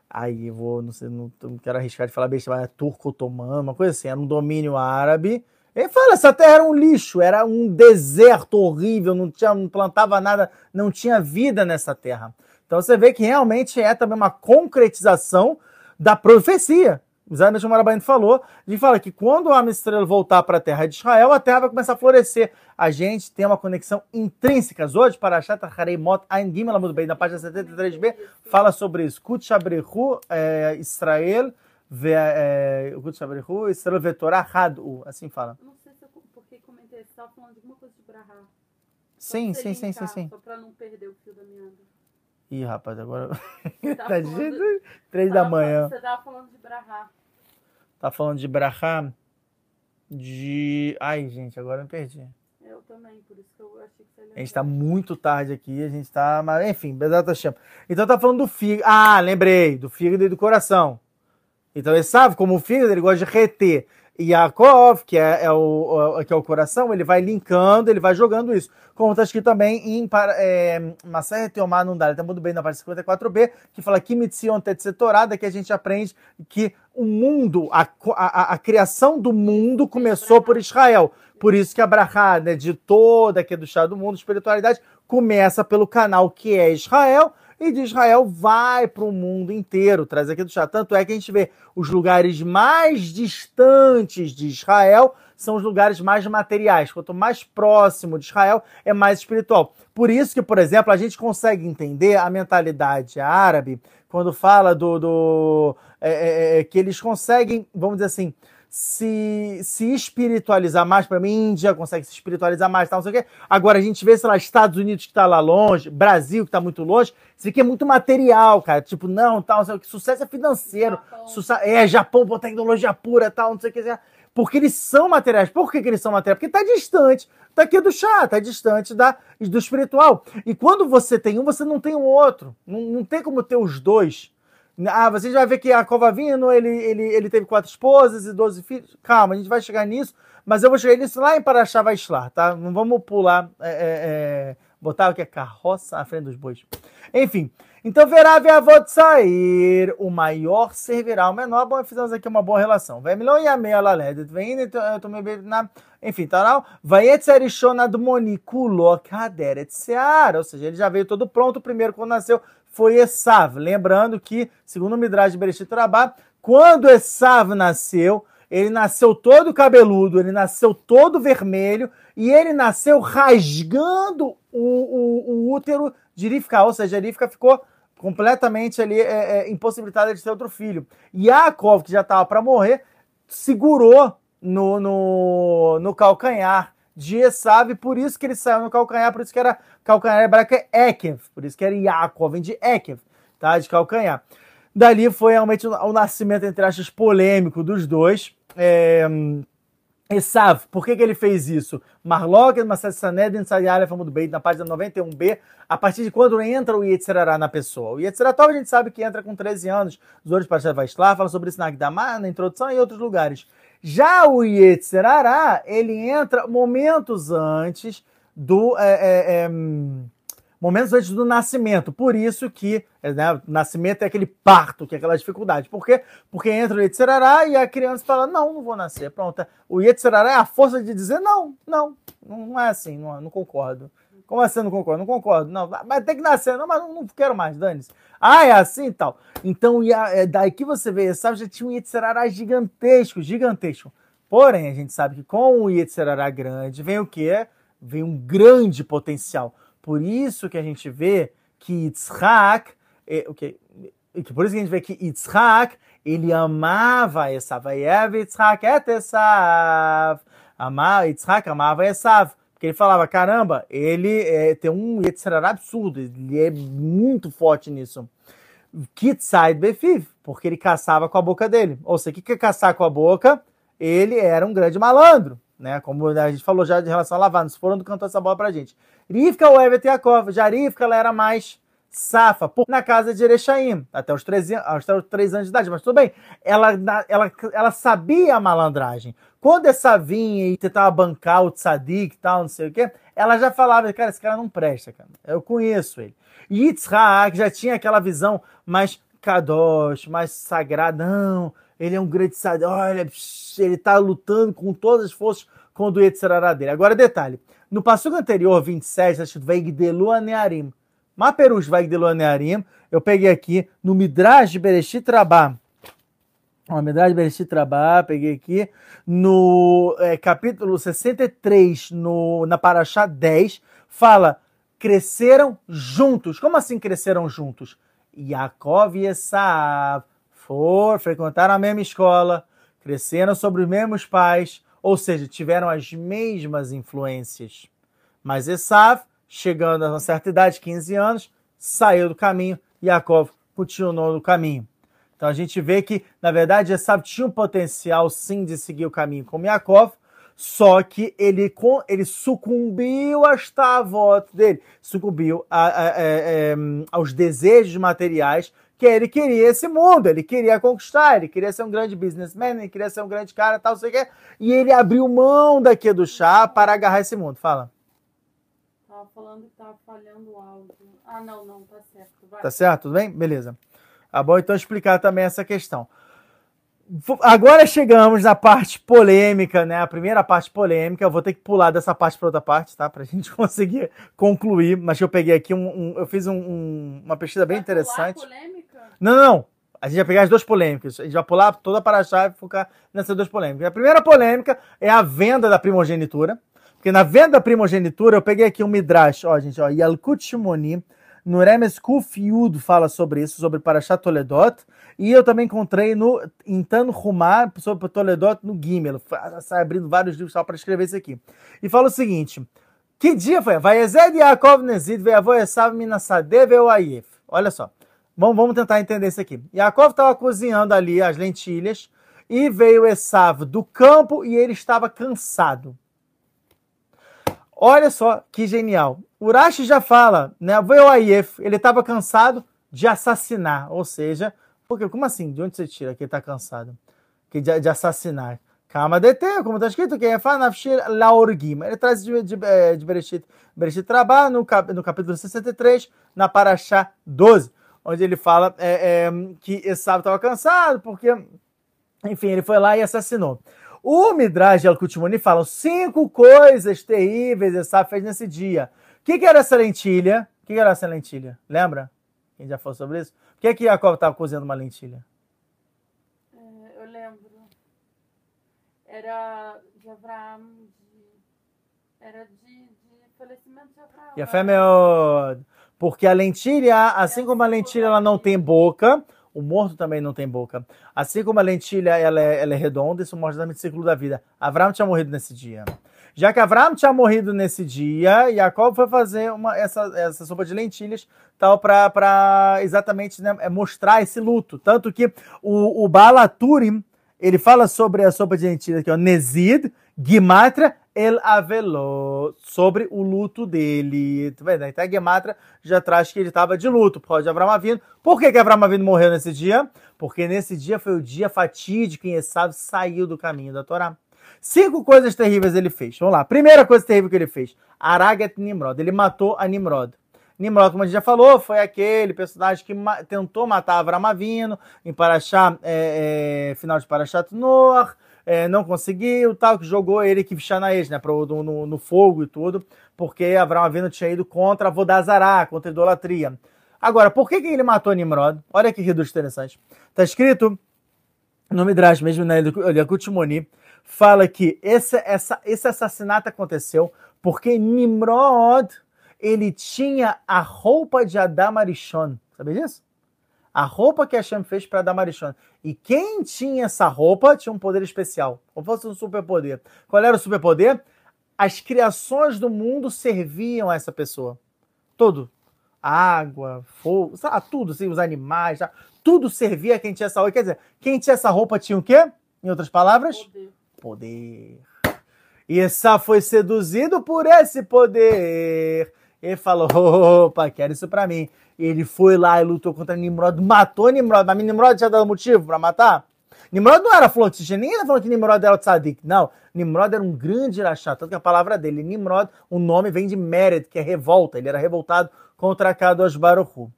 Aí eu vou, não sei, não, não quero arriscar de falar besteira, mas é turco-otomano, uma coisa assim, era um domínio árabe. Ele fala, essa terra era um lixo, era um deserto horrível, não, tinha, não plantava nada, não tinha vida nessa terra. Então você vê que realmente é também uma concretização da profecia. Exatamente o Marabaino falou, ele fala que quando a estrela voltar para a terra de Israel, a terra vai começar a florescer. A gente tem uma conexão intrínseca. Hoje, para Shata Hareimot Ain Gimel muito bem, na página 73b, fala sobre isso. Kut Shabrehu, é, Israel, é, Kut Shabrehu, Israel Vetorah Hadu, assim fala. Não sei se eu porque comentei, você estava falando de alguma coisa de Brahá. Sim, sim, sim, sim, sim. Só para não perder o fio da minha Ih, rapaz, agora. Tá, tá de jeito três da manhã. Você tava falando de Brahá. Tá falando de Brahá? De. Ai, gente, agora eu me perdi. Eu também, por isso que eu achei que você A gente tá muito tarde aqui, a gente tá. Mas, enfim, Bezerra chama. Então tá falando do fígado. Ah, lembrei, do fígado e do coração. Então ele sabe como o fígado ele gosta de reter. Yaakov, que é, é, o, que é o coração, ele vai linkando, ele vai jogando isso. Como está escrito também em é, Maseret Teomar Nundar, está muito bem na parte 54b, que fala que Mitzion Tetsetorada, que a gente aprende que o mundo, a, a, a criação do mundo começou por Israel. Por isso que a Brahá, né, de toda que é do chá do mundo, espiritualidade, começa pelo canal que é Israel, e de Israel vai para o mundo inteiro, traz aqui do chá. Tanto é que a gente vê os lugares mais distantes de Israel são os lugares mais materiais. Quanto mais próximo de Israel, é mais espiritual. Por isso que, por exemplo, a gente consegue entender a mentalidade árabe quando fala do, do é, é, é que eles conseguem, vamos dizer assim, se, se espiritualizar mais, para mim, Índia consegue se espiritualizar mais, tal, não sei o quê. Agora a gente vê, sei lá, Estados Unidos que está lá longe, Brasil que está muito longe, isso aqui é muito material, cara. Tipo, não, tal, não sei o que. Sucesso é financeiro. Japão. é, Japão, pô, tecnologia pura, tal, não sei o que. porque eles são materiais. Por que, que eles são materiais? Porque está distante daqui do chá, está distante da, do espiritual. E quando você tem um, você não tem o outro. Não, não tem como ter os dois. Ah, você vai ver que a Covavino, ele, ele, ele teve quatro esposas e doze filhos. Calma, a gente vai chegar nisso, mas eu vou chegar nisso lá em Paraxá Vaislar, tá? Não vamos pular, é, é, é, botar o que é carroça à frente dos bois. Enfim, então verá avô sair, o maior servirá o menor. Bom, fizemos aqui uma boa relação. Vem milhão e a meia laledet, vem eu tomei na, enfim, tal. Vai etzerishona do moniculo kaderet seara, ou seja, ele já veio todo pronto. Primeiro quando nasceu foi Esav. Lembrando que, segundo o Midrash de Bereshit Rabá, quando Esav nasceu, ele nasceu todo cabeludo, ele nasceu todo vermelho e ele nasceu rasgando o, o, o útero de Rivka, ou seja, Rivka ficou completamente ali é, é, impossibilitada de ter outro filho. Yaakov, que já estava para morrer, segurou no, no, no calcanhar de Esav, por isso que ele saiu no calcanhar, por isso que era calcanhar hebraico é Ekev, por isso que era Yaakov, vem de Ekev, tá? De calcanhar. Dali foi realmente o, nascimento, entre aspas, polêmico dos dois. É, Esav, por que, que ele fez isso? Marlok, Masad Sanedin, Sayalef, do Beit, na página 91b, a partir de quando entra o Yetzirará na pessoa. O Yetzirará, a gente sabe que entra com 13 anos, os outros Parashat Vaishlá, fala sobre isso na Agdamá, na introdução e em outros lugares. Já o Yetzirará, ele entra momentos antes do. É, é, é, momentos antes do nascimento. Por isso que né, o nascimento é aquele parto, que é aquela dificuldade. Por quê? Porque entra o Yetzirará e a criança fala: Não, não vou nascer. Pronto. O Yetzirará é a força de dizer: Não, não, não é assim, não, não concordo. Como assim não concordo? Não concordo. Não, mas tem que nascer. Não, mas não, não quero mais, dane-se. Ah, é assim e tal. Então, é daí que você vê, sabe, já tinha um Yetzirará gigantesco, gigantesco. Porém, a gente sabe que com o Yetzirará grande vem o quê? Vem um grande potencial. Por isso que a gente vê que Yitzhak, é, okay, por isso que a gente vê que Yitzhak, ele amava Esav. Vayev Yitzhak et Esav. Yitzhak amava Esav. Porque ele falava, caramba, ele é, tem um Yetzirah absurdo, ele é muito forte nisso. Kitside Befiv, porque ele caçava com a boca dele. Ou seja, o que é caçar com a boca? Ele era um grande malandro, né? Como a gente falou já de relação a lavar, nos foram do cantou essa bola pra gente. Rivka, o Evet Yaakov, já Rivka, ela era mais safa, na casa de Erechaim, até os 13, até os 3 anos de idade, mas tudo bem. Ela, ela, ela sabia a malandragem. Quando essa vinha e tentava bancar o tzadik e tal, não sei o quê, ela já falava, cara, esse cara não presta, cara. Eu conheço ele. Yitzhak já tinha aquela visão mais kadosh, mais sagrada. Não, ele é um grande sadik. Olha, ele tá lutando com todas as forças contra o Yetzirará dele. Agora, detalhe. No passugo anterior, 27, está escrito Veigdelu Anearim. Maperus Vagdelu Anearim, eu peguei aqui no Midrash de Bereshit Rabá. O Midrash de Bereshit Rabá, peguei aqui no é, capítulo 63, no, na Paraxá 10, fala, cresceram juntos. Como assim cresceram juntos? Yaakov e Esav for, frequentaram a mesma escola, cresceram sobre os mesmos pais, ou seja, tiveram as mesmas influências. Mas Esav chegando a uma certa idade, 15 anos, saiu do caminho, Yaakov continuou no caminho. Então a gente vê que, na verdade, Esav tinha um potencial sim de seguir o caminho como Yaakov, só que ele, ele sucumbiu às tavot dele, sucumbiu a, a, a, é, aos desejos materiais que ele queria esse mundo, ele queria conquistar, ele queria ser um grande businessman, ele queria ser um grande cara, tal, sei o quê, e ele abriu mão daqui do chá para agarrar esse mundo. Fala tava falando que tava falhando o áudio. Ah, não, não, tá certo. Vai. Tá certo? Tudo bem? Beleza. Tá bom, então explicar também essa questão. Agora chegamos na parte polêmica, né? A primeira parte polêmica. Eu vou ter que pular dessa parte para outra parte, tá? Pra gente conseguir concluir. Mas eu peguei aqui um. um eu fiz um, um, uma pesquisa bem vai interessante. polêmica? Não, não, não. A gente vai pegar as duas polêmicas. A gente vai pular toda para a chave e focar nessas duas polêmicas. A primeira polêmica é a venda da primogenitura. Porque na venda primogenitura, eu peguei aqui um Midrash, ó, gente, ó, Yalkut Shimoni, no Remes Kuf Yud fala sobre isso, sobre Parashat Toledot, e eu também encontrei no Intan Rumar sobre Toledot no Gimel, sai abrindo vários livros para escrever isso aqui. E fala o seguinte, que dia foi? Vayezed Yaakov Nezid ve'avo Esav Minasadeh ve'oayef. Olha só, vamos, vamos tentar entender isso aqui. Yaakov estava cozinhando ali as lentilhas, E veio Esav do campo e ele estava cansado. Olha só que genial. Urashi já fala, né? Veio Ayef, ele estava cansado de assassinar. Ou seja, porque, como assim? De onde você tira que ele está cansado? Que de, de assassinar. Kama DT, como está escrito, que é Fanafshir Laorgim. Ele traz de, de, é, de Bereshit, Bereshit Trabá, no, cap, no capítulo 63, na Paraxá 12, onde ele fala é, é, que Esav estava cansado, porque, enfim, ele foi lá e assassinou. O Midrash Al-Kutimoni fala cinco coisas terríveis Esav fez nesse dia. O que, que, era essa lentilha? O que, que, era essa lentilha? Lembra? Quem já falou sobre isso? Por que, que Jacob estava cozinhando uma lentilha? era de Abraão, de, era de, de falecimento de Abraão. E a fé meu... Porque a lentilha, assim como a lentilha ela não tem boca, o morto também não tem boca. Assim como a lentilha ela é, ela é redonda, isso mostra também o ciclo da vida. Abraão tinha morrido nesse dia. Já que Abraão tinha morrido nesse dia, Jacob foi fazer uma, essa, essa sopa de lentilhas tal para exatamente né, mostrar esse luto. Tanto que o, o Balaturim, ele fala sobre a sopa de lentilha aqui, ó, Nezid, Gimatra, El Avelo, sobre o luto dele. Tá? Então a Gimatra já traz que ele estava de luto por causa de Avram Avino. Por que, que Avino morreu nesse dia? Porque nesse dia foi o dia fatídico em Esav saiu do caminho da Torá. Cinco coisas terríveis ele fez. Vamos lá. Primeira coisa terrível que ele fez: Aragat Nimrod. Ele matou a Nimrod. Nimrod, como a gente já falou, foi aquele personagem que ma tentou matar Avram Avino em Parashá, é, é, final de Parashat Noah, é, não conseguiu, tal, que jogou ele que Shanaes, né, pro, no, no, fogo e tudo, porque Avram Avino tinha ido contra Vodazará, contra a idolatria. Agora, por que, que ele matou Nimrod? Olha que reduz interessante. Está escrito no Midrash, mesmo na Yakut Moni, fala que esse, essa, esse assassinato aconteceu porque Nimrod ele tinha a roupa de Adam Arishon. Sabe disso? A roupa que Hashem fez para Adam Arishon. E quem tinha essa roupa tinha um poder especial. Como fosse um superpoder. Qual era o superpoder? As criações do mundo serviam a essa pessoa. Tudo. Água, fogo, sabe, tudo, assim, os animais, sabe? tudo servia a quem tinha essa roupa. Quer dizer, quem tinha essa roupa tinha o quê? Em outras palavras? Poder. poder. E essa foi seduzido por esse poder ele falou: opa, quero isso pra mim. Ele foi lá e lutou contra Nimrod, matou Nimrod. Mas Nimrod tinha dado motivo pra matar? Nimrod não era flotista, ninguém falou que Nimrod era o tzadik. Não, Nimrod era um grande irachá, tanto que a palavra dele, Nimrod, o nome vem de Mered, que é revolta. Ele era revoltado contra Kadosh Baruchu.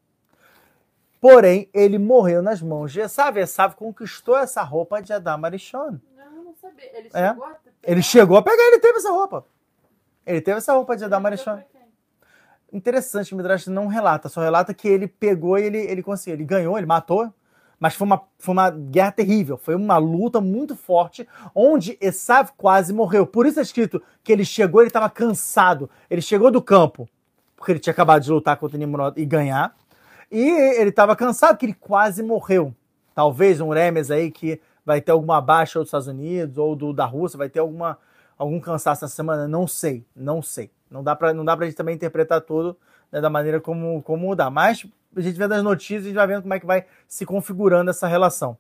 Porém, ele morreu nas mãos de Esav. Esav conquistou essa roupa de Adam Arishon. Não, não sabia. Ele é? chegou é? a pegar? Ele chegou a pegar, ele teve essa roupa. Ele teve essa roupa de Adam Arishon interessante, o Midrash não relata, só relata que ele pegou e ele, ele conseguiu, ele ganhou, ele matou, mas foi uma, foi uma guerra terrível, foi uma luta muito forte, onde Esav quase morreu. Por isso é escrito que ele chegou, ele estava cansado, ele chegou do campo, porque ele tinha acabado de lutar contra Nimrod e ganhar, e ele estava cansado, porque ele quase morreu. Talvez um Remes aí que vai ter alguma baixa dos Estados Unidos ou do, da Rússia, vai ter alguma, algum cansaço essa semana, não sei, não sei. Não dá para não dá pra gente também interpretar tudo né, da maneira como, como dá. Mas a gente vendo as notícias, a gente vai vendo como é que vai se configurando essa relação.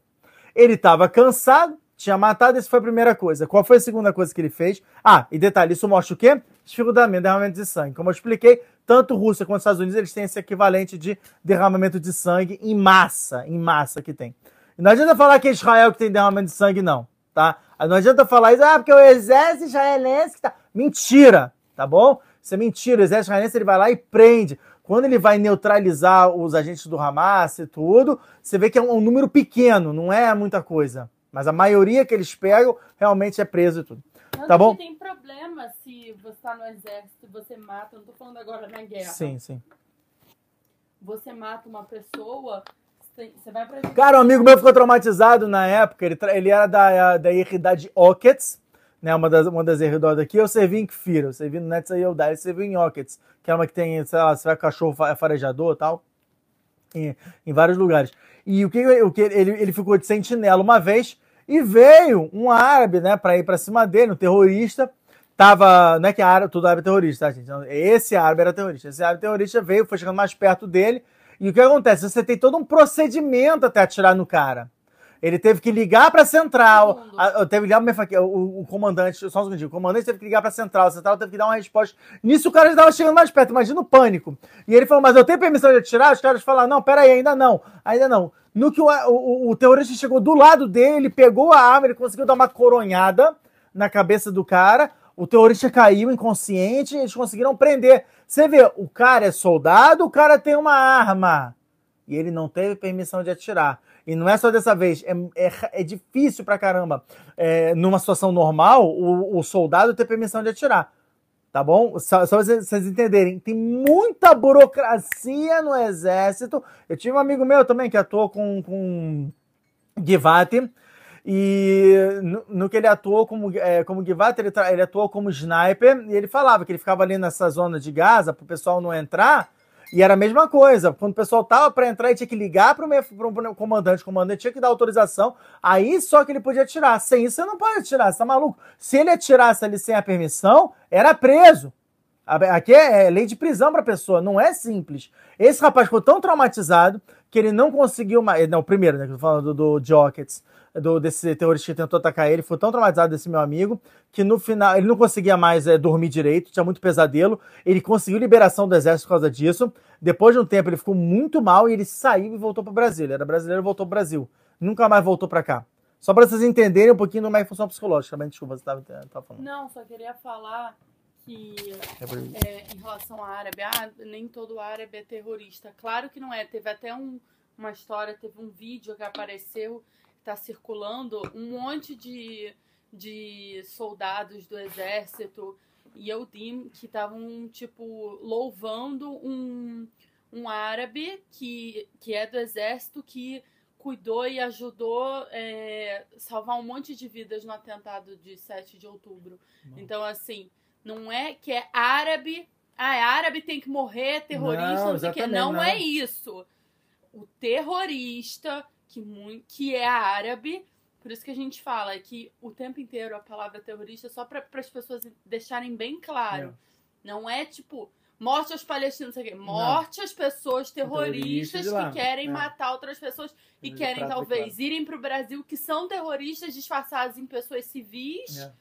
Ele estava cansado, tinha matado, essa foi a primeira coisa. Qual foi a segunda coisa que ele fez? Ah, e detalhe, isso mostra o quê? Desfiguramento, derramamento de sangue. Como eu expliquei, tanto Rússia quanto Estados Unidos, eles têm esse equivalente de derramamento de sangue em massa, em massa que tem. Não adianta falar que é Israel que tem derramamento de sangue, não, tá? Não adianta falar isso, ah, porque o exército israelense que tá... Mentira! Tá bom? Isso é mentira. O exército israelense ele vai lá e prende. Quando ele vai neutralizar os agentes do Hamas e tudo, você vê que é um, um número pequeno, não é muita coisa. Mas a maioria que eles pegam realmente é preso e tudo. Não, tá bom? tem problema se você está no exército, você mata, não tô falando agora na guerra. Sim, sim. Você mata uma pessoa, você vai pra... Cara, um amigo meu ficou traumatizado na época, ele, ele era da, da irridade Okets, né, uma das, uma das erridoras aqui, eu servi em Kfir, eu servi no Netza Yodá, eu servi em Okets, que é uma que tem, sei lá, você vai cachorro farejador e tal, em, em vários lugares. E o que, o que ele, ele ficou de sentinela uma vez e veio um árabe, né, para ir para cima dele, um terrorista, tava, não é que árabe, tudo árabe é terrorista, tá, gente? Esse árabe era terrorista. Esse árabe terrorista veio, foi chegando mais perto dele, e o que acontece? Você tem todo um procedimento até atirar no cara. Ele teve que ligar para a central. Teve que ligar o, o comandante, só um segundinho. O comandante teve que ligar para a central. A central teve que dar uma resposta. Nisso o cara já estava chegando mais perto. Imagina o pânico. E ele falou: Mas eu tenho permissão de atirar? Os caras falaram: Não, peraí, ainda não. Ainda não. No que o, o, o terrorista chegou do lado dele, ele pegou a arma, ele conseguiu dar uma coronhada na cabeça do cara. O terrorista caiu inconsciente, eles conseguiram prender. Você vê, o cara é soldado, o cara tem uma arma. E ele não teve permissão de atirar. E não é só dessa vez, é, é, é difícil pra caramba, é, numa situação normal, o, o, soldado ter permissão de atirar. Tá bom? Só, só vocês, vocês entenderem, tem muita burocracia no exército. Eu tive um amigo meu também que atuou com, com Givati, e no, no, que ele atuou como, é, como Givati, ele, ele atuou como sniper, e ele falava que ele ficava ali nessa zona de Gaza para o pessoal não entrar, e era a mesma coisa. Quando o pessoal tava para entrar, ele tinha que ligar para o comandante, o comandante tinha que dar autorização, aí só que ele podia atirar. Sem isso, você não pode atirar, você tá maluco? Se ele atirasse ali sem a permissão, era preso. Aqui é, é lei de prisão para pessoa, não é simples. Esse rapaz ficou tão traumatizado que ele não conseguiu mais. Não, o primeiro, né? Que eu tô falando do, do Jockets do, desse terrorista que tentou atacar ele, foi tão traumatizado desse meu amigo, que no final ele não conseguia mais é, dormir direito, tinha muito pesadelo. Ele conseguiu liberação do exército por causa disso. Depois de um tempo ele ficou muito mal e ele saiu e voltou para o Brasil. Ele era brasileiro e voltou para o Brasil. Nunca mais voltou para cá. Só para vocês entenderem um pouquinho como é que funciona psicológica. Desculpa, você estava falando. Não, só queria falar que é, é, em relação à árabe, ah, nem todo árabe é terrorista. Claro que não é. Teve até um, uma história, teve um vídeo que apareceu tá circulando um monte de, de soldados do exército e Eudim que estavam, tipo, louvando um, um árabe que, que é do exército que cuidou e ajudou é, salvar um monte de vidas no atentado de 7 de outubro. Não. Então, assim, não é que é árabe. Ah, é árabe tem que morrer, terrorista, não, não sei o que. Não, não é isso. O terrorista que, muito, que é árabe. Por isso que a gente fala que o tempo inteiro a palavra terrorista é só para as pessoas deixarem bem claro. É. Não é tipo morte aos palestinos, morte às pessoas terroristas que querem é. matar outras pessoas e querem talvez irem para o Brasil, que são terroristas disfarçados em pessoas civis, é.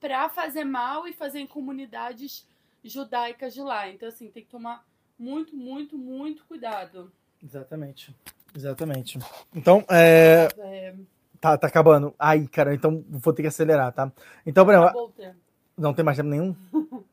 para fazer mal e fazer em comunidades judaicas de lá. Então, assim, tem que tomar muito, muito, muito cuidado. Exatamente. Exatamente. Então, é... é... Tá, tá acabando. Ai, cara, então vou ter que acelerar, tá? Então, exemplo. Não tem mais tempo nenhum?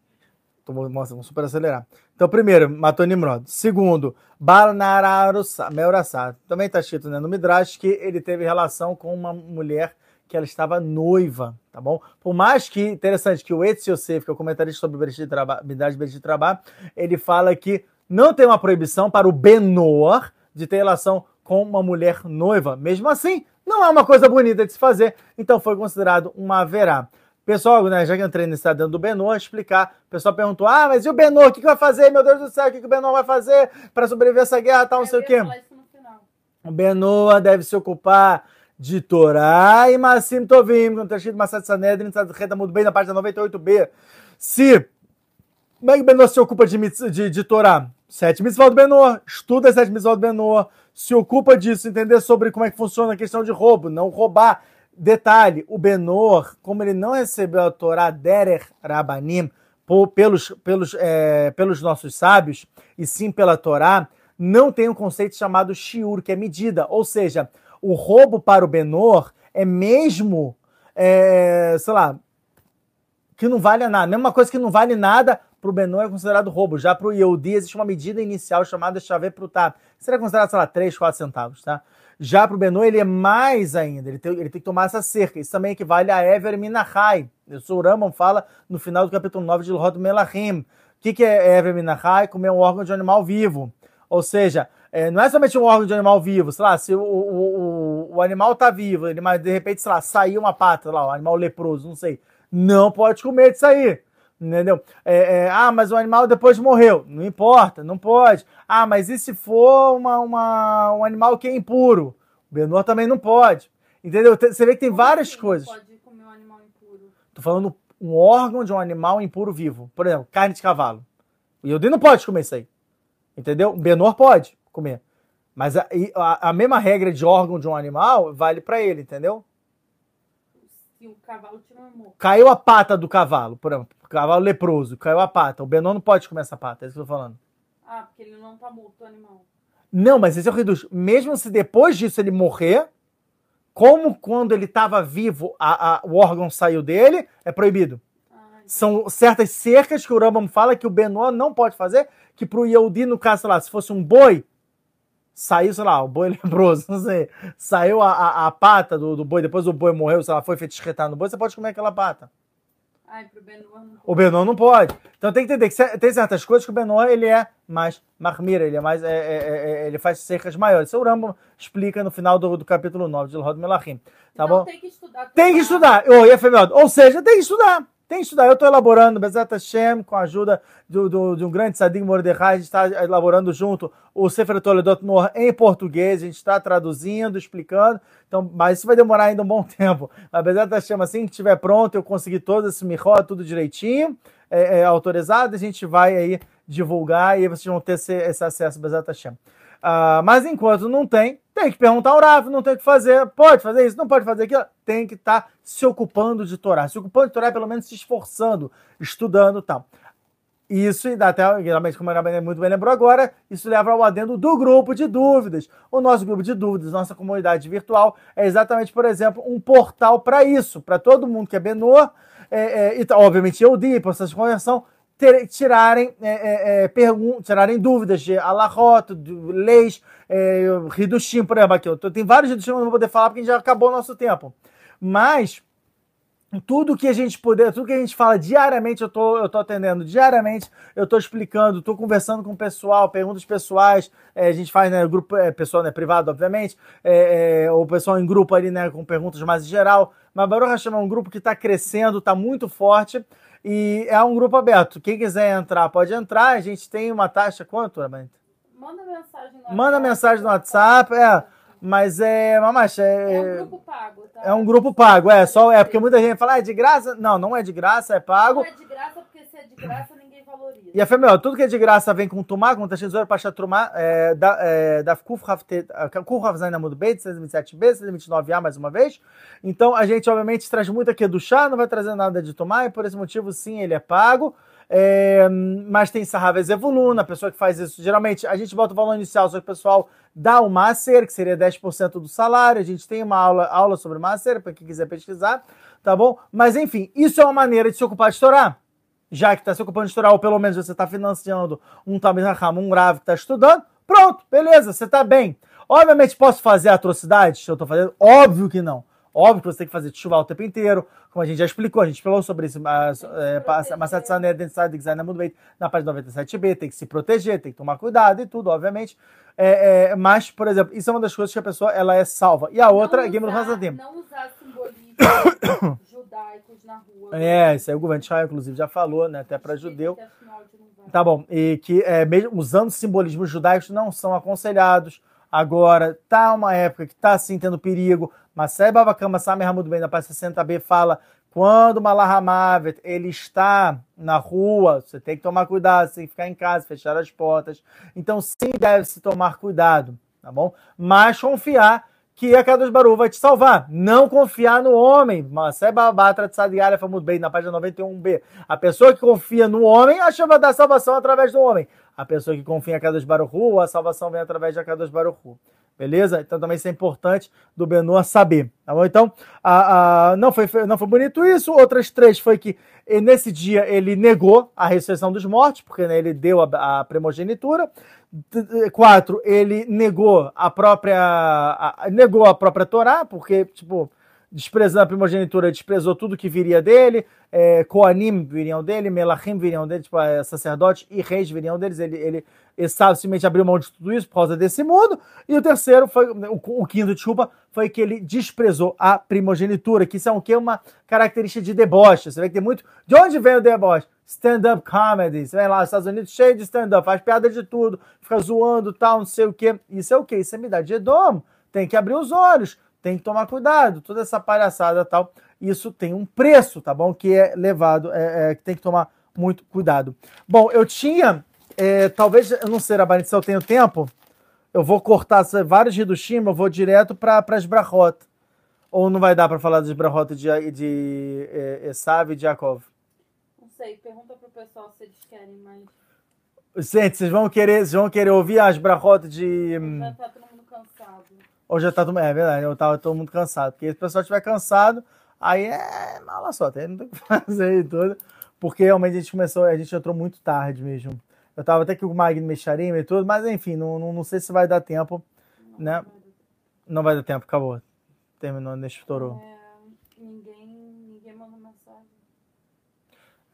então, nossa, vamos super acelerar. Então, primeiro, matou Nimrod. Segundo, Balnararusa, Melrassá. Também tá escrito né, no Midrash que ele teve relação com uma mulher que ela estava noiva, tá bom? Por mais que, interessante, que o Etz Yosef, que é o comentarista sobre Midrash Bereshit Trabá, ele fala que não tem uma proibição para o Benor, de ter relação com uma mulher noiva. Mesmo assim, não é uma coisa bonita de se fazer, então foi considerado uma verá. Pessoal, né, já que entrei nesse dentro do Benor, explicar. O pessoal perguntou: ah, mas e o Benor? O que, que vai fazer? Meu Deus do céu, o que, que o Benor vai fazer para sobreviver a essa guerra, tal, não sei o quê. O Benor deve se ocupar de Torá e Massim Tovim, está escrito Massad Sanedrin, está muito bem na página 98b. Se como é que o Benor se ocupa de, de, de Torá? Sete mitzvot Benor, estuda sete mitzvot Benor, se ocupa disso, entender sobre como é que funciona a questão de roubo, não roubar. Detalhe, o Benor, como ele não recebeu a Torá Derer Rabanim pelos, pelos, é, pelos nossos sábios, e sim pela Torá, não tem um conceito chamado shiur, que é medida. Ou seja, o roubo para o Benor é mesmo, é, sei lá, que não vale nada. Mesma coisa que não vale nada para o Benô é considerado roubo. Já para o Yehudi existe uma medida inicial chamada chave prutat. Seria considerado, sei lá, 3, 4 centavos, tá? Já para o Benô ele é mais ainda, ele tem, ele tem que tomar essa cerca. Isso também equivale a Ever Minachai. O Rambam fala no final do capítulo 9 de Lhot Melachim. O que, que é Ever Minachai? Comer um órgão de animal vivo. Ou seja, é, não é somente um órgão de animal vivo, sei lá, se o, o, o, o animal está vivo, ele, mas de repente, sei lá, saiu uma pata, lá, um animal leproso, não sei. Não pode comer disso aí. Entendeu? É, é, ah, mas o animal depois morreu. Não importa, não pode. Ah, mas e se for uma, uma um animal que é impuro? O Benor também não pode. Entendeu? Você vê que tem Como várias assim coisas. Não pode comer um animal impuro? Tô falando um órgão de um animal impuro vivo. Por exemplo, carne de cavalo. O Yodi não pode comer isso aí. Entendeu? O Benor pode comer. Mas a, a, a mesma regra de órgão de um animal vale para ele, entendeu? Se o cavalo te mamou. Caiu a pata do cavalo, por exemplo, cavalo leproso, caiu a pata. O Benon não pode comer essa pata, é isso que eu tô falando. Ah, porque ele não tá morto, o animal. Não, mas esse é o reduz. Mesmo se depois disso ele morrer, como quando ele estava vivo, a, a, o órgão saiu dele, é proibido. Ah, São certas cercas que o Rambam fala que o Benoit não pode fazer, que pro Yehudi, no caso, sei lá, se fosse um boi, saiu, sei lá, o boi leproso, não sei, saiu a, a, a pata do, do boi, depois o boi morreu, sei lá, foi feito no boi, você pode comer aquela pata. Ai, pro Benoit não O Benoit não pode. Então tem que entender que tem certas coisas que o Benoit ele é mais marmira, ele é mais, é, é, é, é, ele faz cercas maiores. Isso o Rambam explica no final do, do capítulo 9 de Lhod Melachim. Tá então bom? tem que estudar. Tem que estudar. Efemiodo. Ou seja, tem que estudar. Tem que estudar. Eu estou elaborando, Bezat Hashem, com a ajuda do, do- de um grande Sadim Mordecai, a gente está elaborando junto o Sefer Toledot em português, a gente está traduzindo, explicando, então, mas isso vai demorar ainda um bom tempo. Mas Bezat Hashem, assim que estiver pronto, eu conseguir todo esse miró, tudo direitinho, é, é, autorizado, a gente vai aí divulgar e vocês vão ter esse, esse acesso, Bezat Hashem. Ah, mas enquanto não tem, tem que perguntar ao Rav, não tem o que fazer. Pode fazer isso, não pode fazer aquilo. Tem que estar se ocupando de Torá. Se ocupando de Torá, é pelo menos se esforçando, estudando e tal. Isso, e até, geralmente, como a Ana muito bem lembrou agora, isso leva ao adendo do grupo de dúvidas. O nosso grupo de dúvidas, nossa comunidade virtual, é exatamente, por exemplo, um portal para isso, para todo mundo que é Benor, é, é, e tá, obviamente eu di, processo de conversão, ter- tirarem, é, é, é, pergun- tirarem dúvidas de alahot, de leis, é, Hidushim, por exemplo, aqui. Eu tô- tem vários Hidushim que eu não vou poder falar porque já acabou o nosso tempo. Mas tudo que a gente puder, tudo que a gente fala diariamente, eu tô, eu tô atendendo diariamente, eu tô explicando, tô conversando com o pessoal, perguntas pessoais, é, a gente faz, né, grupo, é, pessoal, né, privado, obviamente, é, é, ou pessoal em grupo ali, né, com perguntas mais em geral, mas Baruch Hashem é um grupo que tá crescendo, tá muito forte, e é um grupo aberto, quem quiser entrar, pode entrar, a gente tem uma taxa, quanto, Amanda? Manda mensagem no Manda WhatsApp. mensagem no WhatsApp, é, mas é, mamacha, É é... um grupo pago, tá? É um grupo pago, é, só é porque muita gente fala, ah, é de graça? Não, não é de graça, é pago. Não é de graça, porque se é de graça. E a fé, meu, tudo que é de graça vem com Tumá, com Tashizoura, Pacha Trumá, é, da, é, da Kuf Hafte- Kuf Hafzain Amud Beit, 627B, 629A, mais uma vez. Então, a gente, obviamente, traz muito aqui do chá, não vai trazer nada de Tumá, e por esse motivo, sim, ele é pago. É, mas tem Sahavez Evuluna, a pessoa que faz isso. Geralmente, a gente bota o valor inicial, só que o pessoal dá o Maser, que seria 10% do salário. A gente tem uma aula, aula sobre Maser, para quem quiser pesquisar, tá bom? Mas, enfim, isso é uma maneira de se ocupar de Torá já que está se ocupando de estudar, ou pelo menos você está financiando um Talmud Raham, um Rav que está estudando, pronto, beleza, você está bem. Obviamente, posso fazer atrocidades que eu estou fazendo? Óbvio que não. Óbvio que você tem que fazer chuva o tempo inteiro, como a gente já explicou, a gente falou sobre isso, mas, é, Massat Sané, Densai, Design muito bem, na página 97b, tem que se proteger, tem que tomar cuidado e tudo, obviamente. É, é, mas, por exemplo, isso é uma das coisas que a pessoa ela é salva. E a outra é não Game do não usar simbolismos judaicos na rua. É, isso aí o governo de Israel, inclusive, já falou, né? Até para judeu. Tá bom. E que é, mesmo usando simbolismos judaicos não são aconselhados. Agora, tá uma época que tá assim tendo perigo. Mas Sai Babakama Samer Hamud bem na página 60b fala quando o Malahamavet ele está na rua, você tem que tomar cuidado, você tem que ficar em casa, fechar as portas. Então, sim, deve se tomar cuidado, tá bom? Mas confiar que a Kadosh Baru vai te salvar. Não confiar no homem. Masé Babatra Tzadiara Famud bem na página 91b. A pessoa que confia no homem, a chama da salvação através do homem. A pessoa que confia em Kadosh Baruchu, a salvação vem através de Kadosh Baruchu. Beleza? Então também isso é importante do Benua saber. Tá bom? Então, a, a, não, foi, não foi bonito isso. Outras três foi que e nesse dia ele negou a ressurreição dos mortos, porque né, ele deu a, a primogenitura. Quatro, ele negou a própria a, negou a própria Torá, porque tipo desprezando a primogenitura, desprezou tudo que viria dele, é, Koanim viriam dele, Melachim viriam dele, tipo, é, sacerdotes e reis viriam deles, ele, ele, ele sabe, simplesmente abriu mão de tudo isso por causa desse mundo, e o terceiro, foi o, o quinto, desculpa, foi que ele desprezou a primogenitura, que isso é um, que uma característica de deboche, você vê que tem muito, de onde vem o deboche? Stand-up comedy, você vem lá nos Estados Unidos cheio de stand-up, faz piada de tudo, fica zoando tal, não sei o que, isso é o que? Isso é me dá de Edom, tem que abrir os olhos, tem que tomar cuidado, toda essa palhaçada e tal, isso tem um preço, tá bom? Que é levado, é, é, que tem que tomar muito cuidado. Bom, eu tinha, é, talvez, eu não sei, Rabanit, se eu tenho tempo, eu vou cortar vários Hidushim, eu vou direto para as Brachot. Ou não vai dar para falar das Brachot de, de é, Esav e de Yaakov? Não sei, pergunta pro pessoal se eles querem, mas... Gente, vocês vão querer, vocês vão querer ouvir as Brachot de... Já Ou já tá todo É verdade, eu tava todo mundo cansado. Porque se o pessoal estiver cansado, aí é mala só, não tem o que fazer e tudo. Porque realmente a gente começou, a gente entrou muito tarde mesmo. Eu tava até com o Magno Mecharim e tudo, mas enfim, não, não, não, sei se vai dar tempo, não, né? Não vai dar tempo, acabou. Terminou, deixa estourou. É, ninguém, ninguém mandou mensagem.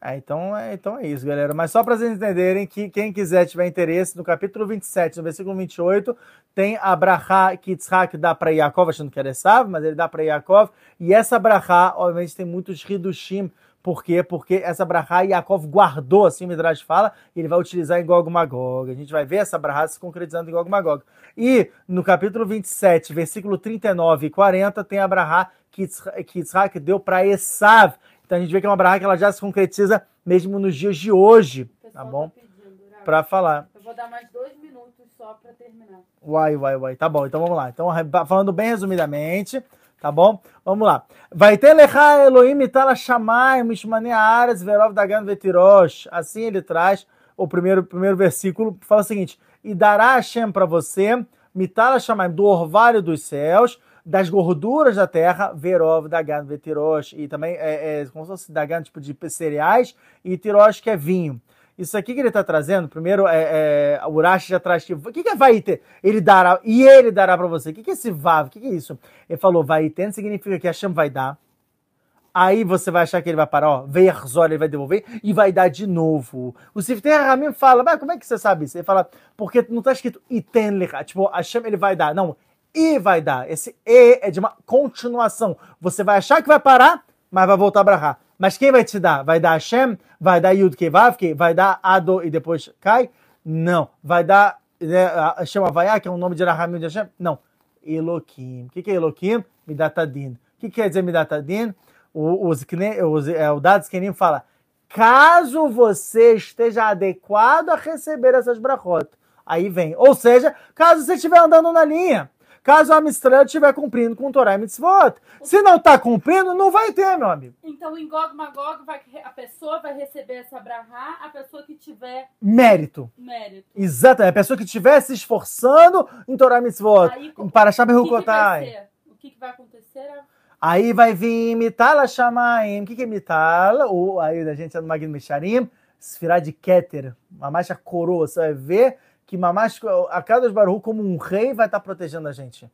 É, então, é, então é isso, galera. Mas só para vocês entenderem que quem quiser tiver interesse, no capítulo 27, no versículo 28, tem a Brahá que Yitzhak dá para Yaakov, achando que era Esav, mas ele dá para Yaakov. E essa Brahá, obviamente, tem muitos Hidushim por quê? Porque essa brahá Yaakov guardou, assim o Midrash fala, e ele vai utilizar em Gog Magog. A gente vai ver essa brahá se concretizando em Gog Magog. E no capítulo 27, versículo 39 e 40, tem a brahá que Yitzhak deu para Esav. Então a gente vê que é uma brahá que ela já se concretiza mesmo nos dias de hoje, tá bom? Tá para falar. Eu vou dar mais dois minutos só para terminar. Uai, uai, uai. Tá bom, então vamos lá. Então, falando bem resumidamente, Tá bom? Vamos lá. Vai ter lecha Elohim itala shamai mishmane ares verov dagan vetirosh. Assim ele traz o primeiro, primeiro versículo. Fala o seguinte: E dará Hashem para você, mitala shamai, do orvalho dos céus, das gorduras da terra, verov dagan vetirosh. E também é, é como se fosse dagan, tipo de cereais, e tirosh, que é vinho. Isso aqui que ele está trazendo, primeiro, é, é, o Urashi já traz que. O que, que é Vaiter? Ele dará, e ele dará para você. O que, que é esse Vav? O que, que é isso? Ele falou, Vaiten significa que Hashem vai dar. Aí você vai achar que ele vai parar, ó, Verzor, ele vai devolver e vai dar de novo. O Siftei Ramim fala, mas como é que você sabe isso? Ele fala, porque não está escrito Iten Lecha, tipo, Hashem ele vai dar. Não, e vai dar. Esse E é de uma continuação. Você vai achar que vai parar, mas vai voltar a brahar. Mas quem vai te dar? Vai dar Hashem? Vai dar Yud Kevavke? Vai dar Ado e depois cai? Não. Vai dar né, Hashem Havaiá, que é um nome de Rahamim de Hashem? Não. Eloquim. O que, que é Eloquim? Midatadin. O que quer dizer Midatadin? O, os, os, é, o Dados Kenim fala, caso você esteja adequado a receber essas brachot. Aí vem. Ou seja, caso você estiver andando na linha. Caso a Amistrel estiver cumprindo com o Torah e Mitzvot. Se não está cumprindo, não vai ter, meu amigo. Então, em Gog Magog, vai, a pessoa vai receber essa brahá, a pessoa que tiver... Mérito. Mérito. Exatamente. A pessoa que estiver se esforçando em Torah e Mitzvot. Aí, em Parashat Berukotai. O que, que vai acontecer? Aí vai vir Mitala Shamaim. O que, que é Mitala? Ou aí a gente é no Magno Misharim. Sfirá de Keter. Uma marcha coroa. Você vai ver que Mamash, a cada Baru, como um rei, vai estar protegendo a gente.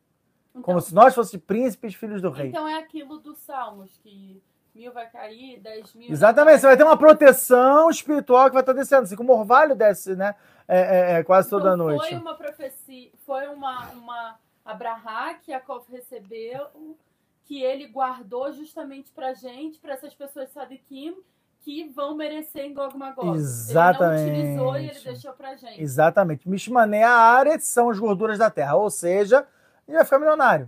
Então, como se nós fôssemos príncipes, filhos do rei. Então é aquilo dos salmos, que mil vai cair, dez mil. Exatamente, você vai ter uma proteção espiritual que vai estar descendo, assim como o orvalho desce, né? É, é, é quase então, toda noite. Foi uma profecia, foi uma, uma Abraha que Jacob recebeu, que ele guardou justamente pra gente, para essas pessoas Sadikim, que vão merecer em Gog Magog. Exatamente. Ele não utilizou e ele deixou pra gente. Exatamente. Mishmané Aretz são as gorduras da terra, ou seja, ele vai ficar milionário.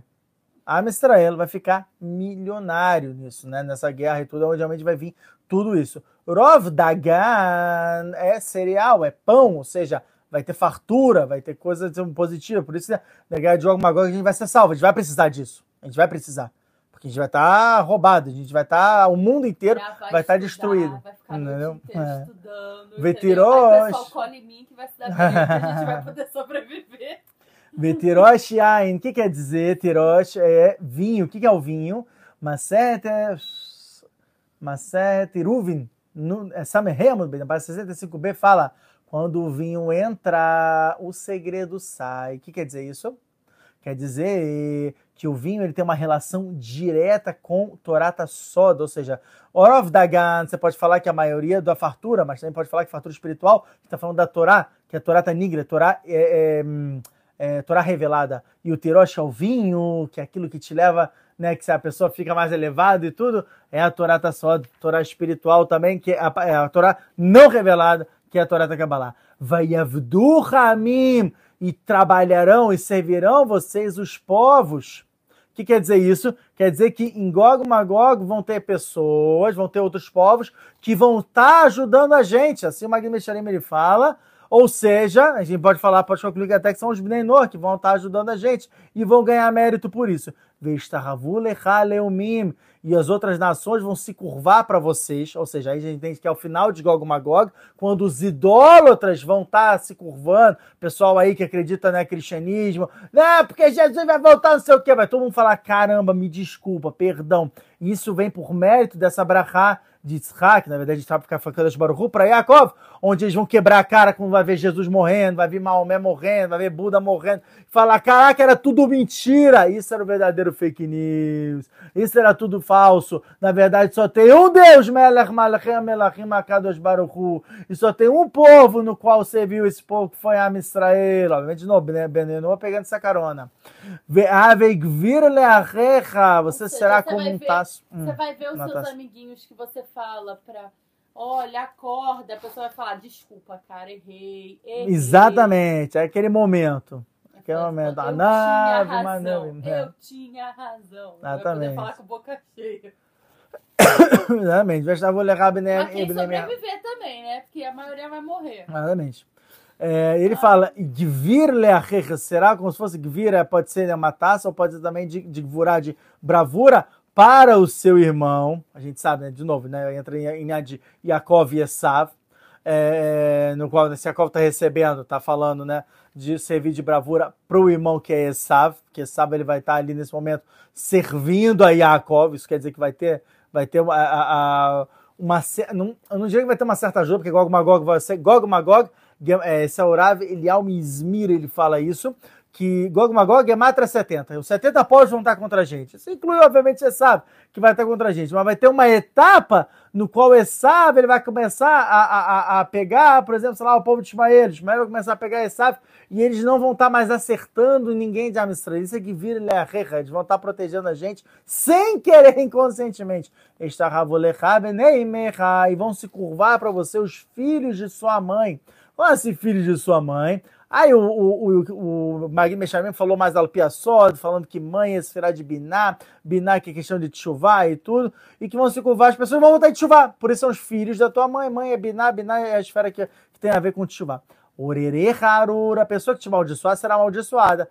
A Israel vai ficar milionário nisso, né? Nessa guerra e tudo, onde realmente vai vir tudo isso. Rov Dagan é cereal, é pão, ou seja, vai ter fartura, vai ter coisa positiva. Por isso, na guerra de Gog Magog, a gente vai ser salvo, a gente vai precisar disso. A gente vai precisar. Porque a gente vai estar tá roubado, a gente vai estar. Tá, o mundo inteiro vai, vai estar tá destruído. Vai ficar entendeu? É. estudando. Vetirosh. O pessoal em mim que vai se dar bem, a gente vai poder sobreviver. O que quer dizer? Tirosh é vinho. O que é o vinho? Maset é. Maset Ruvin. É Samerremos, bem, na 65b fala: quando o vinho entra, o segredo sai. O que quer dizer isso? Quer dizer que o vinho ele tem uma relação direta com Torata Soda, ou seja, Orov Dagan, você pode falar que a maioria da fartura, mas também pode falar que fartura espiritual, está falando da Torá, que é a Torata Nigra, Torá, é, é, é, Torá revelada. E o Tirosh é o vinho, que é aquilo que te leva, né, que a pessoa fica mais elevada e tudo, é a Torata Soda, Torá espiritual também, que é a, é a Torá não revelada, que é a Torata Kabbalah. Vayavdu Ramim, e trabalharão e servirão vocês os povos. O que quer dizer isso? Quer dizer que em Gog Magog vão ter pessoas, vão ter outros povos que vão estar tá ajudando a gente. Assim o Magno Mecharim ele fala, Ou seja, a gente pode falar, pode concluir até que são os Bnei que vão estar ajudando a gente e vão ganhar mérito por isso. E as outras nações vão se curvar para vocês. Ou seja, aí a gente entende que é o final de Gog Magog, quando os idólatras vão estar se curvando. Pessoal aí que acredita no né, cristianismo, né? Porque Jesus vai voltar, não sei o quê. Vai todo mundo falar: caramba, me desculpa, perdão. Isso vem por mérito dessa brachá de Yitzhak, na verdade, estava ficar facando de Baruchu para Yaakov, onde eles vão quebrar a cara quando vai ver Jesus morrendo, vai ver Maomé morrendo, vai ver Buda morrendo, falar, caraca, era tudo mentira, isso era o verdadeiro fake news, isso era tudo falso, na verdade só tem um Deus, Melech Malachim Melachim Akadosh Baruchu, e só tem um povo no qual você viu esse povo que foi Am Israel, obviamente de novo, né, Benenu pegando essa carona. Você será como um taço. Você hum, vai ver os seus amiguinhos que você fala para olha, acorda, a pessoa vai falar, desculpa, cara, errei, errei. Exatamente, é aquele momento. Aquele momento, eu nave, tinha razão, eu tinha razão. Exatamente. falar com boca cheia. Exatamente, vai estar vou levar Mas quem sobreviver também, né? Porque a maioria vai morrer. Exatamente. É, ele ah. fala, Gvir será como se fosse Gvir, é, pode ser uma taça, ou pode ser também de, de de bravura, para o seu irmão, a gente sabe, né, de novo, né, entra em, em Yaakov e Esav, é, no qual esse Yaakov está recebendo, está falando, né, de servir de bravura para o irmão que é Esav, que Esav ele vai estar tá ali nesse momento servindo a Yaakov, isso quer dizer que vai ter, vai ter uma, a, a, uma não, eu não diria que vai ter uma certa ajuda, porque Gog Magog vai ser Gog Magog, é, Saurav, Elial Mizmir, ele fala isso, que Gog Magog é matra 70. Os 70 povos vão estar contra a gente. Isso inclui, obviamente, você sabe que vai estar contra a gente. Mas vai ter uma etapa no qual Esav ele vai começar a, a, a pegar, por exemplo, sei lá, o povo de Ismael. Ismael vai começar a pegar Esav e eles não vão estar mais acertando ninguém de Amistra. Isso é que vira Leachecha. Eles vão estar protegendo a gente sem querer, inconscientemente. E vão se curvar para você os filhos de sua mãe. Olha esse filho de sua mãe. Aí o, o, o, o Magui Mechamim falou mais da Piassod, falando que mãe é esfera de Biná, Biná que é questão de chuvá e tudo, e que vão se curvar, as pessoas vão voltar de chuvá. Por isso são os filhos da tua mãe. Mãe é Biná, Biná é a esfera que, que tem a ver com chuvá. Orere harura, a pessoa que te amaldiçoar será amaldiçoada.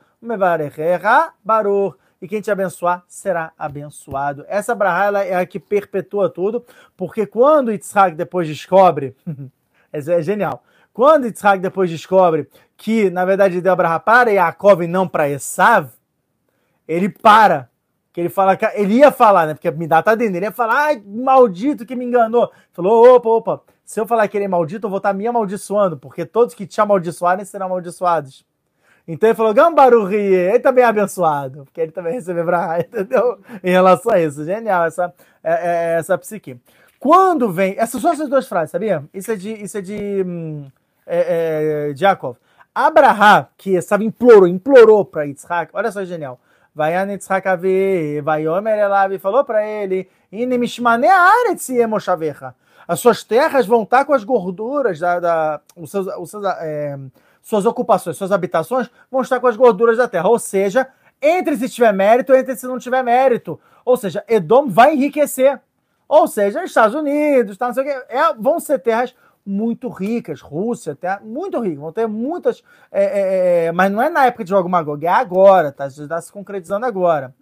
E quem te abençoar será abençoado. Essa brahá é a que perpetua tudo, porque quando Yitzhak depois descobre, é genial, quando Yitzhak depois descobre que, na verdade, deu Abraha para Yaakov e não para Esav, ele para. Que ele fala, ele ia falar, né? Porque me dá tá dentro. Ele ia falar, ai, maldito que me enganou. Falou, opa, opa. Se eu falar que ele é maldito, eu vou estar me amaldiçoando, porque todos que te amaldiçoarem serão amaldiçoados. Então ele falou, Gambaru ele também é abençoado, porque ele também recebeu Abraha, entendeu? Em relação a isso. Genial essa, é, é, essa psique. Quando vem. Essas são essas duas frases, sabia? Isso é de. Isso é de hum, é, é, de Yaakov. Abraham, que estava implorou, implorou para Yitzhak, olha só genial. Vai a Yitzhak a ver, vai Omer Elav e falou para ele, as suas terras vão estar com as gorduras da, da os seus, os seus, é, suas ocupações, suas habitações vão estar com as gorduras da terra. Ou seja, entre se tiver mérito, entre se não tiver mérito. Ou seja, Edom vai enriquecer. Ou seja, Estados Unidos, tá, não sei o quê, é, vão ser terras muito ricas, Rússia, até muito rica, vão ter muitas, é, é, é, mas não é na época de Jogo Magog, é agora, tá? Está se concretizando agora.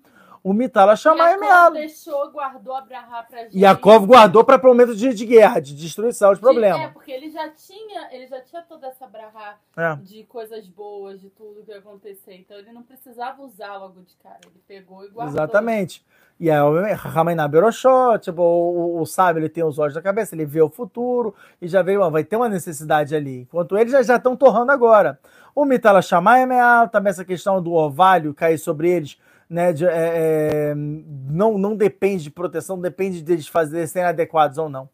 O Mitala chamar Yaakov deixou, guardou Abraham pra gente. Yaakov guardou para momento de, de guerra, de destruição, de problema. É, porque ele já tinha, ele já tinha toda essa Abraham é. de coisas boas, de tudo que ia acontecer. Então ele não precisava usar logo de cara, ele pegou e guardou. Exatamente. E aí, Ramainá Beroshó, tipo, o, o, sábio ele tem os olhos da cabeça, ele vê o futuro e já veio, vai ter uma necessidade ali. Enquanto eles já estão torrando agora. O Mitala Shamayim é também essa questão do orvalho cair sobre eles, né? De, é, é, não, não depende de proteção, depende deles fazer serem adequados ou não.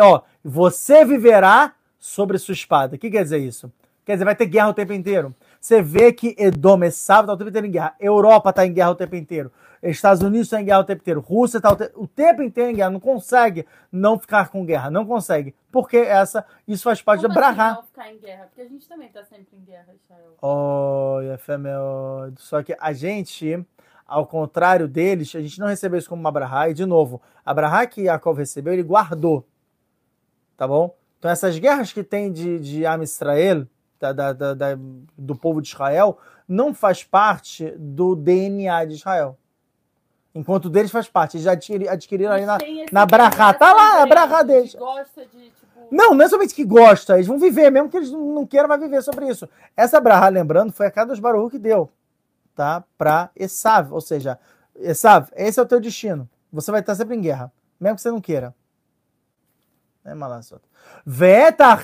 Ó, você viverá sobre sua espada. O que quer dizer isso? Quer dizer, vai ter guerra o tempo inteiro. Você vê que Edom é sábado, está o tempo inteiro em guerra. Europa está em guerra o tempo inteiro. Estados Unidos está em guerra o tempo inteiro. Rússia está o, te o, tempo inteiro em guerra. Não consegue não ficar com guerra. Não consegue. Porque essa, isso faz parte Como da Brahá. Assim não ficar em guerra? Porque a gente também está sempre em guerra, Israel. Oh, meu. Só que a gente, ao contrário deles, a gente não recebeu isso como uma Brahá. E, de novo, a Brahá que Jacob recebeu, ele guardou. Tá bom? Então essas guerras que tem de, de Am Israel, da, da, da, do povo de Israel, não faz parte do DNA de Israel. Enquanto deles faz parte. Eles já adquiriram ali na, na Brahá. Tá lá, é a Brahá deles. Gosta de, tipo... Não, não é somente que gosta. Eles vão viver, mesmo que eles não queiram, vai viver sobre isso. Essa Brahá, lembrando, foi a cada dos Baruch que deu. Tá? Pra Esav. Ou seja, Esav, esse é o teu destino. Você vai estar sempre em guerra. Mesmo que você não queira. É malassota. Veta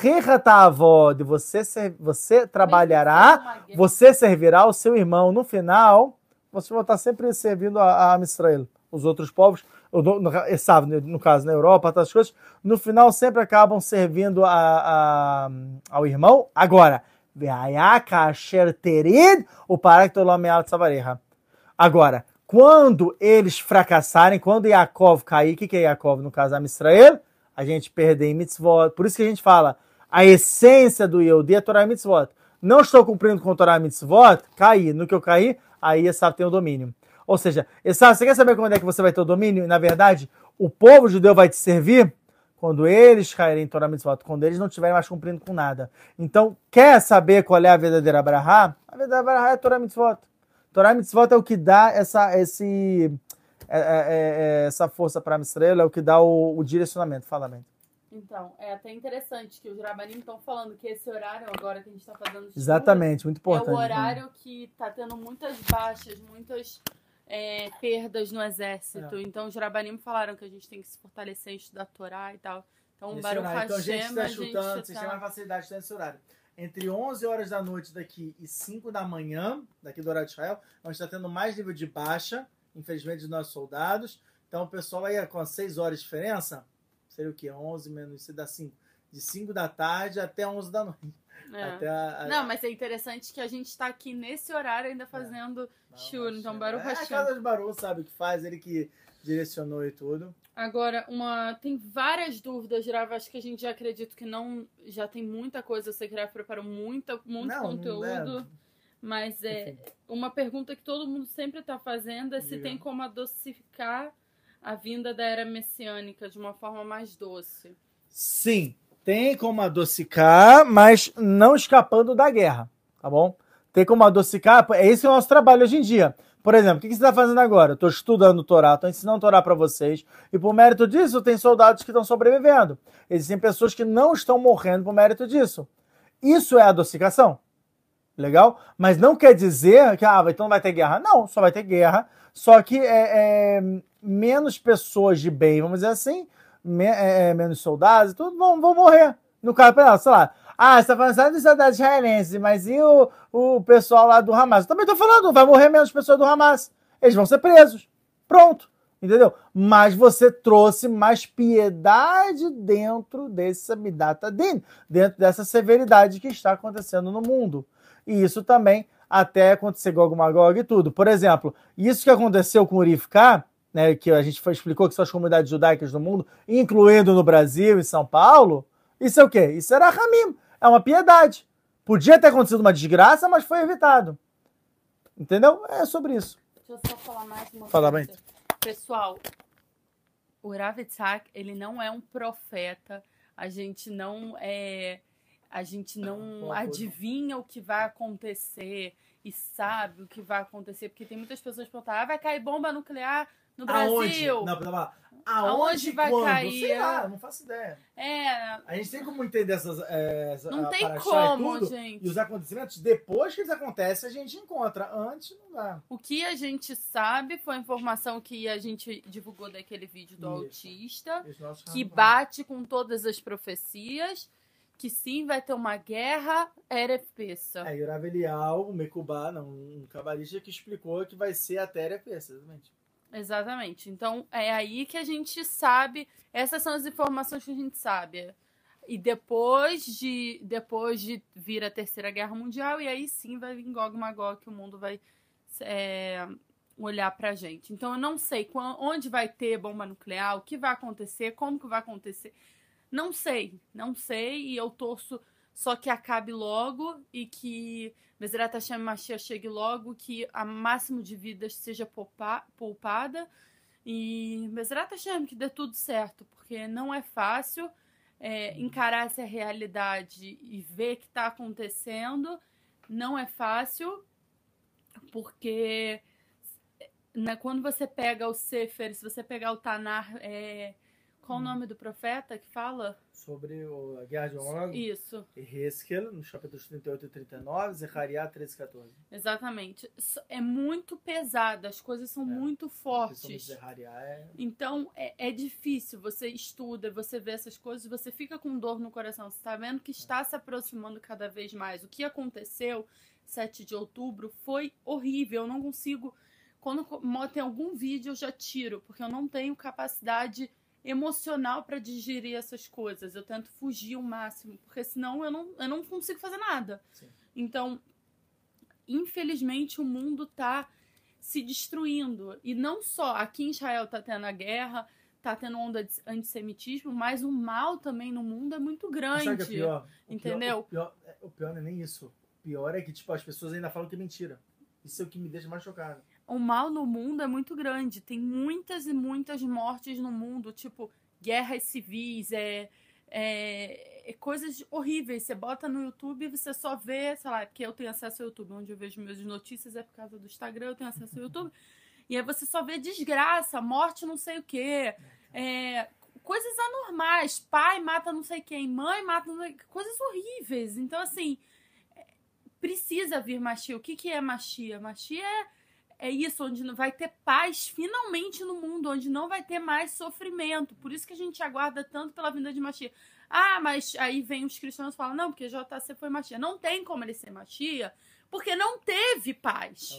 avod. Você, você trabalhará, você servirá o seu irmão. No final, você vai estar sempre servindo a, a Israel. Os outros povos, no, no, no caso na Europa, outras coisas, no final sempre acabam servindo a, a, ao irmão. Agora, o Agora, quando eles fracassarem, quando Yaakov cair, o que, que é Yaakov no caso? Israel, a gente perder em mitzvot. Por isso que a gente fala, a essência do Yehudi é Torah e mitzvot. Não estou cumprindo com Torah e mitzvot, caí. No que eu caí, aí Esav tem o domínio. Ou seja, Esav, você quer saber quando é que você vai ter o domínio? E, na verdade, o povo judeu vai te servir quando eles caírem em Torah Mitzvot, quando eles não estiverem mais cumprindo com nada. Então, quer saber qual é a verdadeira Brahá? A verdadeira Brahá é Torah Mitzvot. Torah Mitzvot é o que dá essa, esse, é, é, é, essa força para a Mistrela, é o que dá o, o direcionamento. Fala, bem. Então, é até interessante que os Rabanim estão falando que esse horário agora que a gente está fazendo Exatamente, muito importante. É o horário né? que está tendo muitas baixas, muitas é, perdas no exército. É. Então, os Rabanim falaram que a gente tem que se fortalecer, estudar Torá e tal. Então, o Baruch Hashem, Então, a gente está chutando, vocês tá... têm mais facilidade nesse horário. Entre 11 horas da noite daqui e 5 da manhã, daqui do horário de Israel, a gente está tendo mais nível de baixa, infelizmente, dos nossos soldados. Então, o pessoal aí, com 6 horas de diferença, seria o quê? 11 menos, isso dá 5. De 5 da tarde até 11 da noite. É. A, a... Não, mas é interessante que a gente está aqui nesse horário ainda fazendo é. shur, então Hashem. É a casa de Baruch, sabe o que faz, ele que direcionou e tudo. Agora, uma tem várias dúvidas, Grava, acho que a gente já acredita que não, já tem muita coisa, você que preparou muita, muito não, conteúdo. Não é. Mas é Enfim. uma pergunta que todo mundo sempre está fazendo é se Diga. tem como adocificar a vinda da era messiânica de uma forma mais doce. Sim, tem como adocicar, mas não escapando da guerra, tá bom? Tem como adocicar, é esse é o nosso trabalho hoje em dia. Por exemplo, o que você está fazendo agora? Estou estudando Torá, estou ensinando Torá para vocês, e por mérito disso, tem soldados que estão sobrevivendo. Existem pessoas que não estão morrendo por mérito disso. Isso é adocicação. Legal? Mas não quer dizer que, ah, então não vai ter guerra. Não, só vai ter guerra, só que é, é menos pessoas de bem, vamos dizer assim, me, é, é menos soldados, tudo vão, vão morrer. No caso, sei lá, ah, você está falando só dos soldados israelenses, mas e o, o pessoal lá do Hamas? Eu também estou falando, vai morrer menos pessoas do Hamas. Eles vão ser presos. Pronto. Entendeu? Mas você trouxe mais piedade dentro desse Midata Din, dentro dessa severidade que está acontecendo no mundo. E isso também até acontecer Gog Magog e tudo. Por exemplo, isso que aconteceu com o Urifká, né, que a gente explicou que são as comunidades judaicas do mundo, incluindo no Brasil e São Paulo, isso é o quê? Isso era Ramim, é uma piedade. Podia ter acontecido uma desgraça, mas foi evitado. Entendeu? É sobre isso. Deixa eu só falar mais uma Fala coisa. Bem. Pessoal, o Rav Itzhak, ele não é um profeta. A gente não é a gente não adivinha o que vai acontecer e sabe o que vai acontecer, porque tem muitas pessoas que perguntam, ah, vai cair bomba nuclear no Brasil. Aonde? Não, não, Aonde, Aonde vai quando? cair? Sei lá, não faço ideia. É. A gente tem como entender essas. É, não tem como, e tudo, gente. E os acontecimentos, depois que eles acontecem, a gente encontra. Antes não dá. O que a gente sabe foi a informação que a gente divulgou daquele vídeo do Isso. autista, que bate com todas as profecias que sim vai ter uma guerra Erefpeça. É, Yurav Elial, o Mekubá, não, um cabalista que explicou que vai ser até Erefpeça, exatamente. Exatamente. Então é aí que a gente sabe. Essas são as informações que a gente sabe. E depois de depois de vir a Terceira Guerra Mundial, e aí sim vai vir Gog Magog, que o mundo vai é, olhar pra gente. Então eu não sei onde vai ter bomba nuclear, o que vai acontecer, como que vai acontecer. Não sei, não sei, e eu torço só que acabe logo e que Bezerra Hashem Mashiach chegue logo, que a máximo de vidas seja poupa, poupada e Bezerra Hashem que dê tudo certo, porque não é fácil. é, encarar essa realidade e ver que está acontecendo não é fácil, porque né, quando você pega o Sefer, se você pegar o Tanar, é, qual o nome do profeta que fala? Sobre o, a Guerra de Og. Isso. Heskel, no capítulos 38 e 39, Zechariah 13 e 14. Exatamente. É muito pesado, as coisas são É. muito fortes. É... Então é, é difícil, você estuda, você vê essas coisas, você fica com dor no coração. Você está vendo que está se aproximando cada vez mais. O que aconteceu 7 de outubro foi horrível. Eu não consigo. Quando tem algum vídeo, eu já tiro, porque eu não tenho capacidade emocional para digerir essas coisas. Eu tento fugir o máximo, porque senão eu não, eu não consigo fazer nada. Sim. Então, infelizmente, o mundo está se destruindo. E não só aqui em Israel está tendo a guerra, está tendo onda de antissemitismo, mas o mal também no mundo é muito grande. Sabe o que é pior? O Entendeu? Pior, o, pior, é- o pior não é nem isso. O pior é que, tipo, as pessoas ainda falam que é mentira. Isso é o que me deixa mais chocado. O mal no mundo é muito grande. Tem muitas e muitas mortes no mundo, tipo guerras civis, é, é, é coisas horríveis. Você bota no YouTube e você só vê, sei lá, porque eu tenho acesso ao YouTube, onde eu vejo minhas notícias é por causa do Instagram, eu tenho acesso ao YouTube. E aí você só vê desgraça, morte não sei o quê. É, coisas anormais. Pai mata não sei quem, mãe mata não sei coisas horríveis. Então, assim, é, precisa vir Machia. O que, que é Machia? Machia é é isso, onde não vai ter paz finalmente no mundo, onde não vai ter mais sofrimento. Por isso que a gente aguarda tanto pela vinda de Machia. Ah, mas aí vem os cristãos e falam, não, porque JC foi Machia. Não tem como ele ser Machia, porque não teve paz.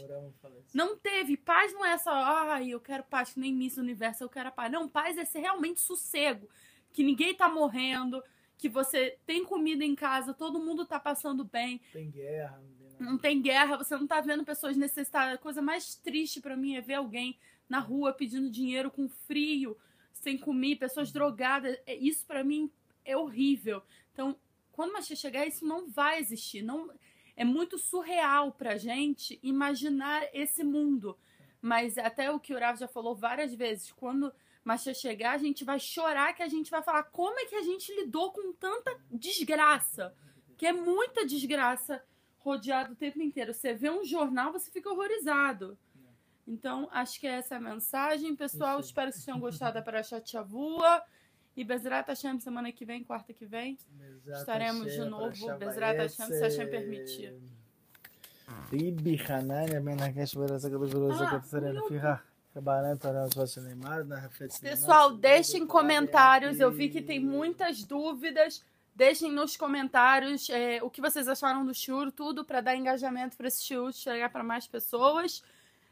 Não teve. Paz não é só, ai, eu quero paz, que nem Miss Universo, eu quero a paz. Não, paz é ser realmente sossego. Que ninguém tá morrendo, que você tem comida em casa, todo mundo tá passando bem, Tem guerra, não tem guerra, você não tá vendo pessoas necessitadas. A coisa mais triste pra mim é ver alguém na rua pedindo dinheiro com frio, sem comer, pessoas drogadas. É- Isso pra mim é horrível. Então, quando Machia chegar, isso não vai existir. Não é muito surreal pra gente imaginar esse mundo. Mas até o que o Rav já falou várias vezes, quando Machia chegar, a gente vai chorar que a gente vai falar como é que a gente lidou com tanta desgraça. Que é muita desgraça rodeado o tempo inteiro. Você vê um jornal, você fica horrorizado. Então, acho que essa é a mensagem, pessoal. Espero que vocês tenham gostado da Parashat Shavua. E Bezerra Hashem, semana que vem, quarta que vem. Bezrat Estaremos de Hashem, novo, Parashat Bezrat Hashem, se Hashem permitir. Kabaran Torah Osvas Neymar Na Hafetz Neymar Pessoal, deixem comentários. Eu vi que tem muitas dúvidas. Deixem nos comentários é, o que vocês acharam do shiur, tudo para dar engajamento para esse shiur chegar para mais pessoas.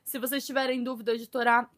Se vocês tiverem dúvidas de Torá,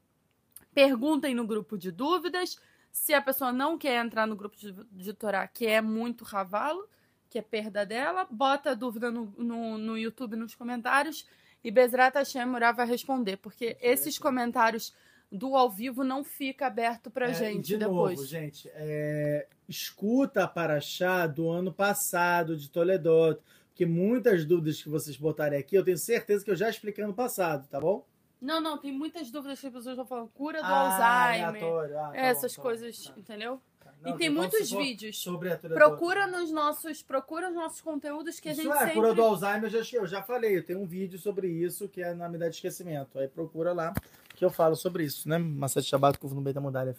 perguntem no grupo de dúvidas. Se a pessoa não quer entrar no grupo de, de Torá, que é muito ravalo, que é perda dela, bota a dúvida no, no, no YouTube nos comentários e Bezrat Hashem Murá vai responder, porque esses comentários do ao vivo não fica aberto pra É, gente de depois. novo, gente, é, escuta a Paraxá do ano passado, de Toledot, porque muitas dúvidas que vocês botarem aqui, eu tenho certeza que eu já expliquei ano passado, tá bom? Não, não, tem muitas dúvidas que as pessoas vão falando. Cura do Ah, Alzheimer. aleatório. Ah, tá essas tá bom, coisas, tá. entendeu? Tá. e Não, tem muitos vídeos. Sobre a. Procura nos nossos, procura os nossos conteúdos que a Isso gente é, sempre cura do Alzheimer, eu já, eu já falei, eu tenho um vídeo sobre isso, que é na medida de esquecimento. Aí procura lá, que eu falo sobre isso, né? Massad Shabbat, Kuf no Beta Mudalef.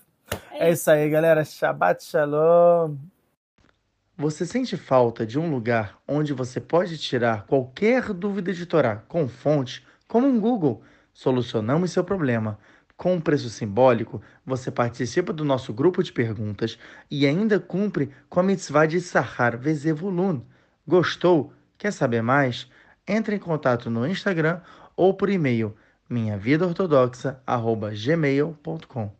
É isso aí, galera. Shabbat Shalom. Você sente falta de um lugar onde você pode tirar qualquer dúvida de Torá com fonte, como um Google? Solucionamos seu problema. Com um preço simbólico, você participa do nosso grupo de perguntas e ainda cumpre com a mitzvah de Sahar Vezevulun. Gostou? Quer saber mais? Entre em contato no Instagram ou por e-mail minhavidaortodoxa.gmail.com